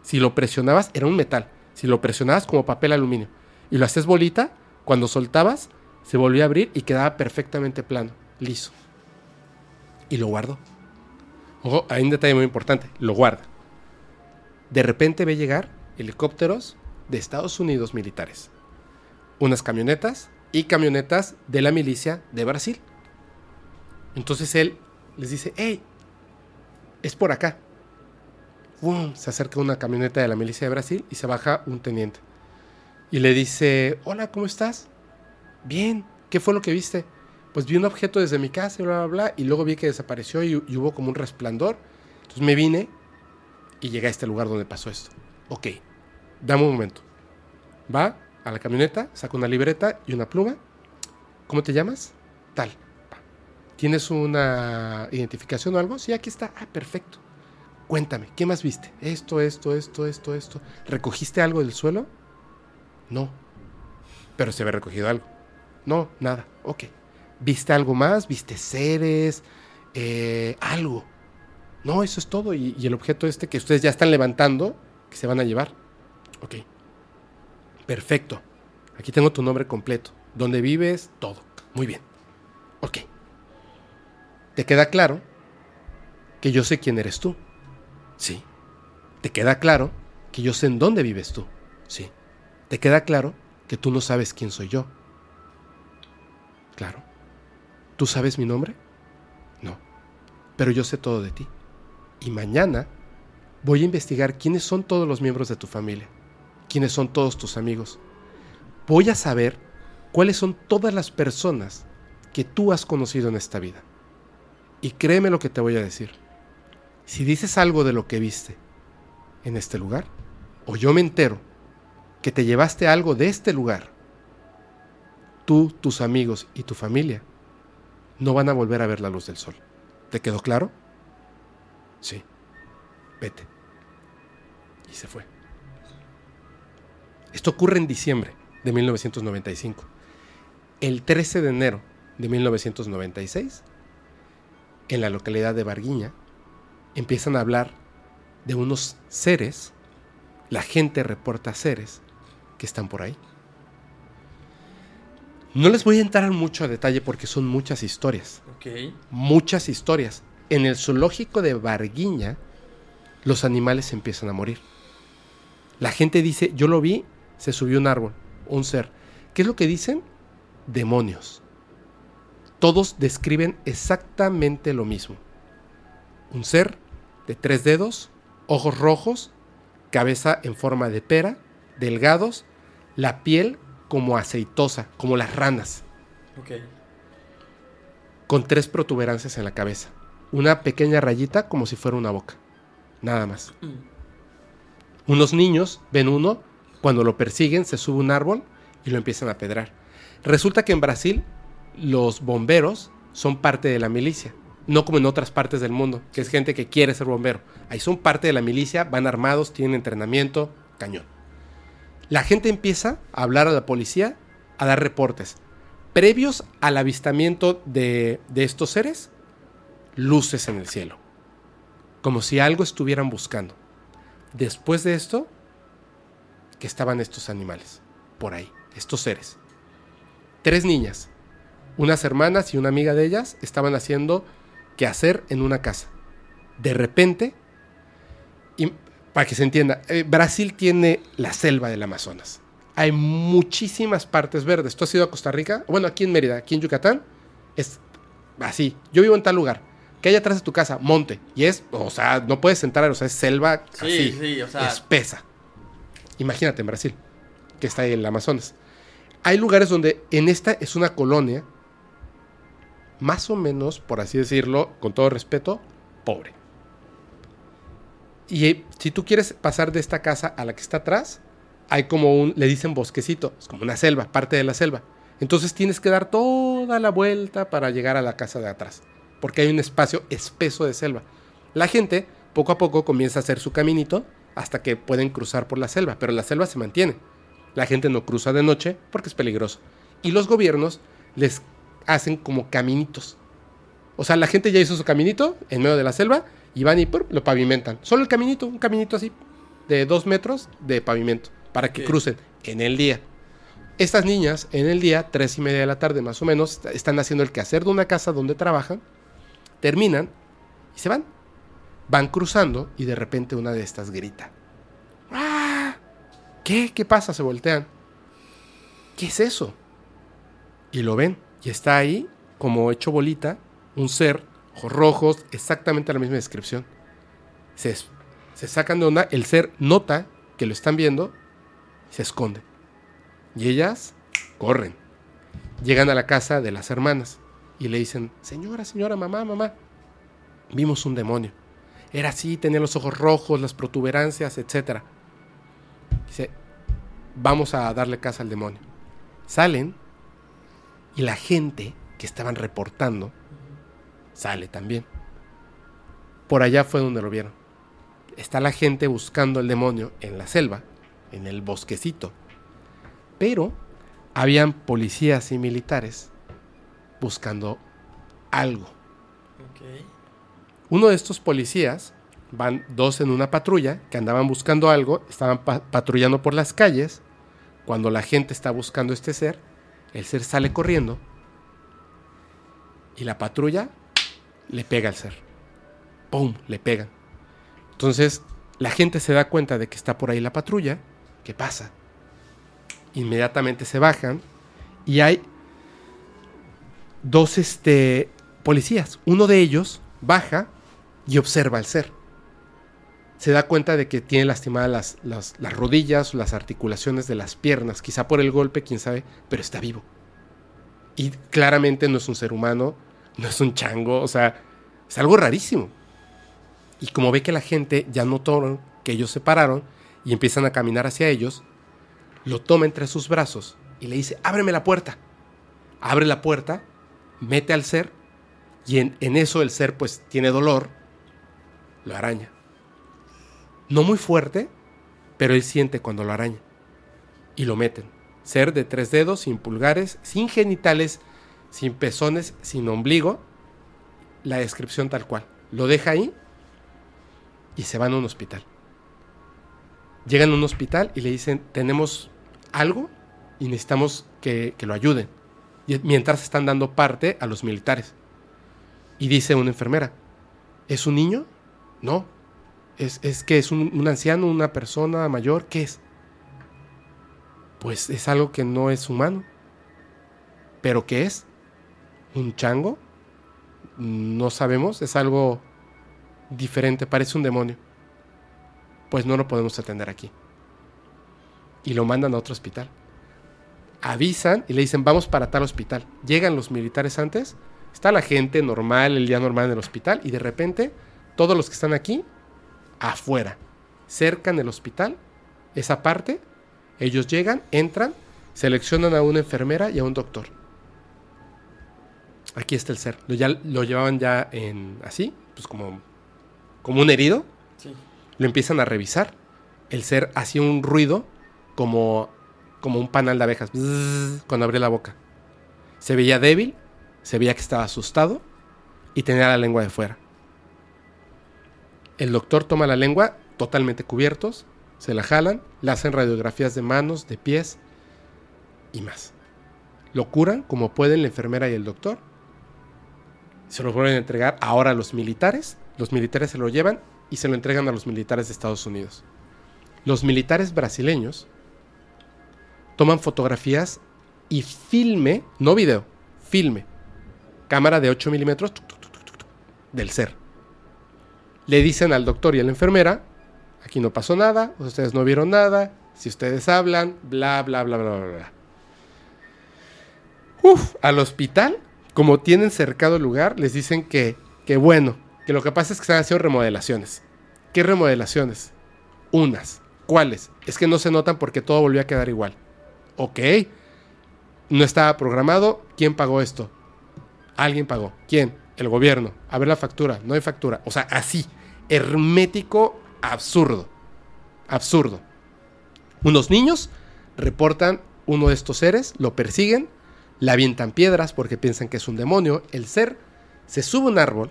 si lo presionabas era un metal. Si lo presionabas como papel aluminio y lo haces bolita, cuando soltabas, se volvía a abrir y quedaba perfectamente plano, liso. Y lo guardó. Ojo, hay un detalle muy importante, lo guarda. De repente ve llegar helicópteros de Estados Unidos militares unas camionetas y camionetas de la milicia de Brasil. Entonces él les dice, hey, es por acá. Se acerca una camioneta de la milicia de Brasil y se baja un teniente. Y le dice, hola, ¿cómo estás? Bien, ¿qué fue lo que viste? Pues vi un objeto desde mi casa y bla, bla, bla. Y luego vi que desapareció y, y hubo como un resplandor. Entonces me vine y llegué a este lugar donde pasó esto. Ok, dame un momento. Va, a la camioneta, saca una libreta y una pluma. ¿Cómo te llamas? Tal. ¿Tienes una identificación o algo? Sí, aquí está. Ah, perfecto. Cuéntame, ¿qué más viste? Esto, esto, esto, esto, esto. ¿Recogiste algo del suelo? No. Pero se ve recogido algo. No, nada. Ok. ¿Viste algo más? ¿Viste seres? Eh, algo. No, eso es todo. Y, el objeto este que ustedes ya están levantando, que se van a llevar. Ok. Perfecto. Aquí tengo tu nombre completo. ¿Dónde vives? Todo. Muy bien. Ok. ¿Te queda claro que yo sé quién eres tú? Sí. ¿Te queda claro que yo sé en dónde vives tú? Sí. ¿Te queda claro que tú no sabes quién soy yo? Claro. ¿Tú sabes mi nombre? No. Pero yo sé todo de ti. Y mañana voy a investigar quiénes son todos los miembros de tu familia quiénes son todos tus amigos. voy a saber cuáles son todas las personas que tú has conocido en esta vida. Y créeme lo que te voy a decir. Si dices algo de lo que viste en este lugar, o yo me entero que te llevaste algo de este lugar, tú, tus amigos y tu familia no van a volver a ver la luz del sol. ¿Te quedó claro? Sí. Vete. Y se fue. Esto ocurre en diciembre de 1995. El 13 de enero de 1996, en la localidad de Barguiña, empiezan a hablar de unos seres, la gente reporta seres que están por ahí. No les voy a entrar mucho a detalle porque son muchas historias. Muchas historias. En el zoológico de Barguiña, los animales empiezan a morir. La gente dice, yo lo vi, se subió un árbol, un ser. ¿Qué es lo que dicen? Demonios. Todos describen exactamente lo mismo. Un ser de tres dedos, ojos rojos, cabeza en forma de pera, delgados, la piel como aceitosa, como las ranas. Con tres protuberancias en la cabeza. Una pequeña rayita como si fuera una boca. Nada más. Mm. Unos niños ven uno, cuando lo persiguen se sube un árbol y lo empiezan a pedrar. Resulta que en Brasil los bomberos son parte de la milicia, no como en otras partes del mundo, que es gente que quiere ser bombero. Ahí son parte de la milicia, van armados, tienen entrenamiento, cañón. La gente empieza a hablar a la policía, a dar reportes. Previos al avistamiento de, de estos seres, luces en el cielo, como si algo estuvieran buscando. Después de esto, que estaban estos animales, por ahí, estos seres. Tres niñas, unas hermanas y una amiga de ellas, estaban haciendo que hacer en una casa. De repente, y para que se entienda, eh, Brasil tiene la selva del Amazonas. Hay muchísimas partes verdes. ¿Tú has ido a Costa Rica? Bueno, aquí en Mérida, aquí en Yucatán, es así. Yo vivo en tal lugar. Que hay atrás de tu casa? Monte. Y es, o sea, no puedes entrar, o sea, es selva así, sí, o sea... espesa. Imagínate en Brasil, que está ahí en el Amazonas. Hay lugares donde en esta es una colonia, más o menos, por así decirlo, con todo respeto, pobre. Y si tú quieres pasar de esta casa a la que está atrás, hay como un, le dicen bosquecito, es como una selva, parte de la selva. Entonces tienes que dar toda la vuelta para llegar a la casa de atrás, porque hay un espacio espeso de selva. La gente poco a poco comienza a hacer su caminito hasta que pueden cruzar por la selva, pero la selva se mantiene. La gente no cruza de noche porque es peligroso. Y los gobiernos les hacen como caminitos. O sea, la gente ya hizo su caminito en medio de la selva y van y lo pavimentan. Solo el caminito, un caminito así de dos metros de pavimento para que crucen en el día. Estas niñas en el día, tres y media de la tarde más o menos, están haciendo el quehacer de una casa donde trabajan, terminan y se van. Van cruzando y de repente una de estas grita. ¡Ah! ¿Qué? ¿Qué pasa? Se voltean. ¿Qué es eso? Y lo ven. Y está ahí, como hecho bolita, un ser, ojos rojos, exactamente la misma descripción. Se, se sacan de onda, el ser nota que lo están viendo se esconde. Y ellas corren. Llegan a la casa de las hermanas y le dicen, señora, señora, mamá, mamá, vimos un demonio. Era así, tenía los ojos rojos, las protuberancias, etc. Dice, vamos a darle casa al demonio. Salen y la gente que estaban reportando sale también. Por allá fue donde lo vieron. Está la gente buscando el demonio en la selva, en el bosquecito. Pero habían policías y militares buscando algo. Uno de estos policías, van dos en una patrulla que andaban buscando algo, estaban patrullando por las calles. Cuando la gente está buscando este ser, el ser sale corriendo y la patrulla le pega al ser. ¡Pum! Le pegan. Entonces la gente se da cuenta de que está por ahí la patrulla. ¿Qué pasa? Inmediatamente se bajan y hay dos este, policías. Uno de ellos baja y observa al ser. se da cuenta de que tiene lastimadas las, las, las rodillas las articulaciones de las piernas, quizá por el golpe, quién sabe, pero está vivo. Y claramente no es un ser humano, no es un chango, o sea, es algo rarísimo. Y como ve que la gente ya notó que ellos se pararon y empiezan a caminar hacia ellos, lo toma entre sus brazos y le dice, ábreme la puerta. Abre la puerta, mete al ser y en, eso el ser pues tiene dolor, lo araña. No muy fuerte, pero él siente cuando lo araña. Y lo meten. Ser de tres dedos, sin pulgares, sin genitales, sin pezones, sin ombligo. La descripción tal cual. Lo deja ahí y se van a un hospital. Llegan a un hospital y le dicen, tenemos algo y necesitamos que, que lo ayuden. Mientras están dando parte a los militares. Y dice una enfermera, ¿es un niño? No. ¿Es, es que es un, un anciano, una persona mayor? ¿Qué es? Pues es algo que no es humano. ¿Pero qué es? ¿Un chango? No sabemos, es algo diferente, parece un demonio. Pues no lo podemos atender aquí. Y lo mandan a otro hospital. Avisan y le dicen, vamos para tal hospital. Llegan los militares antes, está la gente normal, el día normal en el hospital, y de repente todos los que están aquí, afuera, cerca en el hospital, esa parte, ellos llegan, entran, seleccionan a una enfermera y a un doctor. Aquí está el ser. Lo, ya, lo llevaban ya en así, pues como, como un herido.
Sí.
Lo empiezan a revisar. El ser hacía un ruido como, como un panal de abejas cuando abría la boca. Se veía débil, se veía que estaba asustado y tenía la lengua de fuera. El doctor toma la lengua totalmente cubiertos, se la jalan, le hacen radiografías de manos, de pies y más. Lo curan como pueden la enfermera y el doctor. Se lo vuelven a entregar ahora a los militares. Los militares se lo llevan y se lo entregan a los militares de Estados Unidos. Los militares brasileños toman fotografías y filme, no video, filme, cámara de 8 milímetros del ser. Le dicen al doctor y a la enfermera, aquí no pasó nada, ustedes no vieron nada, si ustedes hablan, bla, bla, bla, bla, bla, bla. Uf, al hospital, como tienen cercado el lugar, les dicen que, que bueno, que lo que pasa es que han hecho remodelaciones. ¿Qué remodelaciones? Unas. ¿Cuáles? Es que no se notan porque todo volvió a quedar igual. Ok. No estaba programado. ¿Quién pagó esto? Alguien pagó. ¿Quién? El gobierno. A ver la factura. No hay factura. O sea, así. Hermético, absurdo. Absurdo. Unos niños reportan uno de estos seres, lo persiguen, le avientan piedras porque piensan que es un demonio. El ser se sube a un árbol,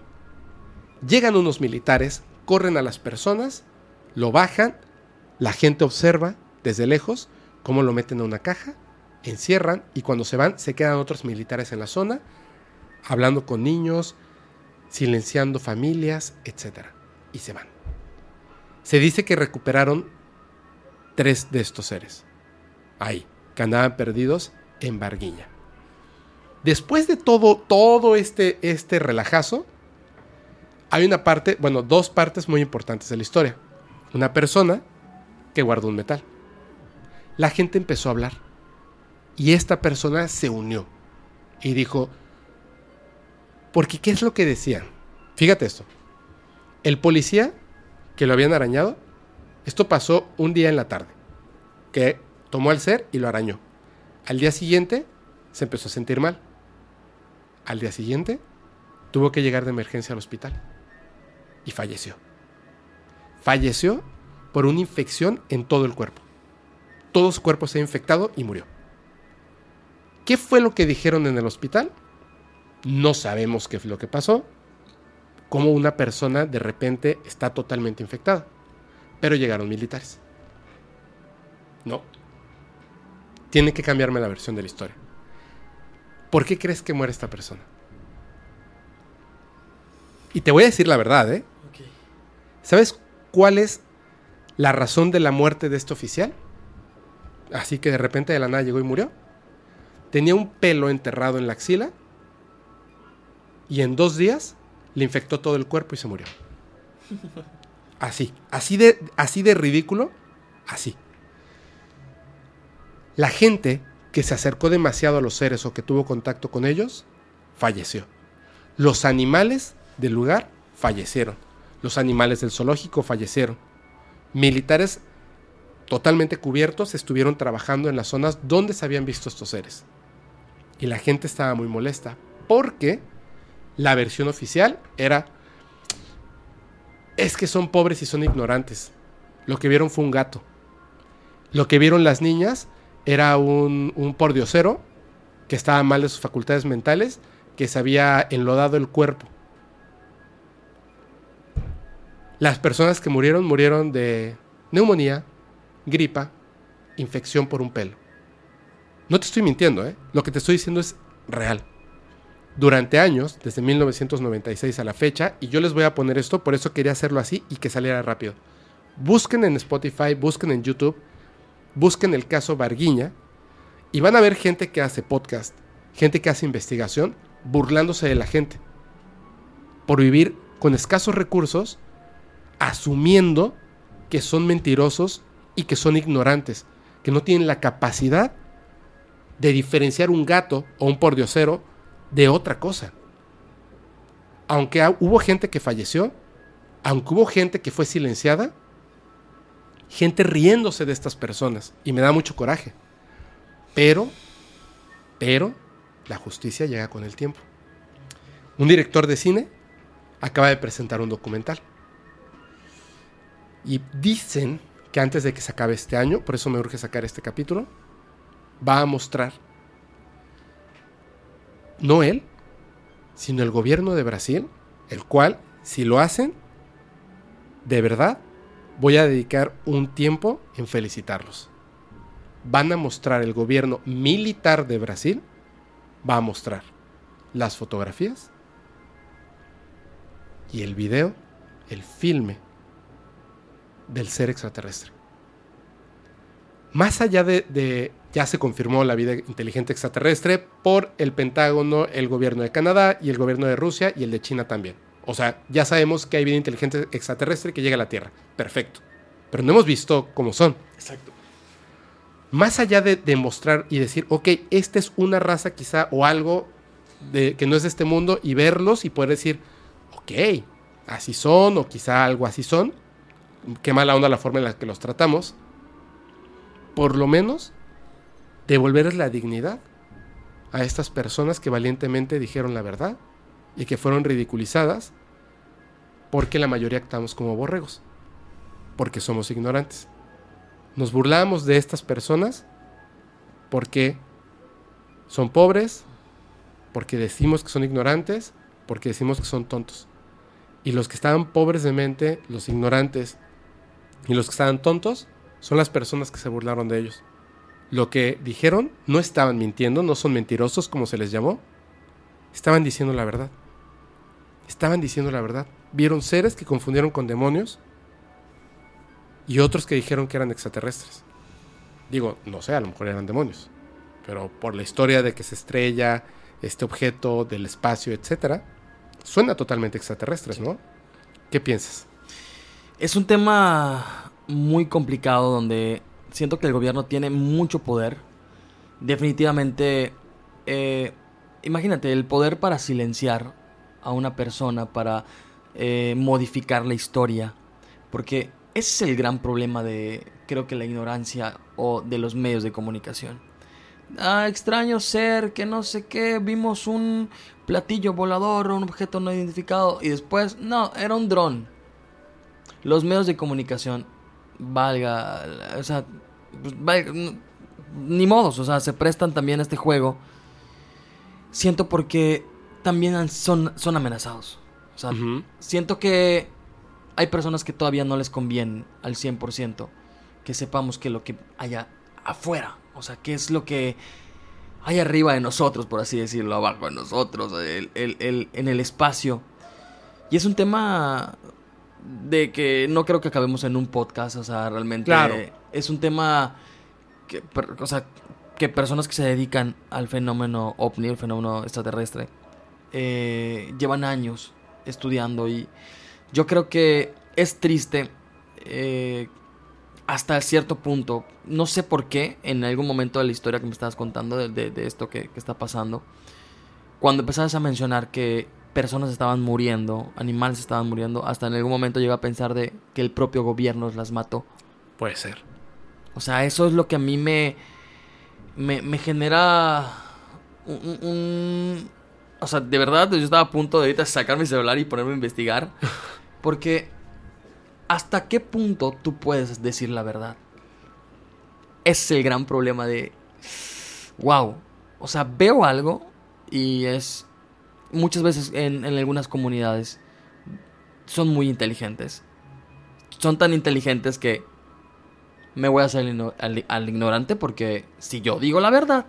llegan unos militares, corren a las personas, lo bajan, la gente observa desde lejos cómo lo meten a una caja, encierran y cuando se van se quedan otros militares en la zona, hablando con niños, silenciando familias, etc. Y se van. Se dice que recuperaron tres de estos seres. Ahí, que andaban perdidos en Barguiña. Después de todo, todo este, este relajazo, hay una parte, bueno, dos partes muy importantes de la historia. Una persona que guardó un metal. La gente empezó a hablar. Y esta persona se unió. Y dijo, porque ¿qué es lo que decían? Fíjate esto. El policía que lo habían arañado, esto pasó un día en la tarde, que tomó al ser y lo arañó. Al día siguiente se empezó a sentir mal. Al día siguiente tuvo que llegar de emergencia al hospital y falleció. Falleció por una infección en todo el cuerpo. Todo su cuerpo se ha infectado y murió. ¿Qué fue lo que dijeron en el hospital? No sabemos qué fue lo que pasó. Cómo una persona de repente está totalmente infectada. Pero llegaron militares. No. Tiene que cambiarme la versión de la historia. ¿Por qué crees que muere esta persona? Y te voy a decir la verdad, ¿eh? ¿Sabes cuál es la razón de la muerte de este oficial? Así que de repente de la nada llegó y murió. Tenía un pelo enterrado en la axila y en dos días le infectó todo el cuerpo y se murió. Así, así de, así de ridículo, así. La gente que se acercó demasiado a los seres o que tuvo contacto con ellos, falleció. Los animales del lugar fallecieron. Los animales del zoológico fallecieron. Militares totalmente cubiertos estuvieron trabajando en las zonas donde se habían visto estos seres. Y la gente estaba muy molesta porque la versión oficial era es que son pobres y son ignorantes. Lo que vieron fue un gato. Lo que vieron las niñas era un, un pordiosero que estaba mal de sus facultades mentales, que se había enlodado el cuerpo. Las personas que murieron murieron de neumonía, gripa, infección por un pelo. No te estoy mintiendo, ¿eh? Lo que te estoy diciendo es real. Durante años, desde 1996 a la fecha, y yo les voy a poner esto, por eso quería hacerlo así y que saliera rápido. Busquen en Spotify, busquen en YouTube, busquen el caso Barguiña, y van a ver gente que hace podcast, gente que hace investigación, burlándose de la gente. Por vivir con escasos recursos, asumiendo que son mentirosos y que son ignorantes, que no tienen la capacidad de diferenciar un gato o un pordiosero de otra cosa. Aunque hubo gente que falleció, aunque hubo gente que fue silenciada, gente riéndose de estas personas y me da mucho coraje. Pero, pero, la justicia llega con el tiempo. Un director de cine acaba de presentar un documental. Y dicen que antes de que se acabe este año, por eso me urge sacar este capítulo, va a mostrar, no él, sino el gobierno de Brasil, el cual, si lo hacen, de verdad, voy a dedicar un tiempo en felicitarlos. Van a mostrar el gobierno militar de Brasil, va a mostrar las fotografías y el video, el filme del ser extraterrestre. Más allá de, ya se confirmó la vida inteligente extraterrestre por el Pentágono, el gobierno de Canadá y el gobierno de Rusia y el de China también. O sea, ya sabemos que hay vida inteligente extraterrestre que llega a la Tierra. Perfecto. Pero no hemos visto cómo son.
Exacto.
Más allá de demostrar y decir, ok, esta es una raza quizá o algo de, que no es de este mundo y verlos y poder decir, ok, así son o quizá algo así son qué mala onda la forma en la que los tratamos, por lo menos devolverles la dignidad a estas personas que valientemente dijeron la verdad y que fueron ridiculizadas porque la mayoría actuamos como borregos, porque somos ignorantes. Nos burlamos de estas personas porque son pobres, porque decimos que son ignorantes, porque decimos que son tontos. Y los que estaban pobres de mente, los ignorantes, y los que estaban tontos son las personas que se burlaron de ellos. Lo que dijeron no estaban mintiendo, no son mentirosos como se les llamó. Estaban diciendo la verdad. Estaban diciendo la verdad. Vieron seres que confundieron con demonios y otros que dijeron que eran extraterrestres. Digo, no sé, a lo mejor eran demonios. Pero por la historia de que se estrella este objeto del espacio, etcétera, suena totalmente extraterrestres, ¿no? ¿Qué piensas?
Es un tema muy complicado donde siento que el gobierno tiene mucho poder. Definitivamente, eh, imagínate, el poder para silenciar a una persona, para eh, modificar la historia. Porque ese es el gran problema de, creo que la ignorancia o de los medios de comunicación. Ah, extraño ser, que no sé qué, vimos un platillo volador, un objeto no identificado y después, no, era un dron los medios de comunicación, valga, o sea, pues, ni modos, o sea, se prestan también a este juego. Siento porque también son, son amenazados. O sea, siento que hay personas que todavía no les conviene al 100% que sepamos que lo que haya afuera, o sea, qué es lo que hay arriba de nosotros, por así decirlo, abajo de nosotros, el, en el espacio. Y es un tema de que no creo que acabemos en un podcast, o sea, realmente es un tema que, o sea, que personas que se dedican al fenómeno ovni, el fenómeno extraterrestre, eh, llevan años estudiando y yo creo que es triste eh, hasta cierto punto. No sé por qué, en algún momento de la historia que me estabas contando, de, de, esto que, que, está pasando, cuando empezabas a mencionar que personas estaban muriendo, animales estaban muriendo, hasta en algún momento llegué a pensar de que el propio gobierno las mató.
Puede ser.
O sea, eso es lo que a mí me, me, me genera un, un, O sea, de verdad, yo estaba a punto de ahorita sacar mi celular y ponerme a investigar. Porque ¿hasta qué punto tú puedes decir la verdad? Es el gran problema de, wow, o sea, veo algo y es, muchas veces en, algunas comunidades son muy inteligentes. Son tan inteligentes que me voy a hacer al, al ignorante porque si yo digo la verdad,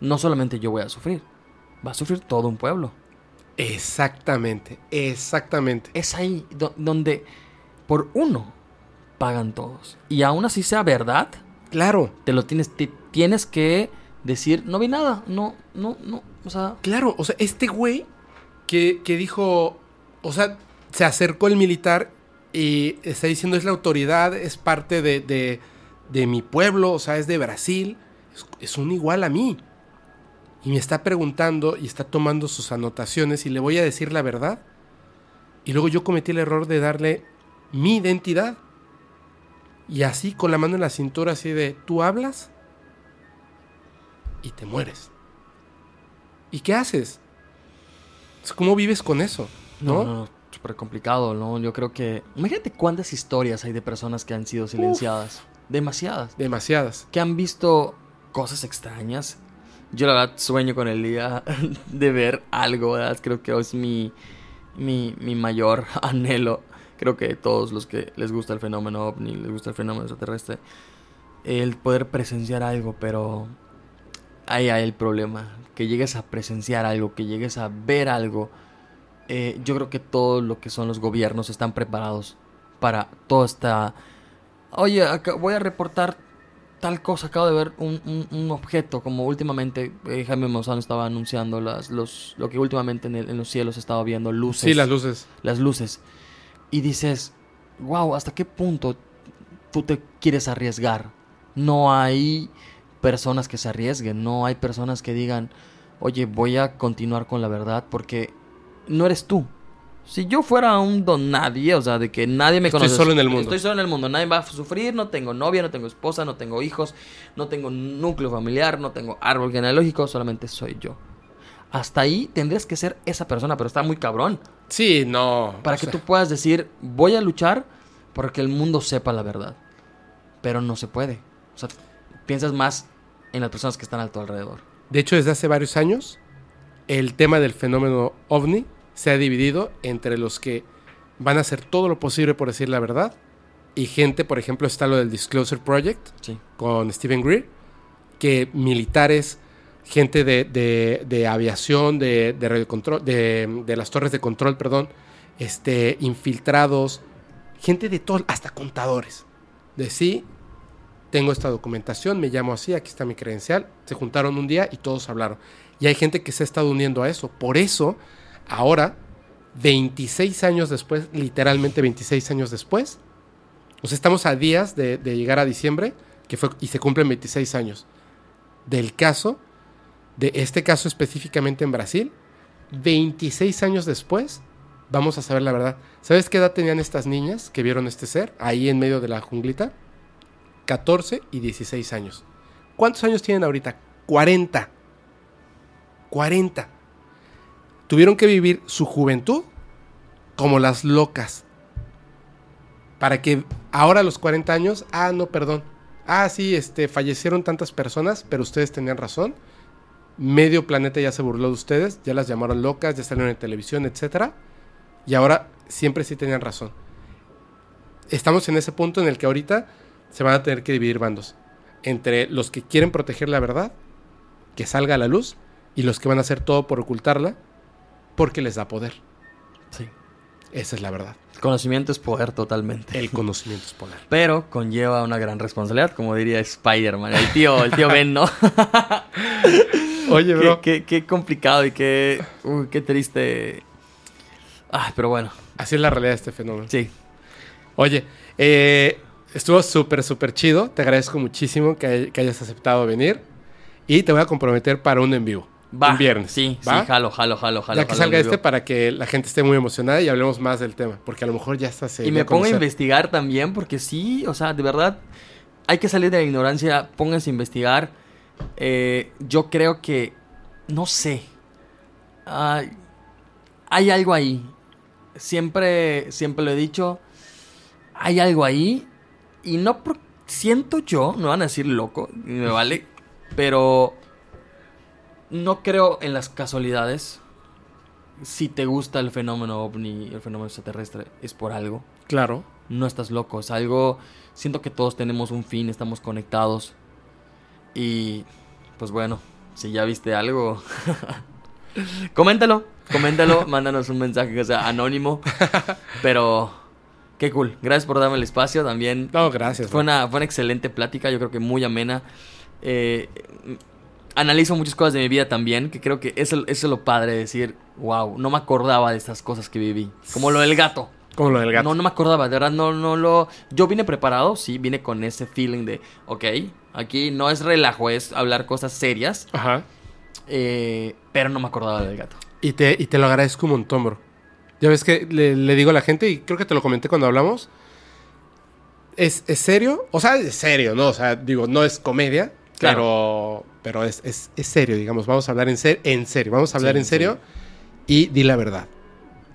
no solamente yo voy a sufrir, va a sufrir todo un pueblo.
Exactamente, exactamente.
Es ahí donde por uno pagan todos. Y aún así sea verdad.
Claro.
Te lo tienes, tienes que decir, no vi nada, no, no, no,
Claro, o sea, este güey que, que dijo, o sea, se acercó el militar y está diciendo es la autoridad, es parte de, de, de mi pueblo, o sea, es de Brasil, es, es, un igual a mí. Y me está preguntando y está tomando sus anotaciones y le voy a decir la verdad. Y luego yo cometí el error de darle mi identidad. Y así con la mano en la cintura, así de, tú hablas y te mueres. ¿Y qué haces? ¿Cómo vives con eso? No, no,
súper complicado, ¿no? Yo creo que... Imagínate cuántas historias hay de personas que han sido silenciadas. Demasiadas.
Demasiadas.
Que han visto cosas extrañas. Yo la verdad sueño con el día de ver algo, ¿verdad? Creo que es mi, mi, mi mayor anhelo creo que todos los que les gusta el fenómeno ovni, les gusta el fenómeno extraterrestre, el poder presenciar algo, pero ahí hay el problema, que llegues a presenciar algo, que llegues a ver algo. Eh, yo creo que todo lo que son los gobiernos están preparados para toda esta... Oye, voy a reportar tal cosa, acabo de ver un, objeto, como últimamente eh, Jaime Maussan estaba anunciando las, los, lo que últimamente en, en los cielos estaba viendo, luces.
Sí, las luces.
Las luces y dices, wow, ¿hasta qué punto tú te quieres arriesgar? No hay personas que se arriesguen, no hay personas que digan, oye, voy a continuar con la verdad porque no eres tú. Si yo fuera un don nadie, o sea, de que nadie me conoce.
Estoy solo en el mundo.
Estoy solo en el mundo, nadie va a sufrir, no tengo novia, no tengo esposa, no tengo hijos, no tengo núcleo familiar, no tengo árbol genealógico, solamente soy yo hasta ahí tendrías que ser esa persona, pero está muy cabrón.
Sí, no.
Para que tú puedas decir, voy a luchar porque el mundo sepa la verdad. Pero no se puede. O sea, piensas más en las personas que están a tu alrededor.
De hecho, desde hace varios años, el tema del fenómeno ovni se ha dividido entre los que van a hacer todo lo posible por decir la verdad y gente, por ejemplo, está lo del Disclosure Project con Stephen Greer, que militares gente de, de, aviación, de, de control, de, de, las torres de control, perdón, este, infiltrados, gente de todo, hasta contadores. De sí, tengo esta documentación, me llamo así, aquí está mi credencial. Se juntaron un día y todos hablaron. Y hay gente que se ha estado uniendo a eso. Por eso, ahora, 26 años después, literalmente 26 años después, o sea, estamos a días de, llegar a diciembre, que fue, y se cumplen 26 años del caso de este caso específicamente en Brasil, 26 años después, vamos a saber la verdad. ¿Sabes qué edad tenían estas niñas que vieron este ser ahí en medio de la junglita? 14 y 16 años. ¿Cuántos años tienen ahorita? 40. 40. Tuvieron que vivir su juventud como las locas. Para que ahora a los 40 años, ah, no, perdón. Ah, sí, este, fallecieron tantas personas, pero ustedes tenían razón medio planeta ya se burló de ustedes, ya las llamaron locas, ya salieron en televisión, etc. Y ahora siempre sí tenían razón. Estamos en ese punto en el que ahorita se van a tener que dividir bandos. Entre los que quieren proteger la verdad, que salga a la luz, y los que van a hacer todo por ocultarla, porque les da poder.
Sí.
Esa es la verdad.
Conocimiento es poder totalmente.
El conocimiento es poder.
Pero conlleva una gran responsabilidad, como diría Spider-Man, el tío, el tío Ben, ¿no?
Oye, bro.
Qué, qué, complicado y qué, qué triste. Ay, pero bueno.
Así es la realidad de este fenómeno.
Sí,
Oye, eh, estuvo súper, súper chido. Te agradezco muchísimo que, que hayas aceptado venir. Y te voy a comprometer para un en vivo.
Va.
Un viernes.
Sí,
¿va?
sí, jalo, jalo, jalo, jalo.
Ya que
jalo,
salga este para que la gente esté muy emocionada y hablemos más del tema. Porque a lo mejor ya está se
Y me pongo a investigar también, porque sí, o sea, de verdad, hay que salir de la ignorancia, pónganse a investigar. Eh, yo creo que, no sé, hay, hay algo ahí. Siempre, siempre lo he dicho, hay algo ahí. Y no por- siento yo, no van a decir loco, me vale, pero no creo en las casualidades. Si te gusta el fenómeno ovni, el fenómeno extraterrestre, es por algo
Claro.
no estás loco. Es algo. Siento que todos tenemos un fin, estamos conectados. Y. Pues bueno, si ya viste algo. coméntalo, coméntalo, mándanos un mensaje que sea anónimo. Pero. Qué cool. Gracias por darme el espacio también.
No, gracias.
Fue una, fue una excelente plática, yo creo que muy amena. Eh, analizo muchas cosas de mi vida también, que creo que eso, eso es lo padre de decir, wow, no me acordaba de estas cosas que viví. Como lo del gato.
Como lo del gato.
No, no me acordaba, de verdad, no, no lo... Yo vine preparado, sí, vine con ese feeling de, ok, aquí no es relajo, es hablar cosas serias,
Ajá.
eh, pero no me acordaba del gato.
Y te, y te lo agradezco un montón, bro. Ya ves que le, le digo a la gente, y creo que te lo comenté cuando hablamos. ¿Es, es serio? O sea, es serio, ¿no? O sea, digo, no es comedia,
Claro.
pero, pero es, es- es serio, digamos. Vamos a hablar en, ser, en serio. Vamos a hablar
Sí,
en serio y di la verdad.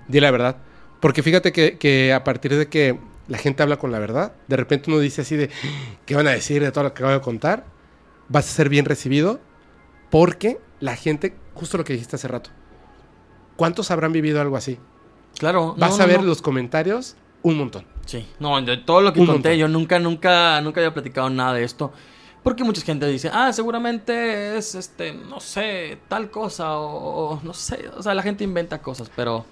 Di la verdad. Porque fíjate que, que a partir de que la gente habla con la verdad, de repente uno dice así de, ¿qué van a decir de todo lo que acabo de contar? Vas a ser bien recibido porque la gente, justo lo que dijiste hace rato, ¿cuántos habrán vivido algo así?
Claro.
Vas
no,
a ver
no.
los comentarios un montón.
Sí, no, de todo lo que
Un
conté,
montón.
yo nunca, nunca, nunca había platicado nada de esto. Porque mucha gente dice, ah, seguramente es, este, no sé, tal cosa, o, o no sé, o sea, la gente inventa cosas, pero,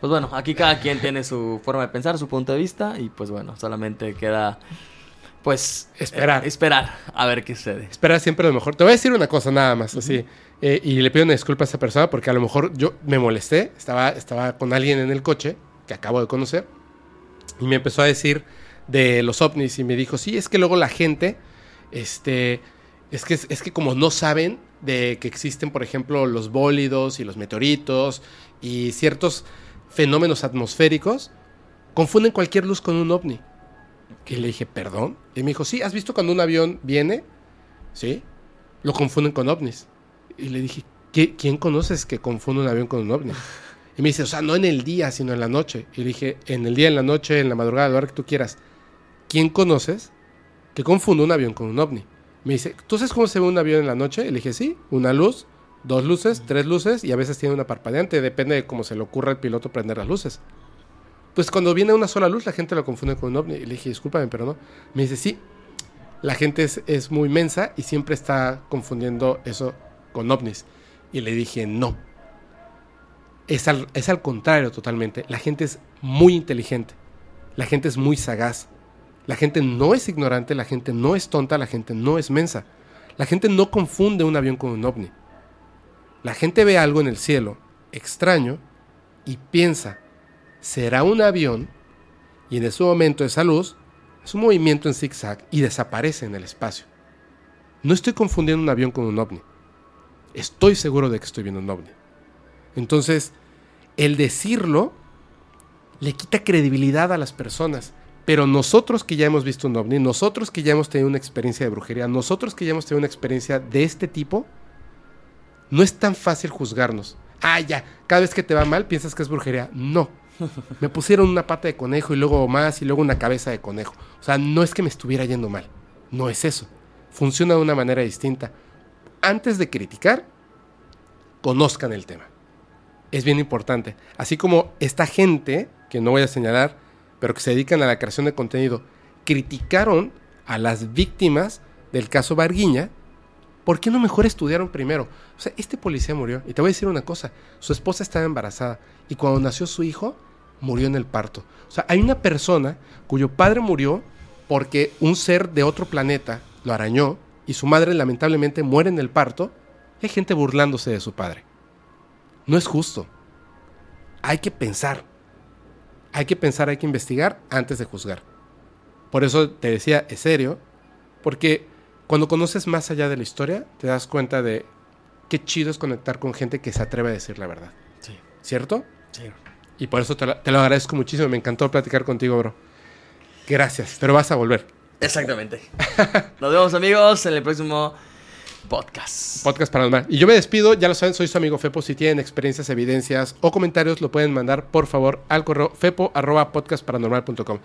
pues bueno, aquí cada quien tiene su forma de pensar, su punto de vista, y pues bueno, solamente queda, pues,
Esperar.
eh, esperar a ver qué sucede.
Espera siempre lo mejor. Te voy a decir una cosa nada más, así. Eh, y le pido una disculpa a esa persona porque a lo mejor yo me molesté. Estaba, estaba con alguien en el coche que acabo de conocer y me empezó a decir de los ovnis y me dijo, sí, es que luego la gente, este, es que, es que como no saben de que existen, por ejemplo, los bólidos y los meteoritos y ciertos fenómenos atmosféricos, confunden cualquier luz con un ovni. Y le dije, perdón. Y me dijo, sí, ¿has visto cuando un avión viene? Sí. Lo confunden con ovnis. Y le dije, ¿qué- ¿quién conoces que confunde un avión con un ovni? Y me dice, o sea, no en el día, sino en la noche. Y le dije, en el día, en la noche, en la madrugada, a la hora que tú quieras. ¿Quién conoces que confunde un avión con un ovni? Me dice, ¿tú sabes cómo se ve un avión en la noche? Y le dije, sí, una luz, dos luces, tres luces y a veces tiene una parpadeante. Depende de cómo se le ocurra al piloto prender las luces. Pues cuando viene una sola luz, la gente lo confunde con un ovni. Y le dije, discúlpame, pero no. Me dice, sí, la gente es, es muy mensa y siempre está confundiendo eso con ovnis. Y le dije, no. Es al, es al contrario totalmente. La gente es muy inteligente. La gente es muy sagaz. La gente no es ignorante, la gente no es tonta, la gente no es mensa. La gente no confunde un avión con un ovni. La gente ve algo en el cielo extraño y piensa, será un avión y en ese momento esa luz es un movimiento en zigzag y desaparece en el espacio. No estoy confundiendo un avión con un ovni. Estoy seguro de que estoy viendo un ovni. Entonces, el decirlo le quita credibilidad a las personas. Pero nosotros que ya hemos visto un ovni, nosotros que ya hemos tenido una experiencia de brujería, nosotros que ya hemos tenido una experiencia de este tipo, no es tan fácil juzgarnos. Ah, ya, cada vez que te va mal piensas que es brujería. No. Me pusieron una pata de conejo y luego más y luego una cabeza de conejo. O sea, no es que me estuviera yendo mal. No es eso. Funciona de una manera distinta. Antes de criticar, conozcan el tema. Es bien importante. Así como esta gente, que no voy a señalar, pero que se dedican a la creación de contenido, criticaron a las víctimas del caso Barguiña, ¿por qué no mejor estudiaron primero? O sea, este policía murió. Y te voy a decir una cosa, su esposa estaba embarazada y cuando nació su hijo, murió en el parto. O sea, hay una persona cuyo padre murió porque un ser de otro planeta lo arañó y su madre lamentablemente muere en el parto. Y hay gente burlándose de su padre. No es justo. Hay que pensar. Hay que pensar, hay que investigar antes de juzgar. por eso te decía, es serio, porque cuando conoces más allá de la historia, te das cuenta de qué chido es conectar con gente que se atreve a decir la verdad.
Sí.
¿Cierto?
Sí.
Y por eso te lo, te lo agradezco muchísimo. Me encantó platicar contigo, bro. Gracias, pero vas a volver.
Exactamente. Nos vemos amigos en el próximo podcast.
Podcast Paranormal. Y yo me despido, ya lo saben, soy su amigo Fepo. Si tienen experiencias, evidencias o comentarios, lo pueden mandar por favor al correo fepo.podcastparanormal.com.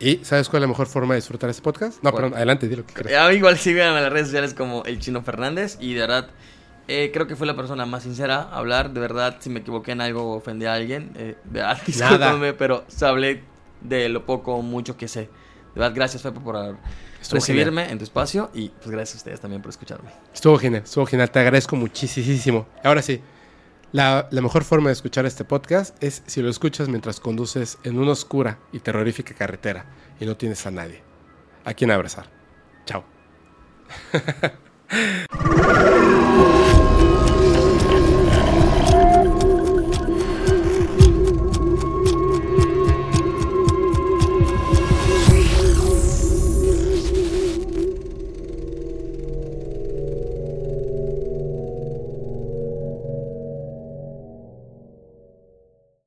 ¿Y sabes cuál es la mejor forma de disfrutar este podcast? No, perdón, adelante, di lo que quieras.
Ya, igual síganme en las redes sociales como el Chino Fernández y de verdad eh, creo que fue la persona más sincera a hablar. De verdad, si me equivoqué en algo o ofendí a alguien, eh, de verdad, discúlpame, pero se hablé de lo poco o mucho que sé. De verdad, gracias Fepo por
Estuvo
recibirme en tu espacio y pues gracias a ustedes también por escucharme.
Estuvo genial, estuvo genial. Te agradezco muchísimo. Ahora sí, la, la mejor forma de escuchar este podcast es si lo escuchas mientras conduces en una oscura y terrorífica carretera y no tienes a nadie a quien abrazar. Chao.